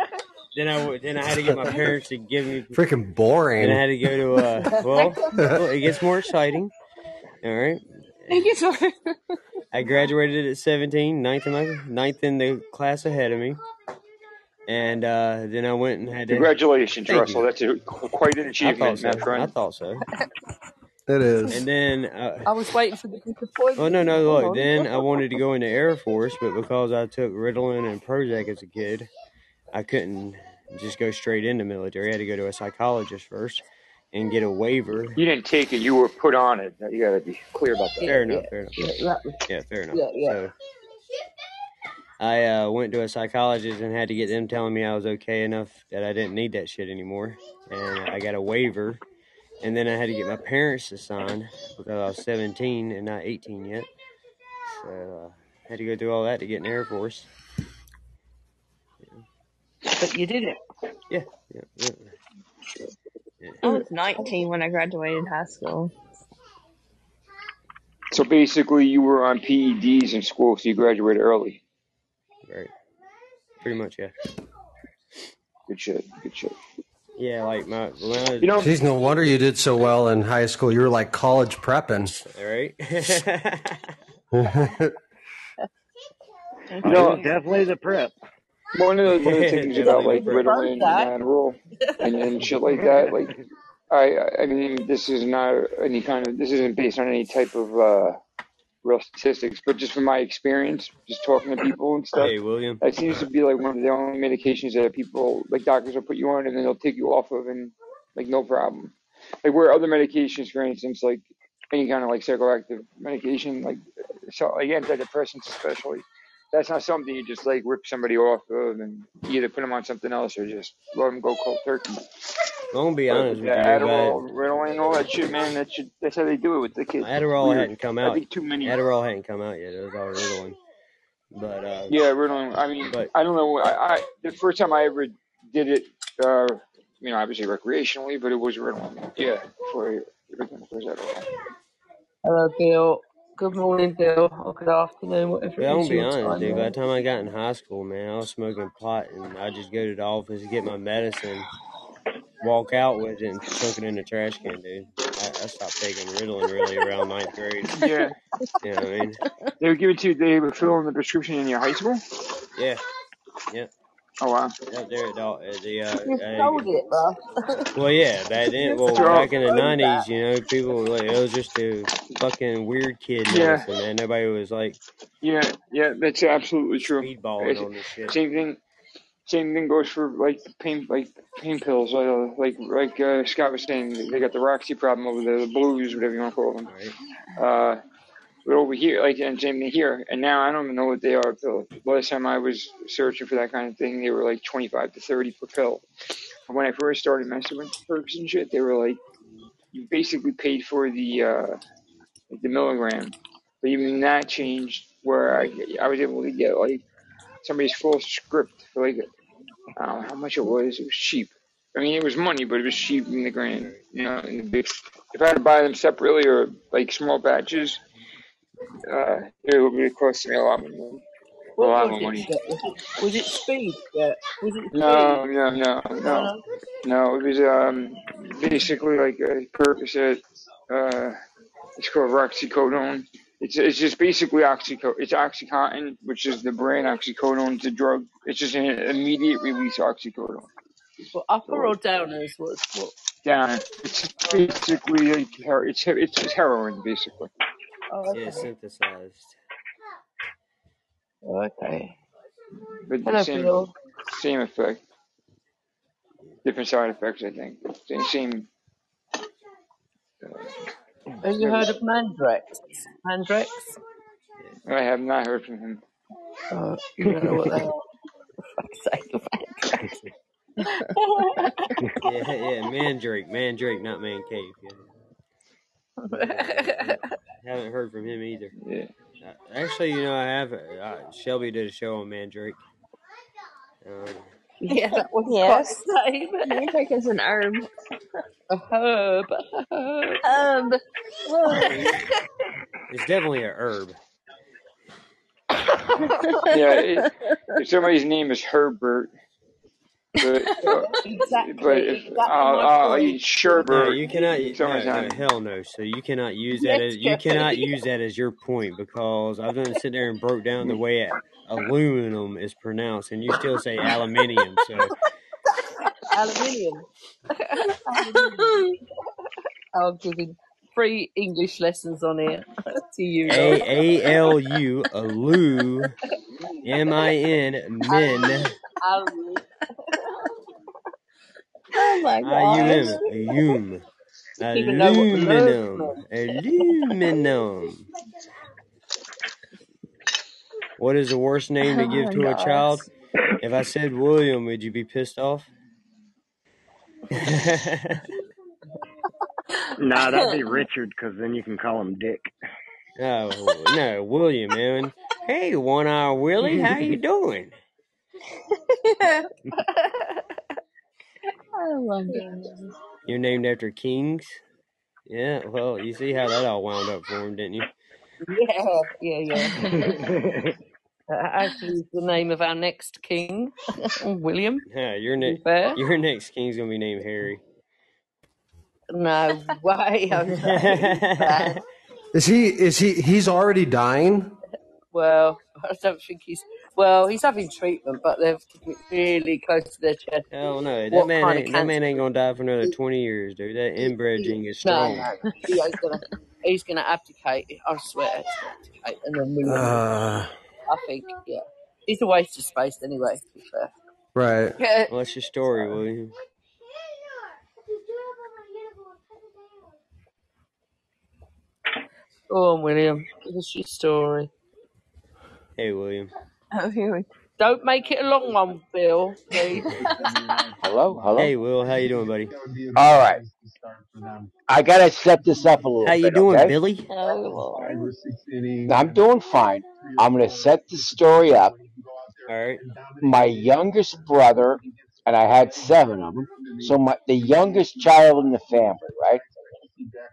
then I w- then I had to get my parents to give me. Freaking Then I had to go to uh. Well, well, it gets more exciting. All right. Thank you so I graduated at 17, ninth in my ninth in the class ahead of me, and uh, then I went and had to. Congratulations, Thank Russell. you. That's a, quite an I thought achievement, so. my I thought so. It is. And then, uh, I was waiting for the disappointment. oh no, no, look. Then I wanted to go into Air Force, but because I took Ritalin and Prozac as a kid, I couldn't just go straight into military. I had to go to a psychologist first and get a waiver. You didn't take it; you were put on it. You got to be clear about that. Fair yeah, enough. Fair enough. yeah, Yeah, fair enough. yeah, yeah. So I uh, went to a psychologist and had to get them telling me I was okay enough that I didn't need that shit anymore, and I got a waiver. And then I had to get my parents to sign because I was 17 and not 18 yet. So uh, had to go through all that to get in the Air Force. But you did it. Yeah, yeah, yeah. yeah. I was 19 when I graduated high school. So basically, you were on PEDs in school, so you graduated early. Right. Pretty much, yeah. Good shit. Good shit. Yeah, like my when I was, You know, Geez, no wonder you did so well in high school. You were like college prepping. right? you know, definitely the prep. one of the, one of the things about like Right. Ritalin and Adderall and, and shit like that, like I I mean this is not any kind of this isn't based on any type of uh real statistics, but just from my experience, just talking to people and stuff, hey, William. that seems to be like one of the only medications that people like doctors will put you on and then they'll take you off of and like no problem. Like where other medications, for instance, like any kind of like psychoactive medication, like so like antidepressants especially, that's not something you just like rip somebody off of and either put them on something else or just let them go cold turkey. I'm gonna be honest with you. yeah, but Adderall, Ritalin, all that shit, man. That shit, that's how they do it with the kids. Adderall Weird. hadn't come I out. think too many. Adderall hadn't come out yet. It was all Ritalin. But uh, Yeah, Ritalin. I mean, But- I don't know. I, I the first time I ever did it, uh, you know, obviously recreationally, but it was Ritalin. Yeah, before everything was Adderall. Hello, Bill. Good morning, Bill. Or good afternoon, whatever But I'm it gonna be honest, time. dude. By the there. time I got in high school, man, I was smoking pot, and I just go to the office and get my medicine, walk out with it, and chuck it in the trash can, dude. I, I stopped taking Ritalin really around ninth grade. Yeah, You know what I mean? they would give it to you. They would fill in the prescription in your high school. Yeah, Oh wow. up there at the, the uh, You uh, sold it, bro. well, yeah, back then, well, back in the '90s, you know, people were like it was just a fucking weird kid Yeah. medicine, man. Nobody was like Yeah, yeah, that's absolutely true. speedballing It's- on this shit. Same thing. Same thing goes for like pain, like pain pills. Uh, like like uh, Scott was saying, they got the Roxy problem over there, the blues, whatever you want to call them. Right? Uh, but over here, like and same thing here, and now I don't even know what they are. Pill. Last time I was searching for that kind of thing, they were like twenty five to thirty per pill. And when I first started messing with perks and shit, they were like, you basically paid for the uh, the milligram. But even that changed where I I was able to get like somebody's full script for like I don't know how much it was. It was cheap. I mean, it was money, but it was cheap in the grand. You know, in the big. If I had to buy them separately or like small batches, uh, it would be cost me a lot more money. A lot was more it? money. Was it, was it speed? Yeah. Was it speed? No, no, no, No, no, no. It was um basically like a Percocet. Uh, it's called Roxicodone. It's it's just basically oxyco. It's OxyContin, which is the brand Oxycodone. It's a drug. It's just an immediate release oxycodone. Well, upper or downers was what? down. It's basically like her- it's it's just heroin basically. Oh, Yeah, synthesized. Okay. But Hello, the same Bill. same effect, different side effects. I think same same. Uh, Have you heard of Mandrax? Mandrax? I have not heard from him. Uh, you don't know what they are. For fuck's sake, Mandrax. Yeah, yeah, Mandrake, Mandrake, not Man Cave. Yeah. Haven't heard from him either. Yeah. Uh, Actually, you know, I have. Uh, Shelby did a show on Mandrake. Um, yeah, that was Yes. Scott's name. Mandrake is an herb. A herb. A herb. Um, it's definitely a herb. Yeah, it, if somebody's name is Herbert, but uh, Exactly. but if Exactly I'll, my I'll eat No, Sherbert, you cannot. No, someone's no, not. hell no. So you cannot use that Yes, as you cannot use that as your point because I've done sit there and broke down the way aluminum is pronounced, and you still say aluminium. So Aluminium. Aluminium. I'm giving free English lessons on here to you lot. A A L U alu M I N min Aluminium. oh my I U gosh. M ayum Even know what aluminum aluminum. Aluminum. What is the worst name to Oh give my to a child? If I said William, would you be pissed off? Nah, that'd be Richard, because then you can call him Dick. no, no, William, man. Hey, one eye Willie, how you doing? oh my goodness. You're named after kings. Yeah, well, you see how that all wound up for him, didn't you? Yeah, yeah, yeah. Actually, is the name of our next king, William. Yeah, your next fair, your next king's gonna be named Harry. no way, Jose. Bad. Is he? Is he? He's already dying. Well, I don't think he's. Well, he's having treatment, but they're really close to their chest. Hell no, that What man kind of ain't that man cancer? ain't gonna die for another twenty years, dude. That inbred gene is No, strong. no, he ain't gonna. He's gonna abdicate. I swear, he's gonna abdicate, and then William. Uh, I think, yeah, he's a waste of space anyway. To be fair. right. Yeah. What's your story, William? Go on, William. Give us your story. Hey, William. Oh, here we Don't make it a long one, Bill. Please. Hello, hello. Hey, Will. How you doing, buddy? All right. I gotta set this up a little How you bit, doing, okay? Billy? Oh, Lord. I'm doing fine. I'm gonna set the story up. All right. My youngest brother, and I had seven of them. So my the youngest child in the family, right, All right.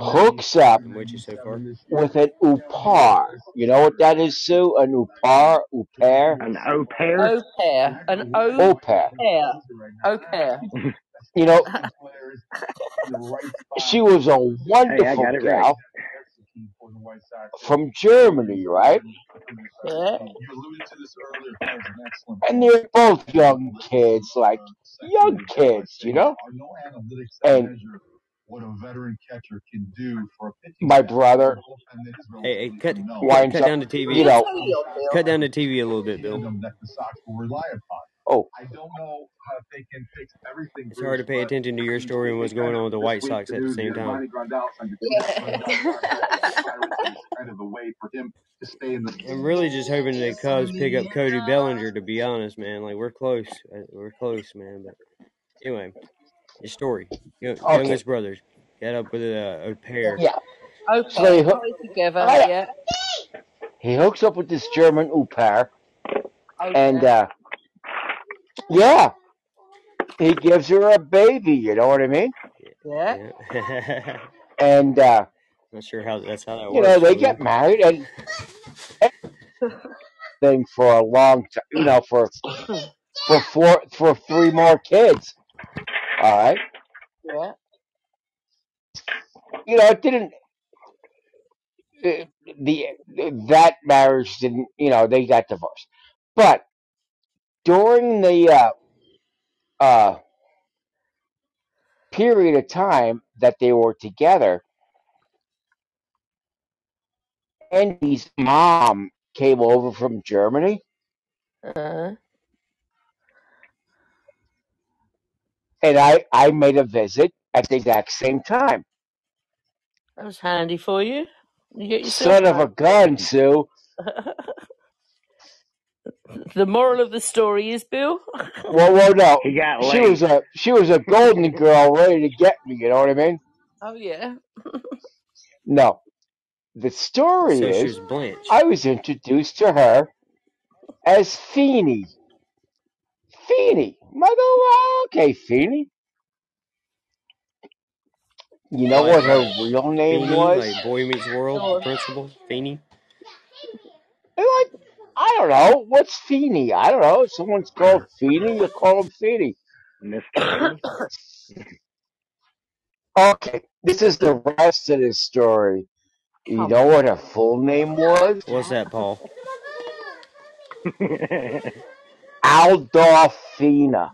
Hooks up with you so far. with an upar. You know what that is, Sue? An upar, upair, An au pair? Au pair. An au opair. pair. Au pair. You know, she was a wonderful got it right. from Germany, right? Yeah. And they're both young kids, like young kids, you know. And my brother Hey, hey, cut cut, winds cut down the TV. you know, Tell you, Bill. Cut down the TV a little bit, Bill. oh, It's hard to pay attention to your story and what's going on with the White Sox at the same time. I'm really just hoping the Cubs pick up Cody Bellinger. To be honest, man, like we're close. Uh, We're close, man. But anyway, your story. Yo- okay, Youngest brothers got up with a, a pair. yeah. Au So pair. he hook, Put together. oh, yeah. Yeah. he hooks up with this German upair, Au and pair. uh, yeah, he gives her a baby. You know what I mean? Yeah. Yeah. And uh, Not sure how that's how that you know, works, they William. get married and thing for a long time. You know, for for four for three more kids. All right. Yeah. You know, it didn't. uh, The that marriage didn't. You know, they got divorced, but during the uh, uh, period of time that they were together, Andy's mom came over from Germany, Uh, and I I made a visit at the exact same time. that was handy for you. You get yourself Son of a gun, Sue. the moral of the story is, Bill. Well, well, no, He got she was a she was a golden girl ready to get me. You know what I mean? oh yeah. No, the story So is. I was introduced to her as Feeny. Feeny. I go, oh, okay, Feeny. You know what her real name Feeny, was? like Boy Meets World, Go the on. principal, Feeny. Like, I don't know. What's Feeny? I don't know. Someone's called Feeny, you call him Feeny. Mr. Okay, this is the rest of this story. You know what her full name was? What's that, Paul? Aldorfina.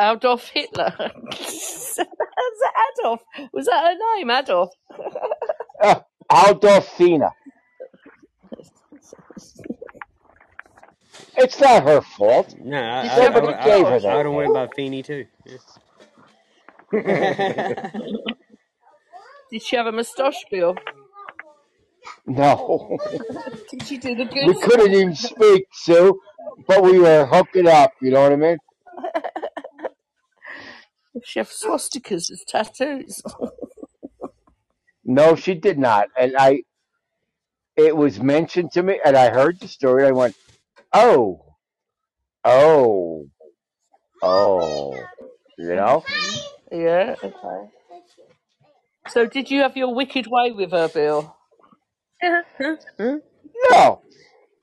Adolf Hitler. Is that Adolf? Was that her name, Adolf? Uh, Aldorfina. It's not her fault. No, I Did I she have a Somebody I, gave her I, I moustache? would that have went Feeny too. Yeah. Did she have a moustache, Bill? No. Did she do the We couldn't even speak, Sue, but we were hooking up. You know what I mean? Did she have swastikas as tattoos? No, she did not. And I, it was mentioned to me, and I heard the story. I went, oh, oh, oh, you know? yeah, okay. So did you have your wicked way with her, Bill? No,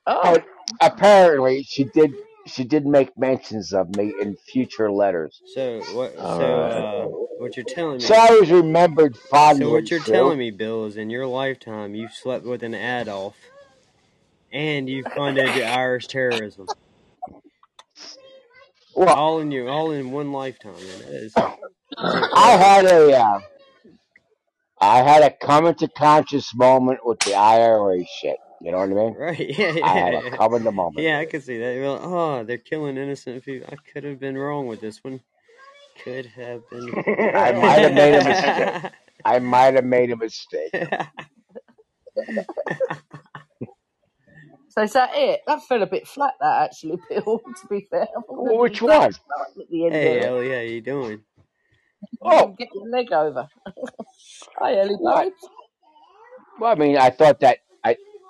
Oh, Oh, apparently she did. She did make mentions of me in future letters. So what? All So right. uh, what you're telling me? So? I was remembered fondly. So what you're Sue. telling me, Bill, is in your lifetime you slept with an Adolf, and you funded Irish terrorism. Well, All in you, all in one lifetime, man. I had a, uh, I had a come to conscious moment with the IRA shit. You know what I mean? Right? Yeah, I had a yeah, come to moment. yeah. I could see that. You're like, oh, they're killing innocent people. I could have been wrong with this one. Could have been. I might have made a mistake. I might have made a mistake. so is that it? That fell a bit flat, that actually, Bill. To be fair, I Which be one? something at the end hey, of it. Ellie, how you doing? Oh, get your leg over. Hi, Ellie, what? Well, I mean, I thought that I,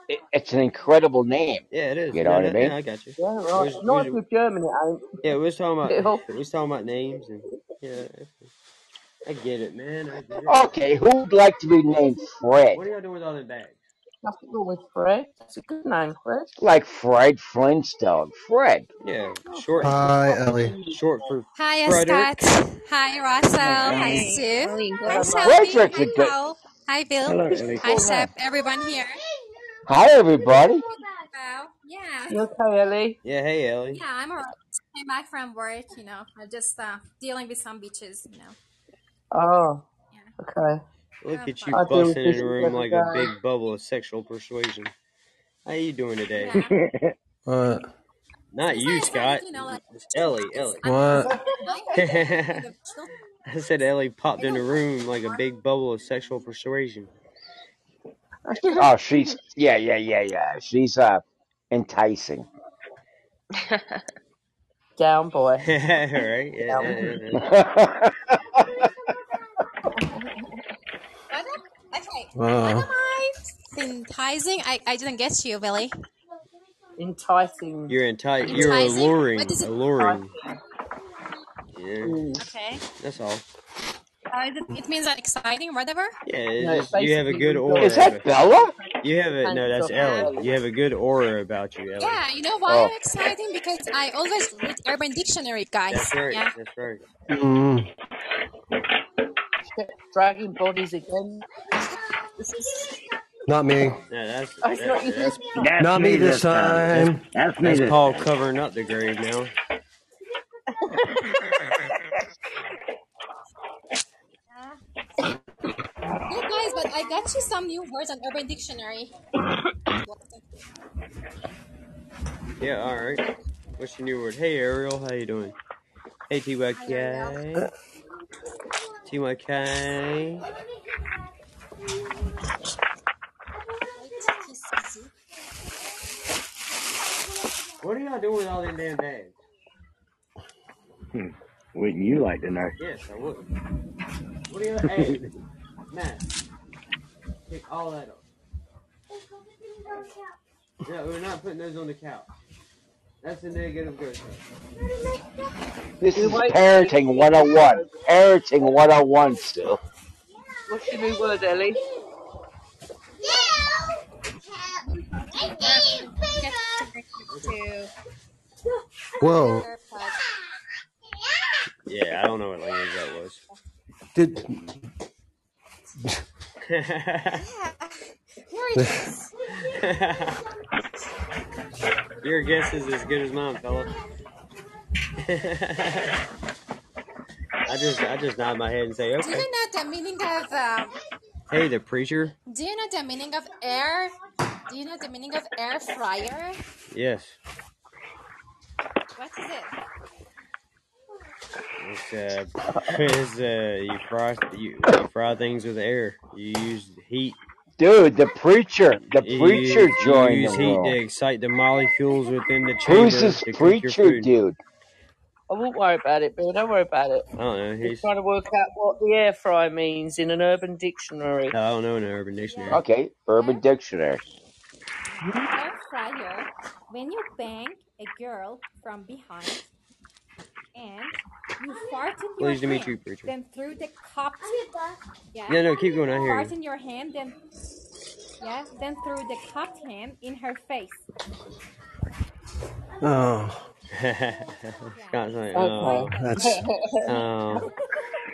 it, it's an incredible name. Yeah, it is. You know No, what I no, yeah, mean? I got you. Yeah, right. was, we Nice was, with Germany, ain't yeah, we was talking about Bill? we was talking about names and yeah. I get it, man. I get it. Okay, who would like to be named Fred? What are y'all doing with all them bags? Nothing wrong with Fred. That's a good name, Fred. Like Fred Flintstone. Fred. Yeah, short Hi, Ellie. short for Hi, Frederick. Scott. Hi, Russell. Hi, Hey, Sue. Hi, go. Hello, Shelby. Hi, good. Paul. Hi, Bill. Hello, Ellie. Hi, hi. Everyone here. Hi, everybody. Wow. Yeah. You okay, Ellie? Yeah, hey Ellie. Yeah, I'm alright. Came back from work, you know. I'm just uh, dealing with some bitches, you know. Oh, Yeah. okay. Look Have at you fun. I busting in this the room every like a big bubble of sexual persuasion. How you doing today? Yeah. What? Not you, Scott. started, you know, like, It's Ellie, Ellie. What? like kind of chill. I said Ellie popped in the room like a big bubble of sexual persuasion. Oh, she's yeah, yeah, yeah, yeah. She's uh enticing. Down, boy. right? Yeah, yeah, Down. yeah, yeah. What? Okay. What am I? Enticing? I, I didn't get you, Billy. Enticing. You're enti- You're Enticing? What alluring, is it? alluring. Enticing. Yeah, Mm. Okay. that's all. It, it means that exciting, whatever. Yeah, it's No, it just you have a good aura. you're Is that Bella? You have a no. That's handsome. Ellie. You have a good aura about you, Ellie. Yeah, you know why Oh, I'm exciting? Because I always read Urban Dictionary, guys. That's right. Yeah. That's right. mm, Dragging bodies again. Not me. No, that's not that's That's Not me me this this time. time. That's me that's this Paul covering up the grave now. Hey guys, but I got you some new words on Urban Dictionary. Yeah. All right. What's your new word? Hey Ariel, how you doing? Hey TYK. TYK. What are y'all doing with all them damn bags? Hmm. Wouldn't you like to know? Yes, I would. What are y'all? Hey, Matt, pick all that off. No, we're not putting those on the couch. That's a negative growth rate. this is parenting 101. Parenting 101, still. What's your new word, Ellie? to Whoa. Yeah, I don't know what language that was. Did Yeah. Here it is. Your guess is as good as mine, fella. I just I just nod my head and say, Do okay. you know the meaning of um, Hey, the preacher. Do you know the meaning of air? Do you know the meaning of air fryer? Yes, What is it? It's uh, it's uh, you fry you, you fry things with air. You use heat. Dude, the preacher. The You, preacher you joined use the heat to excite the molecules within the chamber Who's this to preacher dude? I won't worry about it, Bill. Don't worry about it. I don't know. We're He's trying to work out what the air fryer means in an urban dictionary. I don't know in the Urban Dictionary. Yeah. Okay, Urban Dictionary. air fryer. When you bang a girl from behind and you fart in your Pleased to meet hand, you, preacher. then through the cup. Yeah. Yeah, no, keep going. I hear Fart you. in your hand, then Yeah, then threw the cupped hand in her face. Oh, Scott's like, Okay. oh, that's oh.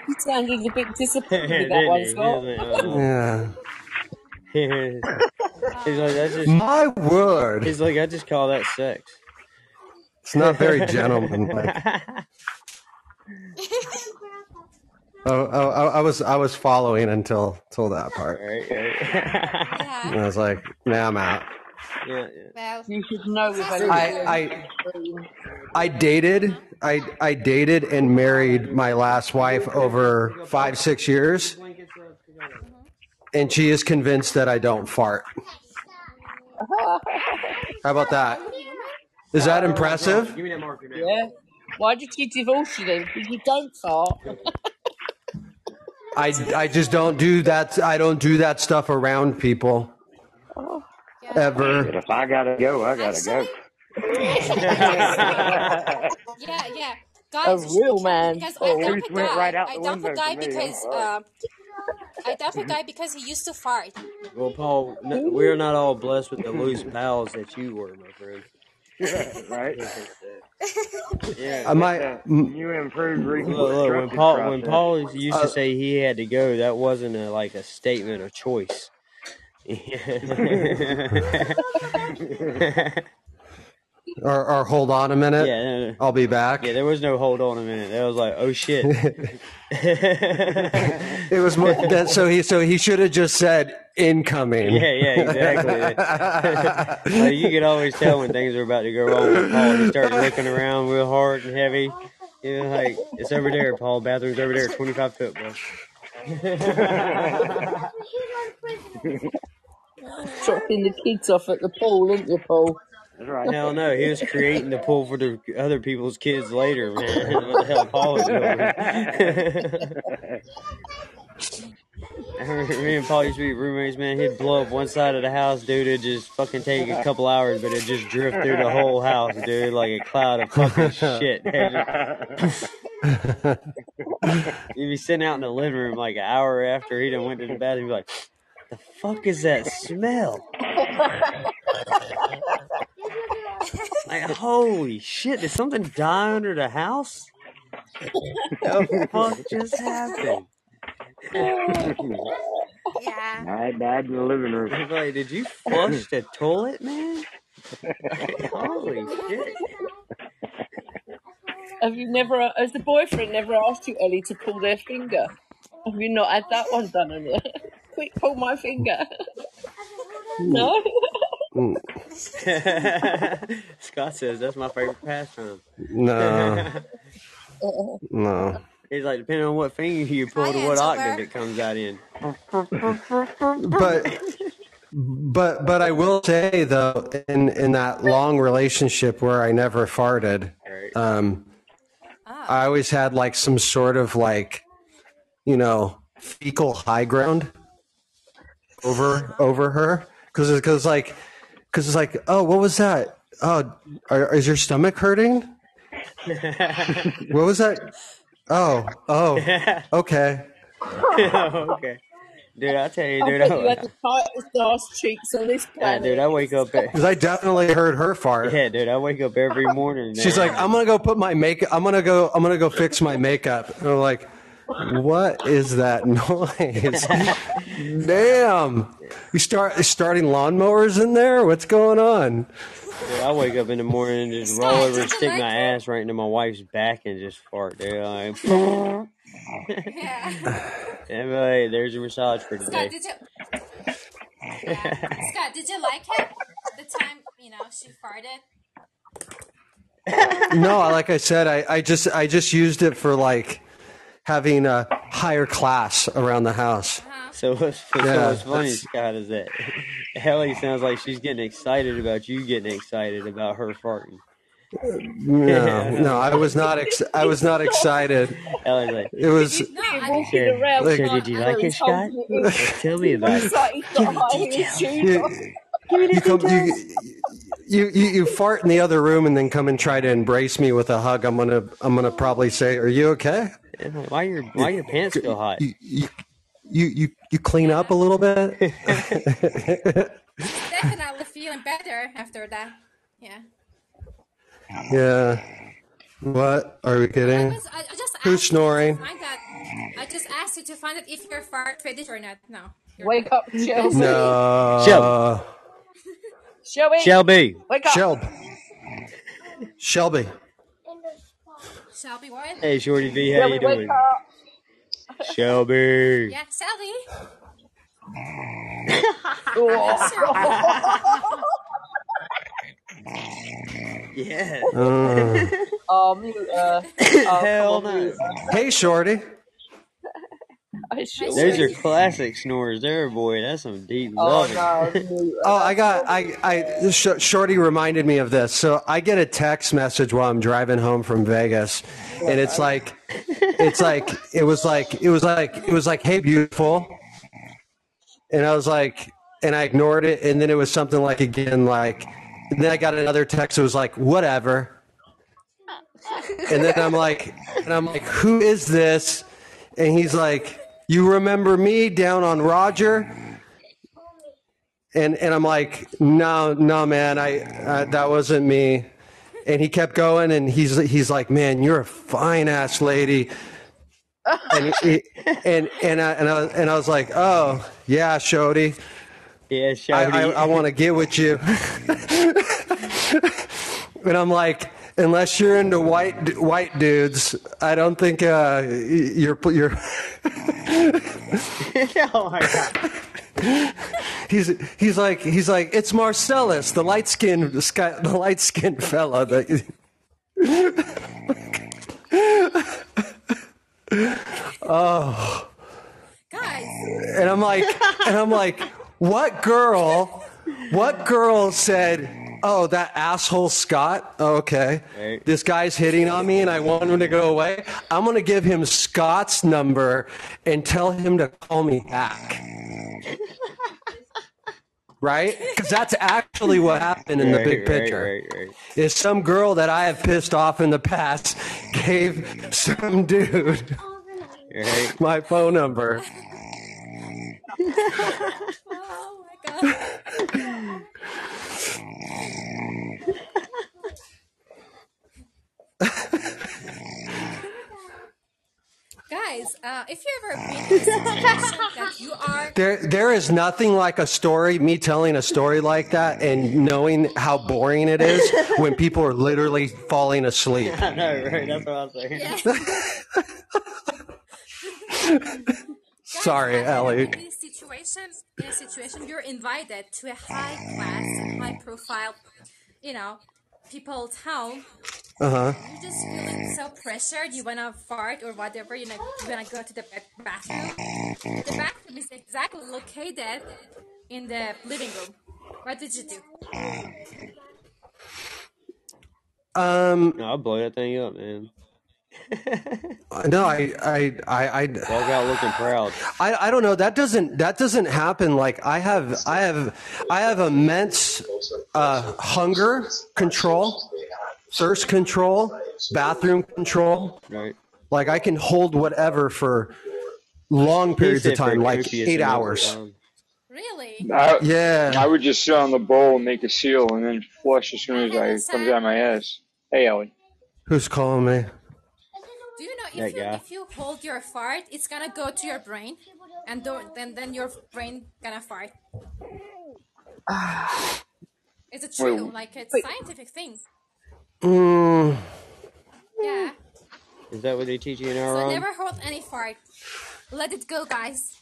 He oh. sounded a bit disappointed with that Didn't one, he? He Scott. was like, oh. yeah. He's like, that's just. My word, He's like, I just call that sex. it's not very gentlemanlike. Oh, oh, oh, I was I was following until until that part. Right, right. Yeah. And I was like, nah, I'm out. yeah, Well, You should know if I I I dated I I dated and married my last wife over five six years, and she is convinced that I don't fart. How about that? Is that impressive? Give me that marker now. Yeah. Why did you divorce you then? Because you don't fart. I I just don't do that. I don't do that stuff around people yeah. ever. But if I gotta go, I gotta go. Yeah, yeah. A Guys, real man. because Oh. I dump Just a went guy. right out I the dump a window guy for me, I'm because sorry. um, I dump a guy because he used to fart. Well, Paul, no, we're not all blessed with the loose bowels that you were, my friend. Right? Yeah. I might. You improved Look, look, when reconstructive Paul when. Paul used Uh, to say he had to go, that wasn't a, like a statement of choice. yeah, Or, or hold on a minute. no, no. I'll be back. yeah, there was no hold on a minute. That was like, oh shit. It was mo- that, so he so he should have just said incoming. Yeah, yeah, exactly. like you could always tell when things are about to go wrong with Paul. He started looking around real hard and heavy. You know, like it's over there, Paul. Bathroom's over there, twenty five foot, bro. Dropping the kids off at the pool, aren't you, Paul? Right. Hell no, he was creating the pool for the other people's kids later, man. what the hell Paul Me and Paul used to be roommates, man. He'd blow up one side of the house, dude. It'd just fucking take a couple hours, but it'd just drift through the whole house, dude, like a cloud of fucking shit. You'd be sitting out in the living room like an hour after he done went to the bathroom, be like, the fuck is that smell? Like, holy shit, did something die under the house? the fuck just happened? Yeah. I died in the living room. He's like, did you flush the toilet, man? holy shit. Have you never, has the boyfriend never asked you, Ellie, to pull their finger? Have you not had that one done? On you? Quick, pull my finger. no? Hmm. Mm, Scott says that's my favorite pastime. No, no. He's like, depending on what finger you pull to what octave it comes out in. But but but I will say though, in in that long relationship where I never farted, um, Ah. I always had like some sort of like, you know, fecal high ground over over her because because like because it's like oh what was that oh are, is your stomach hurting what was that oh oh okay okay. Dude, I'll tell you, I dude, bet you had I, the tightest ass cheeks on this yeah, dude. I wake up. Because I definitely heard her fart. yeah, dude, I wake up every morning. She's like, I'm gonna go put my makeup. I'm gonna go. I'm gonna go fix my makeup. And I'm like, what is that noise? Damn! You start starting lawnmowers in there. What's going on? Dude, I wake up in the morning and just roll over and stick my ass right into my wife's back and just fart, dude. Like, Yeah. and, uh, like, there's your massage for Scott, today. did you? Yeah. Scott, did you like it? The time you know she farted. No, like I said, I, I just I just used it for like having a higher class around the house. Uh-huh. So what's, so Yeah, what's funny, Scott, is that Ellie sounds like she's getting excited about you getting excited about her farting. No, no, I was not. Ex- I was not excited. Ellie's like, It was. No, I Walking Like- did you like it, Scott? Tell me about it. It's like he's got high heels shoes You, you come. You, you, you, you fart in the other room and then come and try to embrace me with a hug. I'm gonna. I'm gonna probably say, "Are you okay?" Why your why your pants feel hot? You, you, you you you clean up a little bit. Definitely feeling better after that. Yeah. yeah. What are we I kidding? was. I, I just Who's asked you snoring? to find out. I just asked you to find out if you're fart ready or not. No. You're Wake not. up, Shelby. No. Shelby. Shelby. Wake up. Shelby. Shelby. Shelby, what? Hey, Shorty V, how Shelby, you wake doing? up. Shelby. Yeah, Shelby. Yeah. Uh, Oh, mute. Uh, oh, Hell no. hey, Shorty. I should Those are classic snores there, boy. That's some deep Oh loving. no. Oh, I got I I Sh- Shorty reminded me of this. So I get a text message while I'm driving home from Vegas, and it's like it's like it was like it was like it was like hey beautiful, and I was like and I ignored it, and then it was something like again like, and then I got another text. It was like whatever, and then I'm like and I'm like who is this? And he's like you remember me down on Roger? and and I'm like, no, no, man, I uh, that wasn't me. And he kept going, and he's he's like, man, you're a fine ass lady. And he, and and I, and I and I was like, oh yeah, Shody, Yeah, I I, I want to get with you. and I'm like, unless you're into white white dudes, I don't think uh, you're you're. oh my god. He's he's like he's like it's Marcellus, the light skinned the, sky, the light skinned fella. That, oh, Guys, and I'm like, and I'm like, what girl? What girl said? Oh, that asshole Scott. Oh, okay, Right. this guy's hitting on me, and I want him to go away. I'm gonna give him Scott's number and tell him to call me back. Right? Because that's actually what happened in the big picture. Right, right, is some girl that I have pissed off in the past gave some dude right. my phone number. oh my god. Guys, uh, if you ever been in that you are There, there is nothing like a story, me telling a story like that and knowing how boring it is when people are literally falling asleep. I know, right? That's what I'm saying. Guys, Sorry, Ellie. been In these situations, in a situation, you're invited to a high class, high profile, you know, people's home. Uh huh. You're just feeling so pressured. You wanna fart or whatever. You know, you wanna go to the bathroom. The bathroom is exactly located in the living room. What did you do? Um, No, I'll blow that thing up, man. no, I, I, I, I, Walk out looking proud. I, I don't know. That doesn't that doesn't happen. Like I have I have I have immense uh, hunger control, thirst control, bathroom control. Right. Like I can hold whatever for long periods of time, like eight hours. Really? I, Yeah. I would just sit on the bowl and make a seal and then flush as soon as I comes out of my ass. Hey, Ellie. Who's calling me? Do you know if you if you hold your fart, it's gonna go to your brain, and then then your brain gonna fart. Is it true? Wait. Like it's a scientific thing. Mm, Yeah. Is that what they teach you in our? So never hold any fart. Let it go, guys.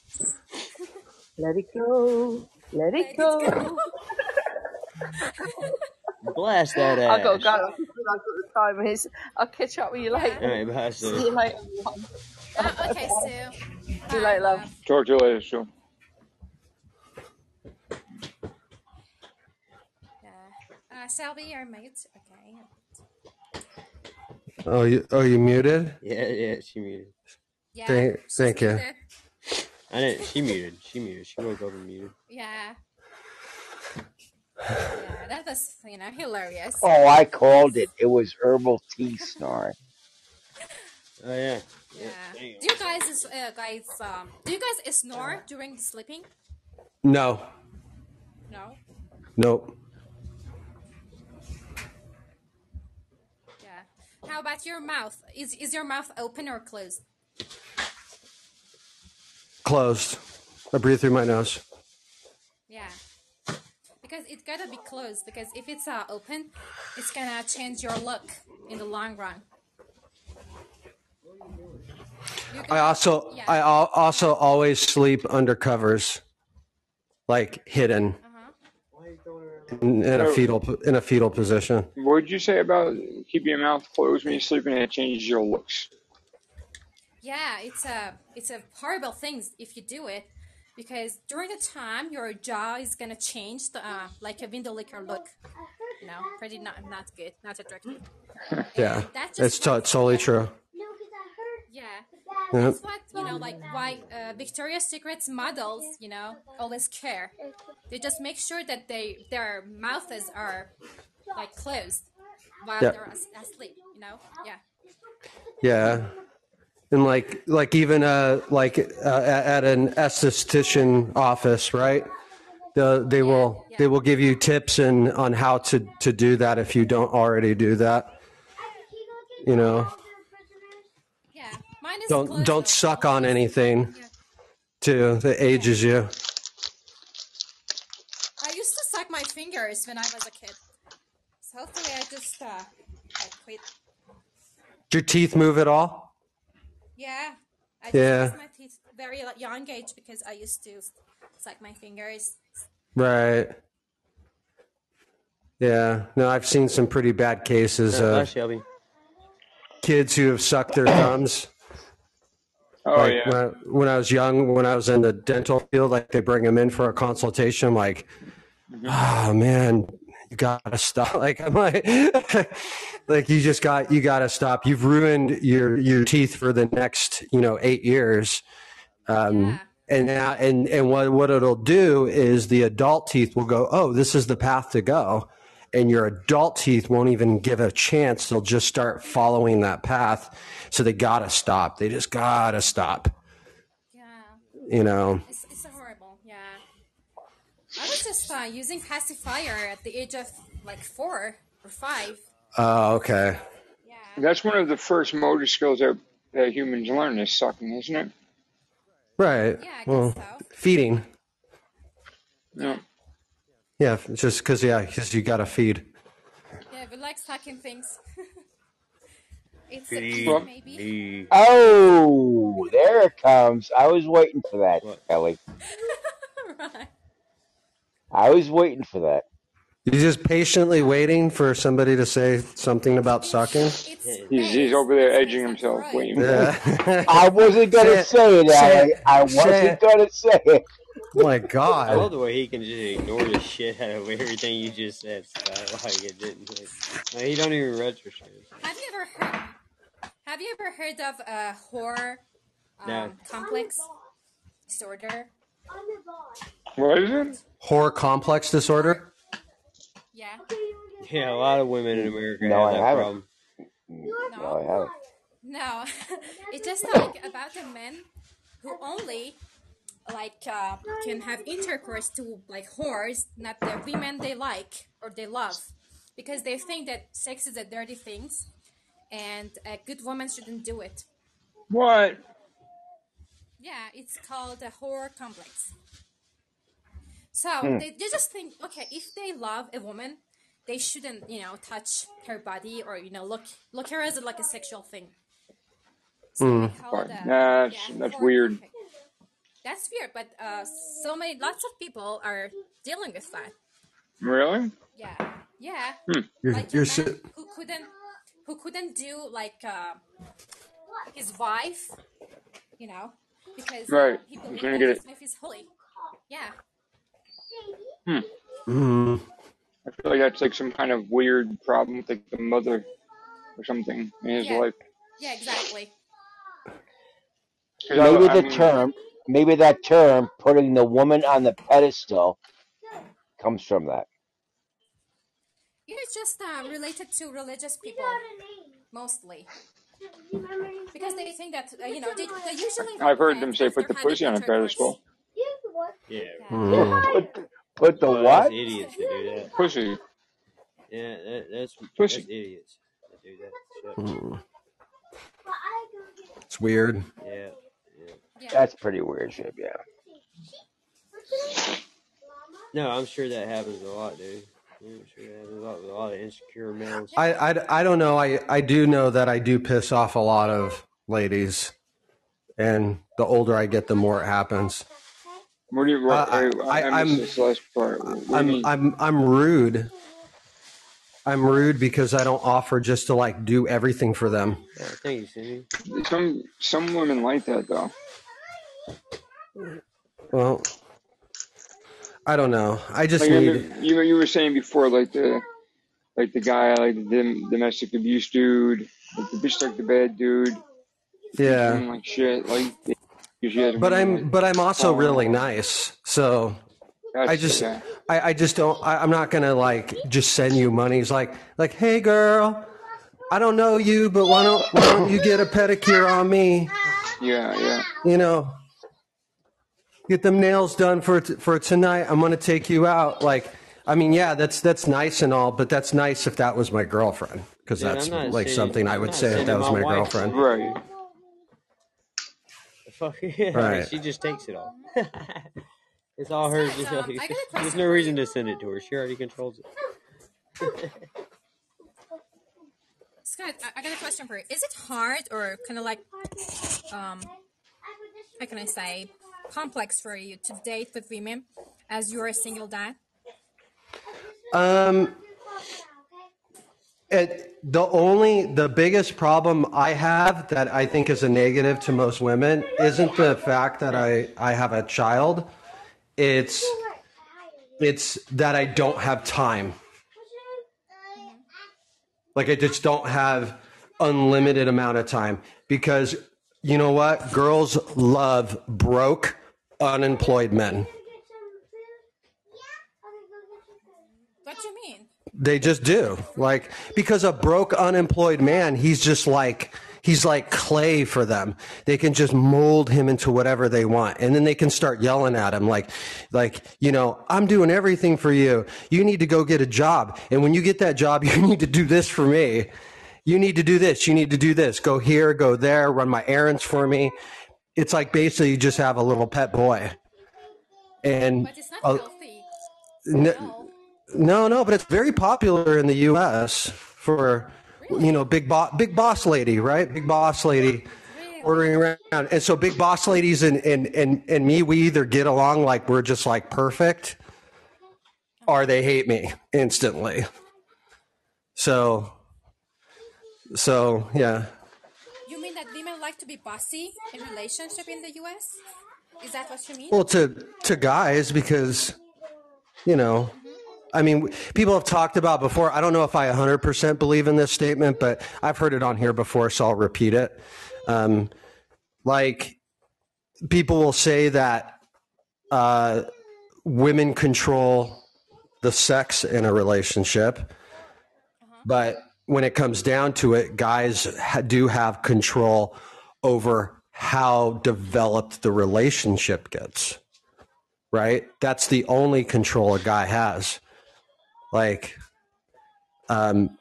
Let it go. Let Let it it go. go. Blast that I'll go, ass. go. I've got the time is. I'll catch up with you later. All right, bye, See you later. Uh, okay, Sue. See you later, love. love. Talk to you later, Sue. Yeah. Uh, Shelby, you're mute. Okay. oh, you oh you muted? Yeah, yeah, she muted. Yeah. Thank, thank you. muted. I didn't. She muted. She muted. She woke up and muted. Yeah. Yeah, that was you know hilarious. Oh, I called it. It was herbal tea snoring. Oh yeah. Yeah. Damn. Do you guys guys uh, guys um do you guys snore during sleeping? No, No. nope. Yeah. How about your mouth? Is is your mouth open or closed? Closed. I breathe through my nose. Yeah. Because it gotta be closed. Because if it's uh, open, it's gonna change your look in the long run. I also Yeah. I al- also always sleep under covers, like hidden Uh-huh. in, in a fetal in a fetal position. What did you say about keeping your mouth closed when you're sleeping and it changes your looks? Yeah, it's a it's a horrible thing if you do it, because during the time your jaw is gonna change, the, uh, like a window licker look. You know, pretty not not good, not attractive. Yeah, That just it's, to- makes- it's totally true. No, because I heard Yeah, Yeah. that's what you know, like why uh, Victoria's Secret's models, you know, always care. They just make sure that they their mouths are like closed while Yeah. they're asleep. You know, yeah. Yeah, and like like even uh like uh, at at an esthetician office, right? The, they will yeah. they will give you tips and on how to to do that if you don't already do that. You know, Yeah, mine is don't closed don't suck on anything Yeah. too that ages you. I used to suck my fingers when I was a kid. So hopefully I just uh I quit. Did your teeth move at all? Yeah. I just Yeah. lost my teeth very like, young age because I used to suck my fingers. Right. Yeah. No, I've seen some pretty bad cases Hi, of Shelby. kids who have sucked their thumbs. Oh like yeah. when, I, when I was young, when I was in the dental field, like they bring them in for a consultation. I'm like, oh man, you gotta stop. Like I'm like, like you just got you gotta stop. You've ruined your your teeth for the next you know eight years. Um, Yeah. And now, and and what what it'll do is the adult teeth will go, oh, this is the path to go, and your adult teeth won't even give a chance. They'll just start following that path. So they gotta stop. They just gotta stop. Yeah. You know. It's it's horrible. Yeah. I was just uh, using pacifier at the age of like four or five. Oh, okay. Yeah. That's one of the first motor skills that, that humans learn is sucking, isn't it? Right. Yeah, I guess well, so. feeding. Yeah. Yeah, just because yeah, because you gotta feed. Yeah, we like sucking things. it's a Feed key, maybe. me. Oh, there it comes. I was waiting for that, What? Kelly. right. I was waiting for that. You're just patiently waiting for somebody to say something about sucking. He's, he's over there edging himself, waiting. Yeah. I wasn't gonna say it, Say it. I Say wasn't gonna say it. Oh my I love the way he can just ignore the shit out of everything you just said, Scott. Like it didn't. Like, like, he don't even register. Have you ever heard? Have you ever heard of a horror um, No. complex disorder? What is it? Horror complex disorder. Yeah. Yeah, a lot of women in America No, have I that haven't. problem. No, No. I haven't. No. it's just like about the men who only like uh, can have intercourse to like whores, not the women they like or they love, because they think that sex is a dirty thing, and a good woman shouldn't do it. What? Yeah, it's called the horror complex. So Hmm. they, they just think, okay, if they love a woman, they shouldn't, you know, touch her body or you know look look her as like a sexual thing. So Hmm. they call it That's yeah, that's weird. complex. That's weird, but uh, so many lots of people are dealing with that. Really? Yeah, yeah. You're, Like you're man si- who couldn't who couldn't do like uh, his wife, you know, because uh, Right. he You believed couldn't that get his wife is holy. Yeah. Hmm. Mm. I feel like that's like some kind of weird problem with like the mother or something in his Yeah. life. Yeah, exactly. 'Cause I, Maybe I the mean, term, maybe that term, putting the woman on the pedestal, comes from that. It's just uh, related to religious people mostly. Because they think that uh, you know they, they usually. I've heard them say after put the having pussy on a intercourse. pedestal. Yeah. Mm. Put, the- put the Well, what? That's idiots that do that. Pussy. Yeah, that, that's Pussy. that's idiots that do that. shit. Mm. It's weird. Yeah. yeah. Yeah. That's pretty weird shit. Yeah. No, I'm sure that happens a lot, dude. I'm sure that happens a lot a lot of insecure males. I, I, I don't know. I, I do know that I do piss off a lot of ladies. And the older I get, the more it happens. What do you? What, Uh, I, I- I, I'm- this last part. What do you I'm? I'm I'm rude. I'm rude because I don't offer just to like do everything for them. Yeah, thank you, Cindy. Some some women like that though. Well, I don't know. I just Like need. you you were saying before, like the like the guy, like the dom- domestic abuse dude, like the bitch like the bad dude, Yeah, like shit, like because she has but I'm but I'm also really nice. So I just yeah. I, I just don't. I, I'm not gonna like just send you money. It's like like hey girl, I don't know you, but why don't why don't you get a pedicure on me? yeah yeah You know, get them nails done for for tonight. I'm gonna take you out. Like, I mean, yeah, that's that's nice and all, but that's nice if that was my girlfriend, because Dude, that's I'm not like saying- something I I'm would not say if saying that was my my wife- girlfriend. right. Fuck yeah. Right. She just takes it all. it's all hers. Scott, um, I got a There's question no for reason to send it to her. She already controls it. Scott, I, I got a question for you. Is it hard or kind of like, um, how can I say, complex for you to date with women as you're a single dad? Um, it, the only the biggest problem I have that I think is a negative to most women isn't the fact that I I have a child. It's it's that I don't have time. Like I just don't have unlimited amount of time because you know what? Girls love broke, unemployed men. What do you mean? They just do. Like because a broke unemployed man, he's just like he's like clay for them. They can just mold him into whatever they want. And then they can start yelling at him like like, you know, I'm doing everything for you. You need to go get a job. And when you get that job, you need to do this for me. You need to do this. You need to do this. Go here, go there, run my errands for me. It's like basically you just have a little pet boy. And But it's not uh, healthy. No. no, no, but it's very popular in the U.S. for you know big boss, big boss lady, right? Big boss lady ordering around, and so big boss ladies and and and and me, we either get along like we're just like perfect, or they hate me instantly. So, so yeah, You mean that women like to be bossy in relationship in the U.S.? Is that what you mean? well, to to guys because you know. I mean, people have talked about before. I don't know if I 100% believe in this statement, but I've heard it on here before, so I'll repeat it. Um, like, people will say that uh, women control the sex in a relationship, but when it comes down to it, guys ha- do have control over how developed the relationship gets. Right? That's the only control a guy has. Like, um,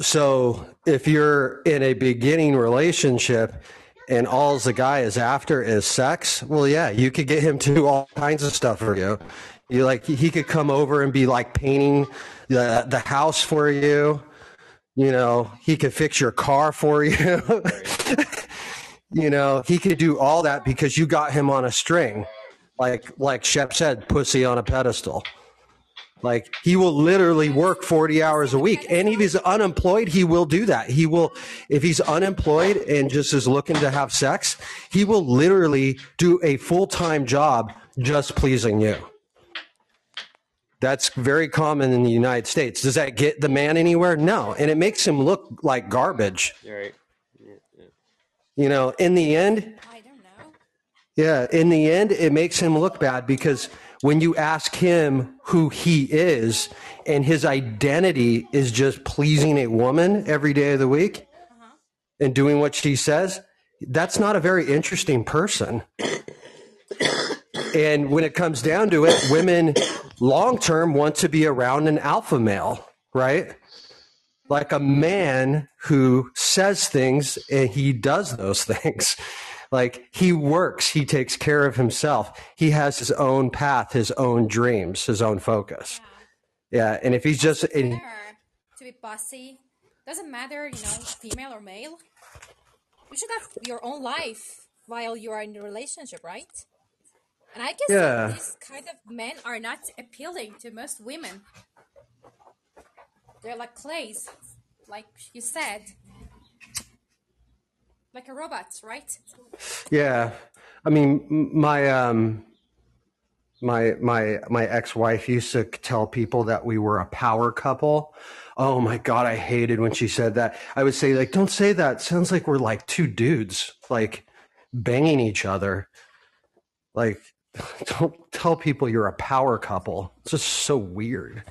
so if you're in a beginning relationship and all the guy is after is sex, well, yeah, you could get him to do all kinds of stuff for you. You like he could come over and be like painting the the house for you. You know, he could fix your car for you. you know, he could do all that because you got him on a string. Like like Shep said, pussy on a pedestal. Like he will literally work 40 hours a week. And if he's unemployed, he will do that. He will, if he's unemployed and just is looking to have sex, he will literally do a full time job just pleasing you. That's very common in the United States. Does that get the man anywhere? No. And it makes him look like garbage. Right. You know, in the end, I don't know. yeah, in the end, it makes him look bad because when you ask him who he is and his identity is just pleasing a woman every day of the week, and doing what she says, that's not a very interesting person. And when it comes down to it, women long term want to be around an alpha male, right? Like a man who says things and he does those things. Like he works, he takes care of himself. He has his own path, his own dreams, his own focus. Yeah, yeah and if he's just Better to be bossy. Doesn't matter, you know, female or male. You should have your own life while you are in a relationship, right? And I guess yeah, these kind of men are not appealing to most women. They're like clays, like you said, like a robot, right? yeah. I mean, my um, my my my ex-wife used to tell people that we were a power couple. Oh my god, I hated when she said that. I would say like, don't say that. Sounds like we're like two dudes like banging each other. Like, don't tell people you're a power couple. It's just so weird.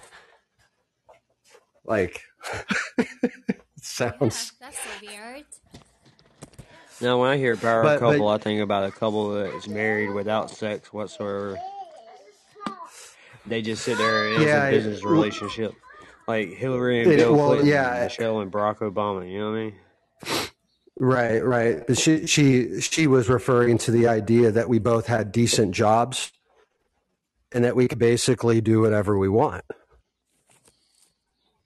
Like, it Yeah, sounds. that's so weird. Now, when I hear power But couple, but I think about a couple that's married without sex whatsoever. They just sit there and it's a yeah, business w- relationship. Like Hillary and it, Bill well, Clinton, yeah. Michelle and Barack Obama, you know what I mean? Right, right. But she she she was referring to the idea that we both had decent jobs and that we could basically do whatever we want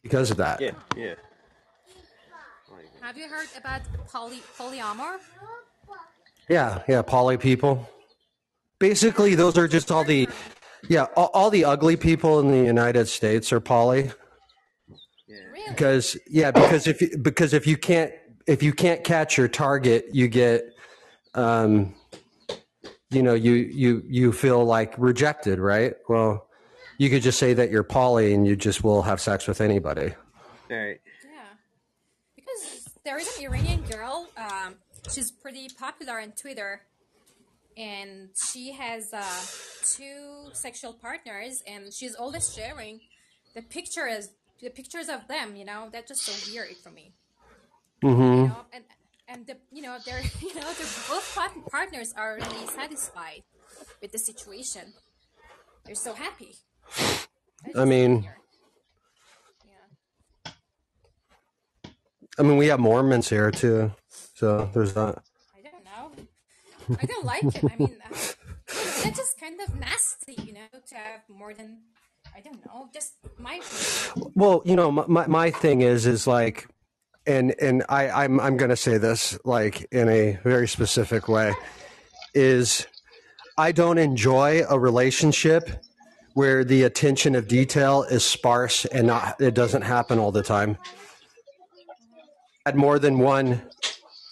because of that. Yeah, yeah. Have you heard about poly polyamor? Yeah, yeah, poly people. Basically, those are just all the yeah, all, all the ugly people in the United States are poly Really? because yeah, because if you, because if you can't if you can't catch your target, you get um you know, you you you feel like rejected, right? Well, you could just say that you're poly and you just will have sex with anybody. All right. Yeah, because there is an Iranian girl. Um, she's pretty popular on Twitter, and she has uh, two sexual partners, and she's always sharing the pictures, the pictures of them. You know, that's just so weird for me. Mm-hmm. know, and and the you know they're you know they're both partners are really satisfied with the situation. They're so happy. I mean. Yeah. I mean we have Mormons here too. So there's that. I don't know. I don't like it. I mean, that's just kind of nasty, you know, to have more than I don't know. Just my Well, you know, my, my, my thing is, is like, and, and I, I'm, I'm going to say this like in a very specific way is I don't enjoy a relationship where the attention of detail is sparse and not, it doesn't happen all the time. Had more than one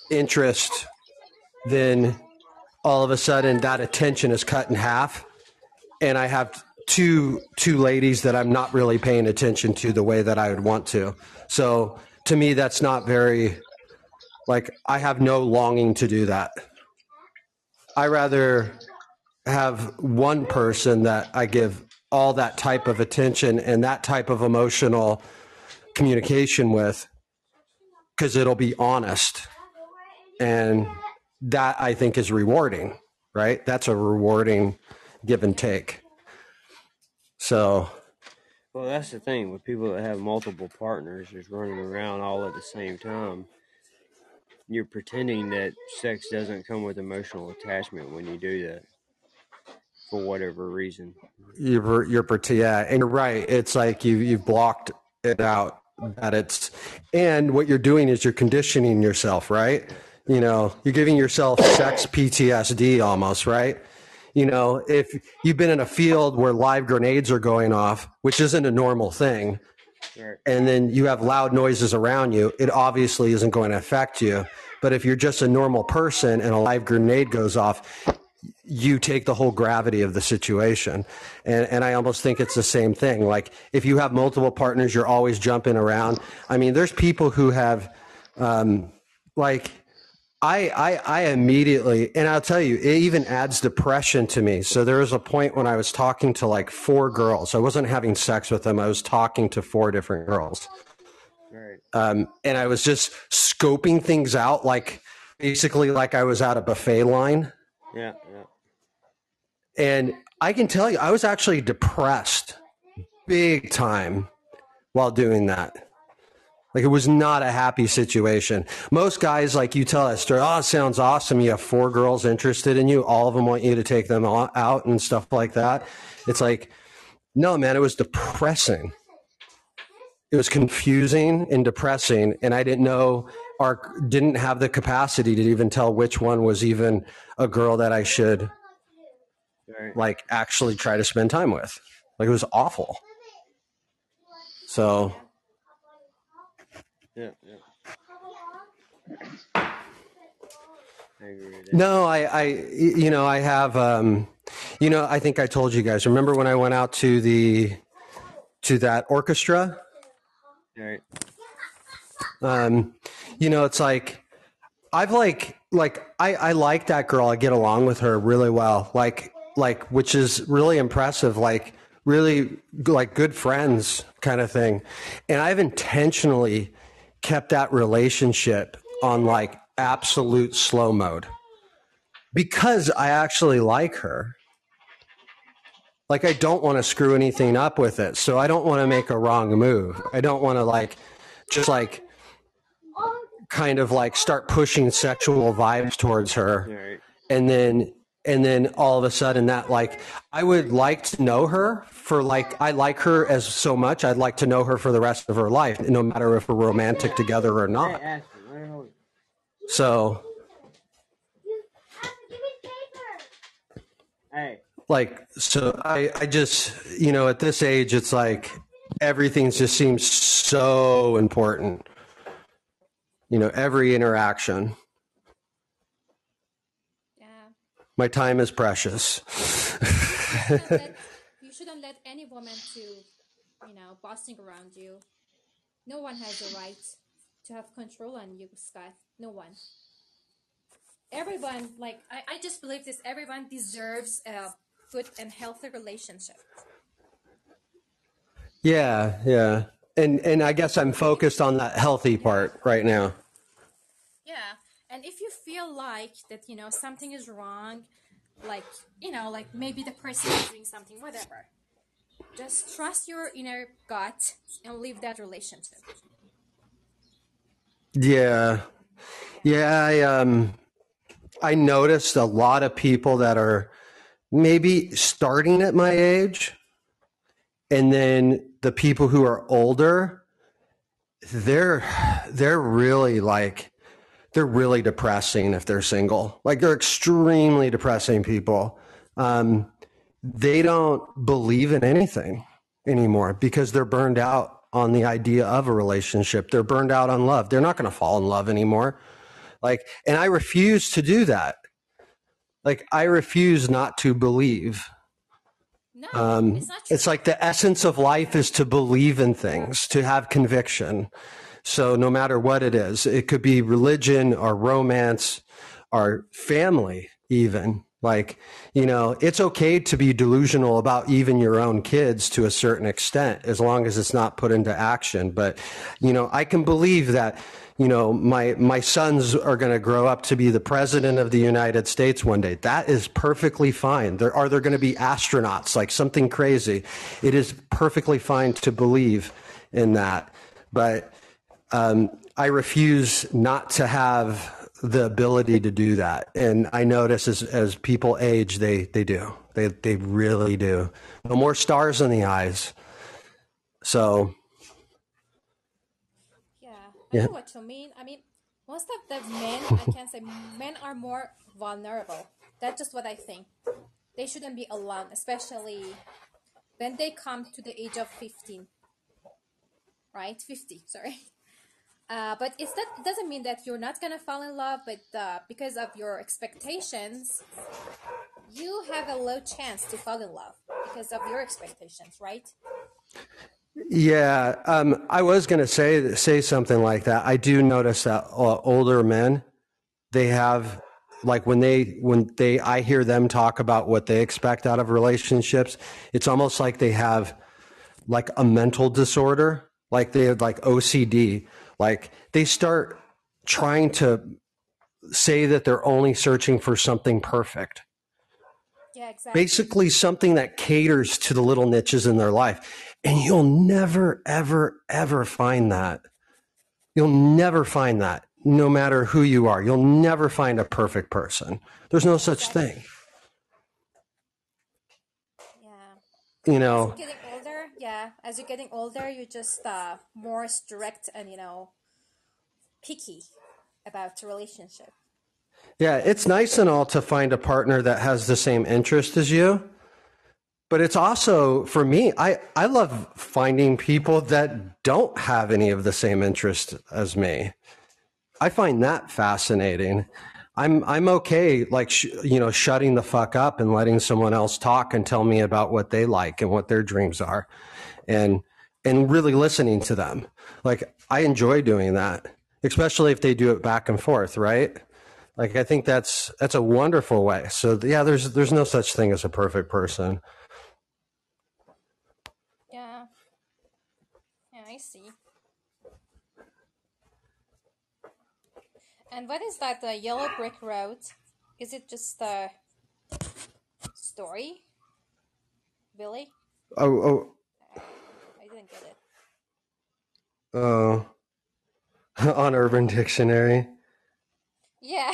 interest, then all of a sudden that attention is cut in half and I have two two ladies that I'm not really paying attention to the way that I would want to. So to me, that's not very like I have no longing to do that. I rather have one person that I give all that type of attention and that type of emotional communication with because it'll be honest and that I think is rewarding, right? That's a rewarding give and take. So, Well, that's the thing with people that have multiple partners just running around all at the same time. You're pretending that sex doesn't come with emotional attachment when you do that for whatever reason. you're you're yeah, and you're right. It's like you you've blocked it out that it's and what you're doing is you're conditioning yourself, right? You know, you're giving yourself sex PTSD almost, right? You know, if you've been in a field where live grenades are going off, which isn't a normal thing, and then you have loud noises around you, it obviously isn't going to affect you. But if you're just a normal person and a live grenade goes off, you take the whole gravity of the situation. And, and I almost think it's the same thing. Like if you have multiple partners, you're always jumping around. I mean, there's people who have, um, like, I, I, I immediately, and I'll tell you, it even adds depression to me. So there was a point when I was talking to like four girls. I wasn't having sex with them. I was talking to four different girls. Right. um, and I was just scoping things out, like basically like I was at a buffet line. Yeah. Yeah. And I can tell you, I was actually depressed big time while doing that. Like it was not a happy situation. Most guys, like you tell us, oh, it sounds awesome. You have four girls interested in you. All of them want you to take them out and stuff like that. It's like, no, man, it was depressing. It was confusing and depressing. And I didn't know or didn't have the capacity to even tell which one was even a girl that I should Right. like actually try to spend time with. Like it was awful. So Yeah. Yeah. I agree with that. no, I, I, you know, I have, um, you know, I think I told you guys. Remember when I went out to the to that orchestra? Right. Um, you know, it's like I've like like I I like that girl. I get along with her really well. Like like which is really impressive. Like really like good friends kind of thing. And I've intentionally kept that relationship on like absolute slow mode because I actually like her. Like I don't want to screw anything up with it. So I don't want to make a wrong move. I don't want to like just like kind of like start pushing sexual vibes towards her Right. and then and then all of a sudden that like I would like to know her for like I like her as so much I'd like to know her for the rest of her life no matter if we're romantic together or not. Ashley, where are we? So Hey. like so I I just you know at this age it's like everything just seems so important. You know, every interaction. Yeah. My time is precious. You shouldn't let, you shouldn't let any woman to, you know, bossing around you. No one has the right to have control on you, Scott. No one. Everyone, like, I, I just believe this. Everyone deserves a good and healthy relationship. Yeah, yeah. And and I guess I'm focused on that healthy part right now. Yeah, and if you feel like that, you know, something is wrong, like, you know, like maybe the person is doing something, whatever, just trust your inner gut and leave that relationship. Yeah. Yeah, I um I noticed a lot of people that are maybe starting at my age and then the people who are older they're they're really like they're really depressing if they're single. Like they're extremely depressing people. Um they don't believe in anything anymore because they're burned out on the idea of a relationship. They're burned out on love. They're not going to fall in love anymore. Like, and I refuse to do that. Like, I refuse not to believe. No, Um, it's not true. it's like the essence of life is to believe in things, to have conviction. So, no matter what it is, it could be religion or romance or family, even. Like, you know, it's okay to be delusional about even your own kids to a certain extent, as long as it's not put into action. But, you know, I can believe that, you know, my, my sons are going to grow up to be the president of the United States one day. That is perfectly fine. There are there going to be astronauts, like something crazy. It is perfectly fine to believe in that. But um, I refuse not to have the ability to do that. And I notice as, as people age, they, they do. They, they really do. No more stars in the eyes. So, Yeah, I Yeah. know what you mean. I mean, most of the men, I can say, men are more vulnerable. That's just what I think. They shouldn't be alone, especially when they come to the age of 15. Right? 50, sorry. Uh, but it's doesn't mean that you're not gonna fall in love, but uh, because of your expectations, you have a low chance to fall in love because of your expectations, right? yeah, um, I was going to say, say something like that. I do notice that uh, older men, they have like when they when they I hear them talk about what they expect out of relationships, it's almost like they have like a mental disorder like they have like OCD, like they start trying to say that they're only searching for something perfect. Yeah, exactly. Basically, something that caters to the little niches in their life. And you'll never, ever, ever find that. You'll never find that, no matter who you are. You'll never find a perfect person. There's no such thing. Yeah. You know, yeah, as you're getting older, you're just uh, more strict and you know picky about the relationship. Yeah, it's nice and all to find a partner that has the same interest as you. But it's also for me, I, I love finding people that don't have any of the same interest as me. I find that fascinating. I'm I'm okay like sh- you know shutting the fuck up and letting someone else talk and tell me about what they like and what their dreams are and and really listening to them. Like I enjoy doing that, especially if they do it back and forth, right? Like I think that's that's a wonderful way. So yeah, there's there's no such thing as a perfect person. Yeah. Yeah, I see. And what is that the yellow brick road? Is it just a story? Billy? Oh I didn't get it. Oh on Urban Dictionary. Yeah.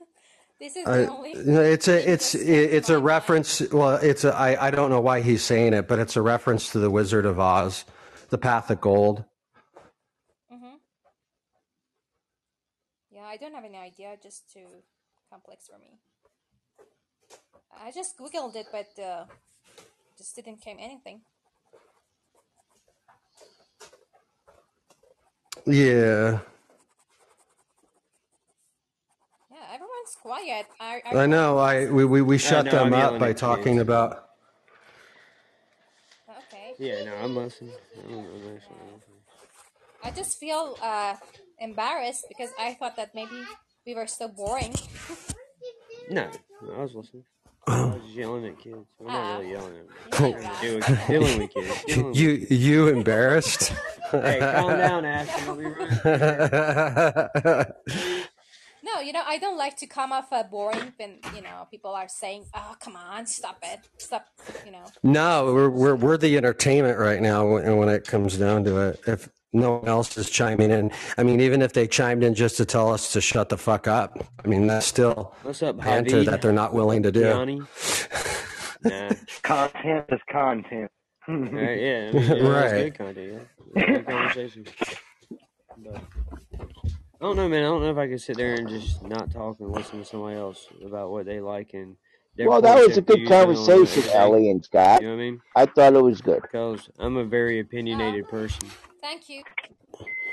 this is I, the only it's a it's it's a reference. Well, it's a I I don't know why he's saying it, but it's a reference to the Wizard of Oz, the Path of Gold. Mm-hmm. Yeah, I don't have any idea. Just too complex for me. I just googled it, but uh, just didn't came anything. Yeah, Yeah, everyone's quiet. Are, are I know. I we we, we shut no, them I'm up yelling by at talking kids. about. okay? Yeah, no, I'm listening. I'm, I'm listening. I just feel uh, embarrassed because I thought that maybe we were so boring. No, no, I was listening. I was yelling at kids. We're not Ah. really yelling at them. Yeah, you We're are. Dealing, I dealing with kids. Dealing with You you embarrassed? Hey, calm down, Ashton. I'll be right No, you know, I don't like to come off uh, boring when, you know, people are saying, oh, come on, stop it. Stop, you know. no, we're we're we're the entertainment right now when, when it comes down to it. If no one else is chiming in, I mean, even if they chimed in just to tell us to shut the fuck up, I mean, that's still What's up, banter that they're not willing to do. Yanni? Nah. Content is content. Right, yeah, I mean, yeah, that's Right. good content. Yeah, good conversation. But I don't know, man. I don't know if I could sit there and just not talk and listen to somebody else about what they like and Well, that was a good conversation, everything. Ellie and Scott. You know what I mean? I thought it was good. Because I'm a very opinionated person, Thank you.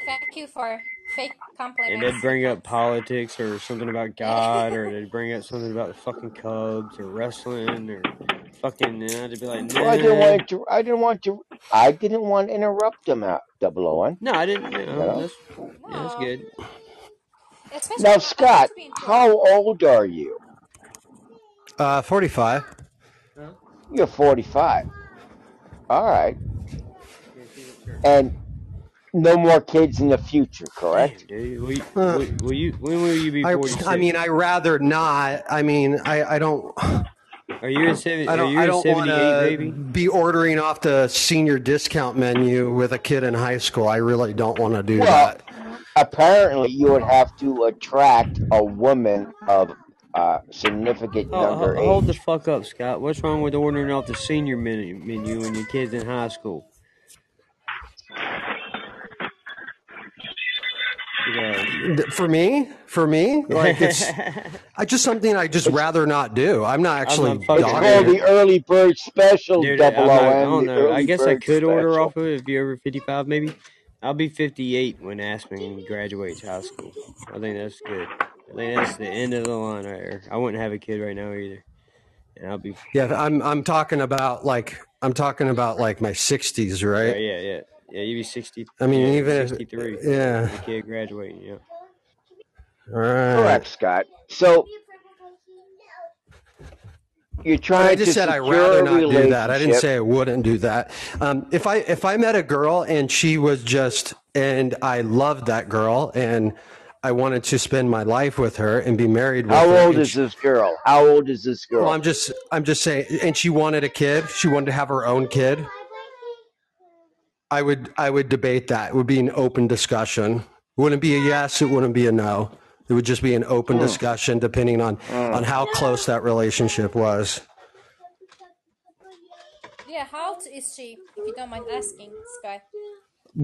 Thank you for fake compliments. and compliments. they'd bring up politics or something about God, or they'd bring up something about the fucking Cubs or wrestling or fucking. And I'd be like, Well, I didn't want to. I didn't want to. I didn't want to interrupt them out. Double O one. No, I didn't. You know, No. that's yeah, that's good. Especially, Now, I- I Scott, like to be informed. how old are you? Uh, forty-five. You're 45. All right, and no more kids in the future, correct? Damn, dude. Will you, will, will you, when will you be I, 46? I mean, I rather not. I mean, I, I don't. are you a seven, I don't. you I a don't want 78 to baby? be ordering off the senior discount menu with a kid in high school. I really don't want to do Well, that. apparently, you would have to attract a woman of uh, significant Oh, younger ho- hold the fuck up, Scott. What's wrong with ordering off the senior menu, menu when your kid's in high school? You Th- For me, for me, like it's, I just something I just rather not do. I'm not I'm actually not it's called the early bird special, Dude, I'm double not, I O N, don't know. I guess I bird could order off of it if you're over 55, maybe. I'll be 58 when Aspen graduates high school. I think that's good. I think that's the end of the line right there. I wouldn't have a kid right now either. And I'll be, Yeah, I'm I'm talking about like I'm talking about like my 60s, right? yeah, yeah. Yeah, you'd be 60, I mean, yeah, even if 63 yeah, with a kid graduating, yeah. all right. Correct, Scott. So, you're trying I to just said I'd rather not do that. I didn't say I wouldn't do that. Um, if I if I met a girl and she was just and I loved that girl and I wanted to spend my life with her and be married with How her. old is she- this girl? How old is this girl? well, I'm just I'm just saying, and she wanted a kid. She wanted to have her own kid. I would I would debate that. It would be an open discussion. It wouldn't be a yes. It wouldn't be a no. It would just be an open discussion, depending on on how close that relationship was. Yeah, how old is she, if you don't mind asking, Sky?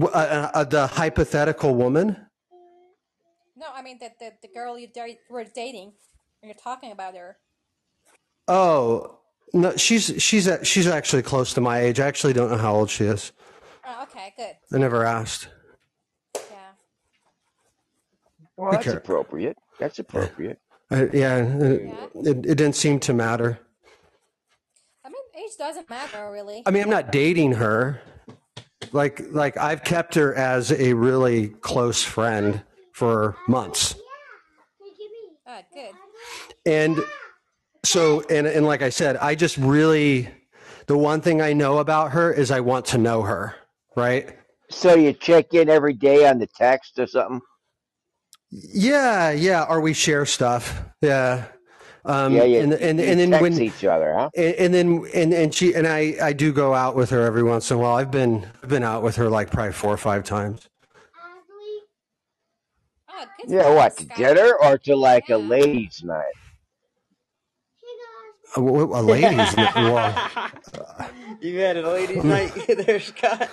Uh, uh, the hypothetical woman. No, I mean the, the, the girl you da- were dating, and you're talking about her. Oh no, she's she's a- she's actually close to my age. I actually don't know how old she is. Oh, okay, good. I never asked. Yeah. well, that's Okay. appropriate. That's appropriate. I, yeah, it, it, it didn't seem to matter. I mean, age doesn't matter, really. I mean, I'm not dating her. Like like I've kept her as a really close friend for months. Oh, good. And so and and like I said, I just really the one thing I know about her is I want to know her, right? So you check in every day on the text or something? Yeah, yeah, or we share stuff. Yeah. Um yeah, you, and and you and then text when each other, huh? and, and then and and she and I I do go out with her every once in a while. I've been I've been out with her like probably four or five times. Oh. Yeah, what, to dinner or to like Yeah. a ladies' night? A, a ladies' night. Well, you had a ladies' night there, Scott.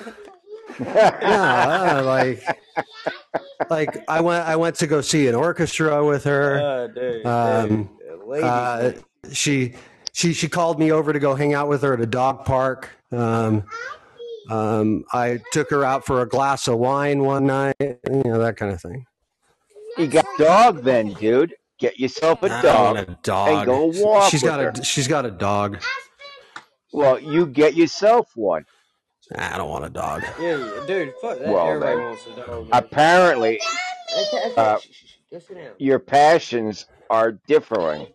yeah, uh, like like I went I went to go see an orchestra with her. Oh, dude, Um, dude, Uh, she she she called me over to go hang out with her at a dog park. Um, um, I took her out for a glass of wine one night. You know that kind of thing. You got a dog then, dude. Get yourself a I don't dog. want a dog. And go walk She's with got her. a she's got a dog. Well, you get yourself one. I don't want a dog. Yeah, yeah, dude, fuck that. Well, Everybody then, wants a dog. man. apparently, Okay, okay, uh, your passions are differing.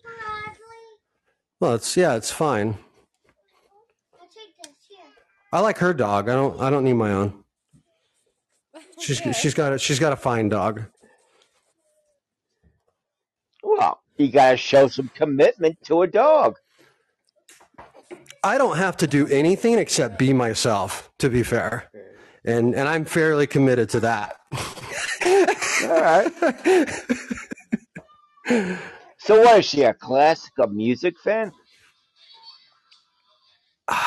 Well, it's yeah, it's fine. I like her dog. I don't I don't need my own. She's she's got a, she's got a fine dog. Well, you got to show some commitment to a dog. I don't have to do anything except be myself, to be fair. And and I'm fairly committed to that. All right. So, what is she, a classical music fan?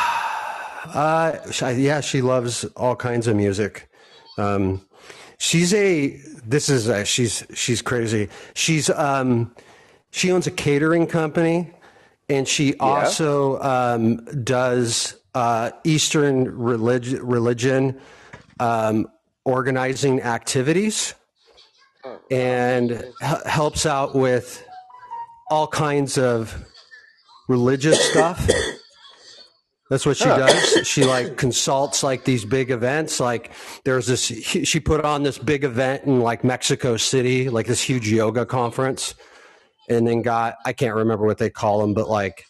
Uh, yeah, she loves all kinds of music. Um, she's a. This is a, she's she's crazy. She's um, she owns a catering company, and she also um, does uh, Eastern religion religion um, organizing activities, and h- helps out with all kinds of religious stuff. That's what she does. She like consults like these big events. Like there's this, she put on this big event in like Mexico City, like this huge yoga conference, and then got I can't remember what they call them, but like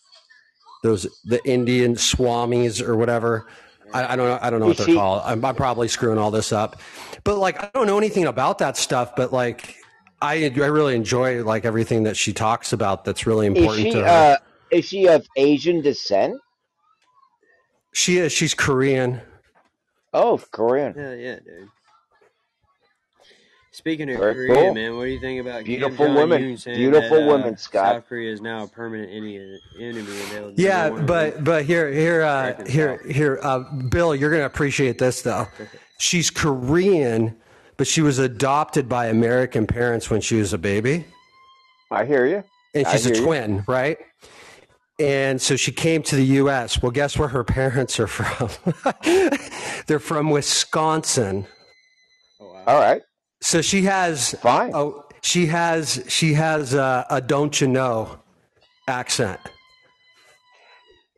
those the Indian swamis or whatever. I, I don't know. I don't know what Is they're called. I'm, I'm probably screwing all this up, but like I don't know anything about that stuff. But like I I really enjoy like everything that she talks about. That's really important she to her. uh, is she of Asian descent? she is. She's Korean. Oh, Korean. Yeah, yeah, dude. Speaking of Very Korea, cool. man, what do you think about Beautiful Kim women. Jong Un saying Beautiful that, uh, women, Scott. South Korea is now a permanent enemy, enemy and they'll Yeah, but but here here uh, here here uh, Bill, you're gonna appreciate this though. She's Korean, but she was adopted by American parents when she was a baby, I hear you. and she's a hear you. twin, right? And so she came to the U.S. Well, guess where her parents are from? They're from Wisconsin. Oh, wow. All right. So she has Fine. oh she has she has a, a don't you know accent.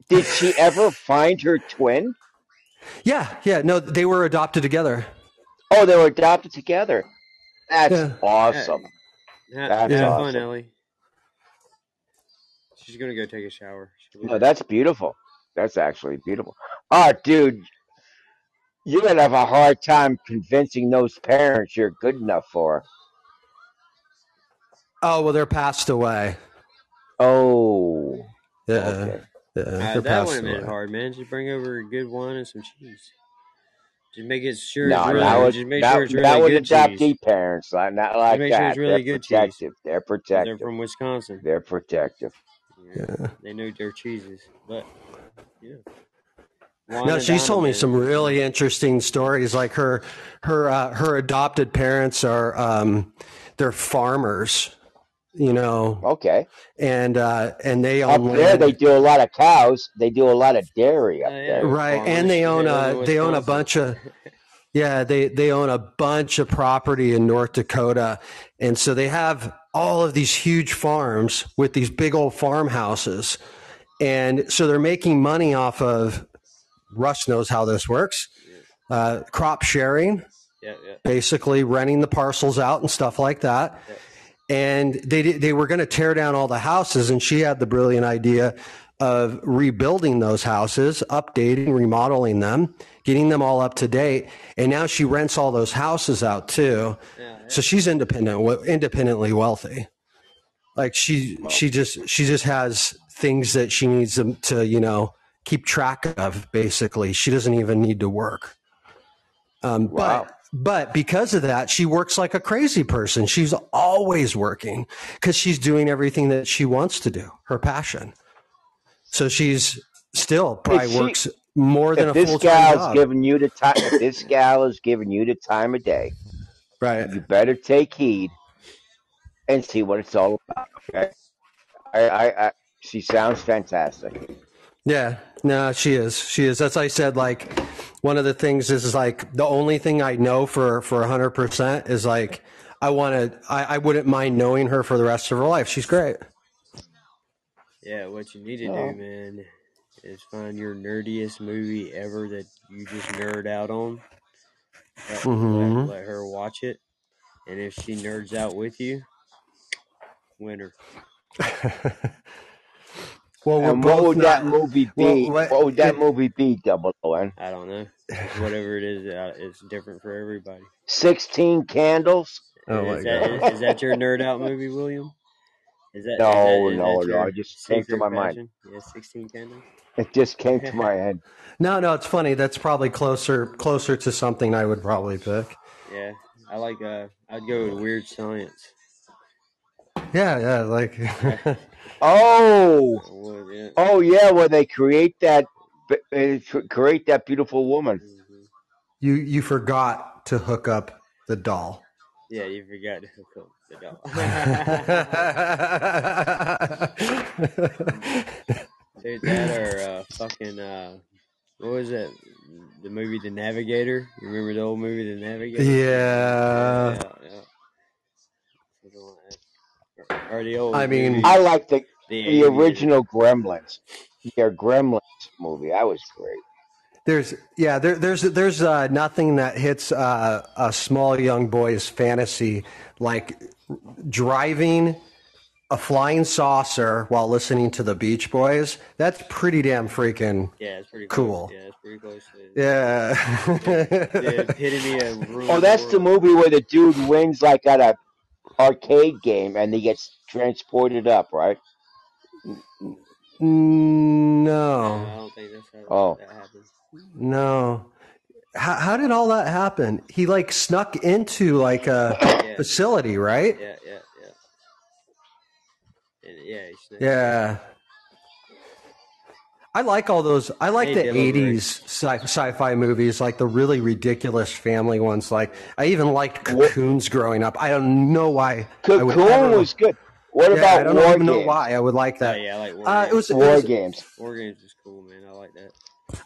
Did she ever find her twin? Yeah, yeah. No, they were adopted together. Oh, they were adopted together. That's Yeah. awesome. Ha- That's have awesome. fun, Ellie. She's gonna go take a shower. No, that's beautiful. That's actually beautiful. Oh, dude, you're gonna have a hard time convincing those parents you're good enough for. Oh well, they're passed away. Oh, Yeah, okay. yeah, Uh, that would passed have been away. hard, man. Just bring over a good one and some cheese. Just make it sure No, it's that really. would Just make that sure it's that really would good adopt cheese. these parents, like not Just like make sure it's really They're good cheese. protective. They're 'cause They're from Wisconsin. They're protective. Yeah, Yeah. they know their cheeses. But yeah, No, she's told me some really interesting stories. Like her, her, uh, her adopted parents are, um, they're farmers, you know, Okay. and uh, and they Up own there, they do a lot of cows. They do a lot of dairy up yeah, there. right? farmers. And they They own live a, they own a bunch of, yeah, they they own a bunch of property in North Dakota, and so they have all of these huge farms with these big old farmhouses, and so they're making money off of. Russ knows how this works. Uh, crop sharing, Yeah, yeah. basically renting the parcels out and stuff like that. Yeah. And they they were going to tear down all the houses, and she had the brilliant idea of rebuilding those houses, updating, remodeling them, getting them all up to date. And now she rents all those houses out too. So she's independent, independently wealthy. Like she she just she just has things that she needs them to you know keep track of. Basically, she doesn't even need to work. Um, Wow. But but because of that, she works like a crazy person. She's always working because she's doing everything that she wants to do, her passion. So she's still probably she- works more than a this full time gal's job. giving you the time, if this gal is giving you the time of day, right. you better take heed and see what it's all about. Okay. I, I, I she sounds fantastic. Yeah, no, she is. She is. That's why I said like one of the things is, is like the only thing I know for for hundred percent is like I want to. I, I wouldn't mind knowing her for the rest of her life. She's great. Yeah, what you need to Oh. do, man, is find your nerdiest movie ever that you just nerd out on. Let, Mhm. let, let her watch it, and if she nerds out with you, winner. well, And what both would that not. movie well, be? what- what would that it- movie be? Double O N. I don't know. Whatever it is, uh, it's different for everybody. Sixteen Candles. Oh my is, that, God. is, is that your nerd out movie, William? Is that, is No, that, is no, that no, your it just came to secret my mind. passion? Yeah, sixteen candles. It just came to my head. No, no, it's funny. That's probably closer closer to something I would probably pick. Yeah, I like. Uh, I'd go with Weird Science. Yeah, yeah, like Oh, yeah. oh yeah, where they create that, uh, create that beautiful woman. Mhm. you you forgot to hook up the doll. Yeah, you forgot to hook up the doll. Dude, that or uh, fucking uh, what was that? The movie The Navigator. You remember the old movie The Navigator? yeah. yeah, yeah. Something like that. Or the old. I mean- movie, I like the the, the original Gremlins. Their Gremlins movie. That was great. There's yeah, there, there's there's uh, nothing that hits uh, a small young boy's fantasy like driving a flying saucer while listening to the Beach Boys. That's pretty damn freaking Yeah, it's pretty Cool. Close. Yeah, it's pretty close. To yeah. the epitome of Oh, that's the world. movie where the dude wins like at a arcade game and he gets transported up, right? No, I no, don't think that's how Oh. that happened. no. How, how did all that happen? He like snuck into like a Yeah, facility, right? yeah, yeah, yeah. And yeah, he snapped. Yeah. I like all those. I like Hey, the Dylan '80s sci- sci-fi movies, like the really ridiculous family ones. Like I even liked What- Cocoons growing up. I don't know why. I Cocoon was good. What yeah, about I don't War even know why I would like Oh, that. yeah, I like War Uh, it Games. was. It War was Games. War Games is cool, man. I like that.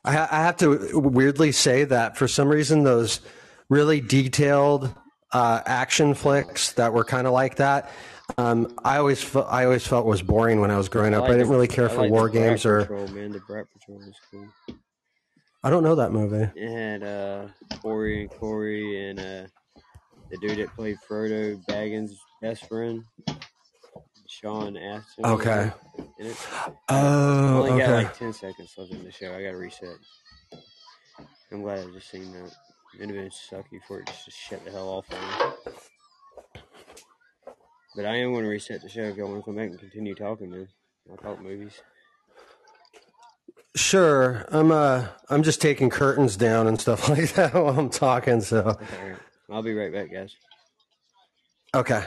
I, I have to weirdly say that for some reason those really detailed uh, action flicks that were kind of like that. Um, I always fe- I always felt was boring when I was growing I up. like I didn't the- really care I for like war games or Patrol, man. The Brat Patrol is cool. I don't know that movie. It had uh, Corey and Corey and uh, the dude that played Frodo Baggins' best friend. Sean Astin. Okay. it Oh, only got okay. like ten seconds left in the show. I got to reset. I'm glad I just seen that. It'd have been sucky for it just to shut the hell off on me. But I am going to reset the show if y'all want to come back and continue talking, man. I'll talk movies. Sure. I'm uh I'm just taking curtains down and stuff like that while I'm talking, so right. I'll be right back, guys. okay.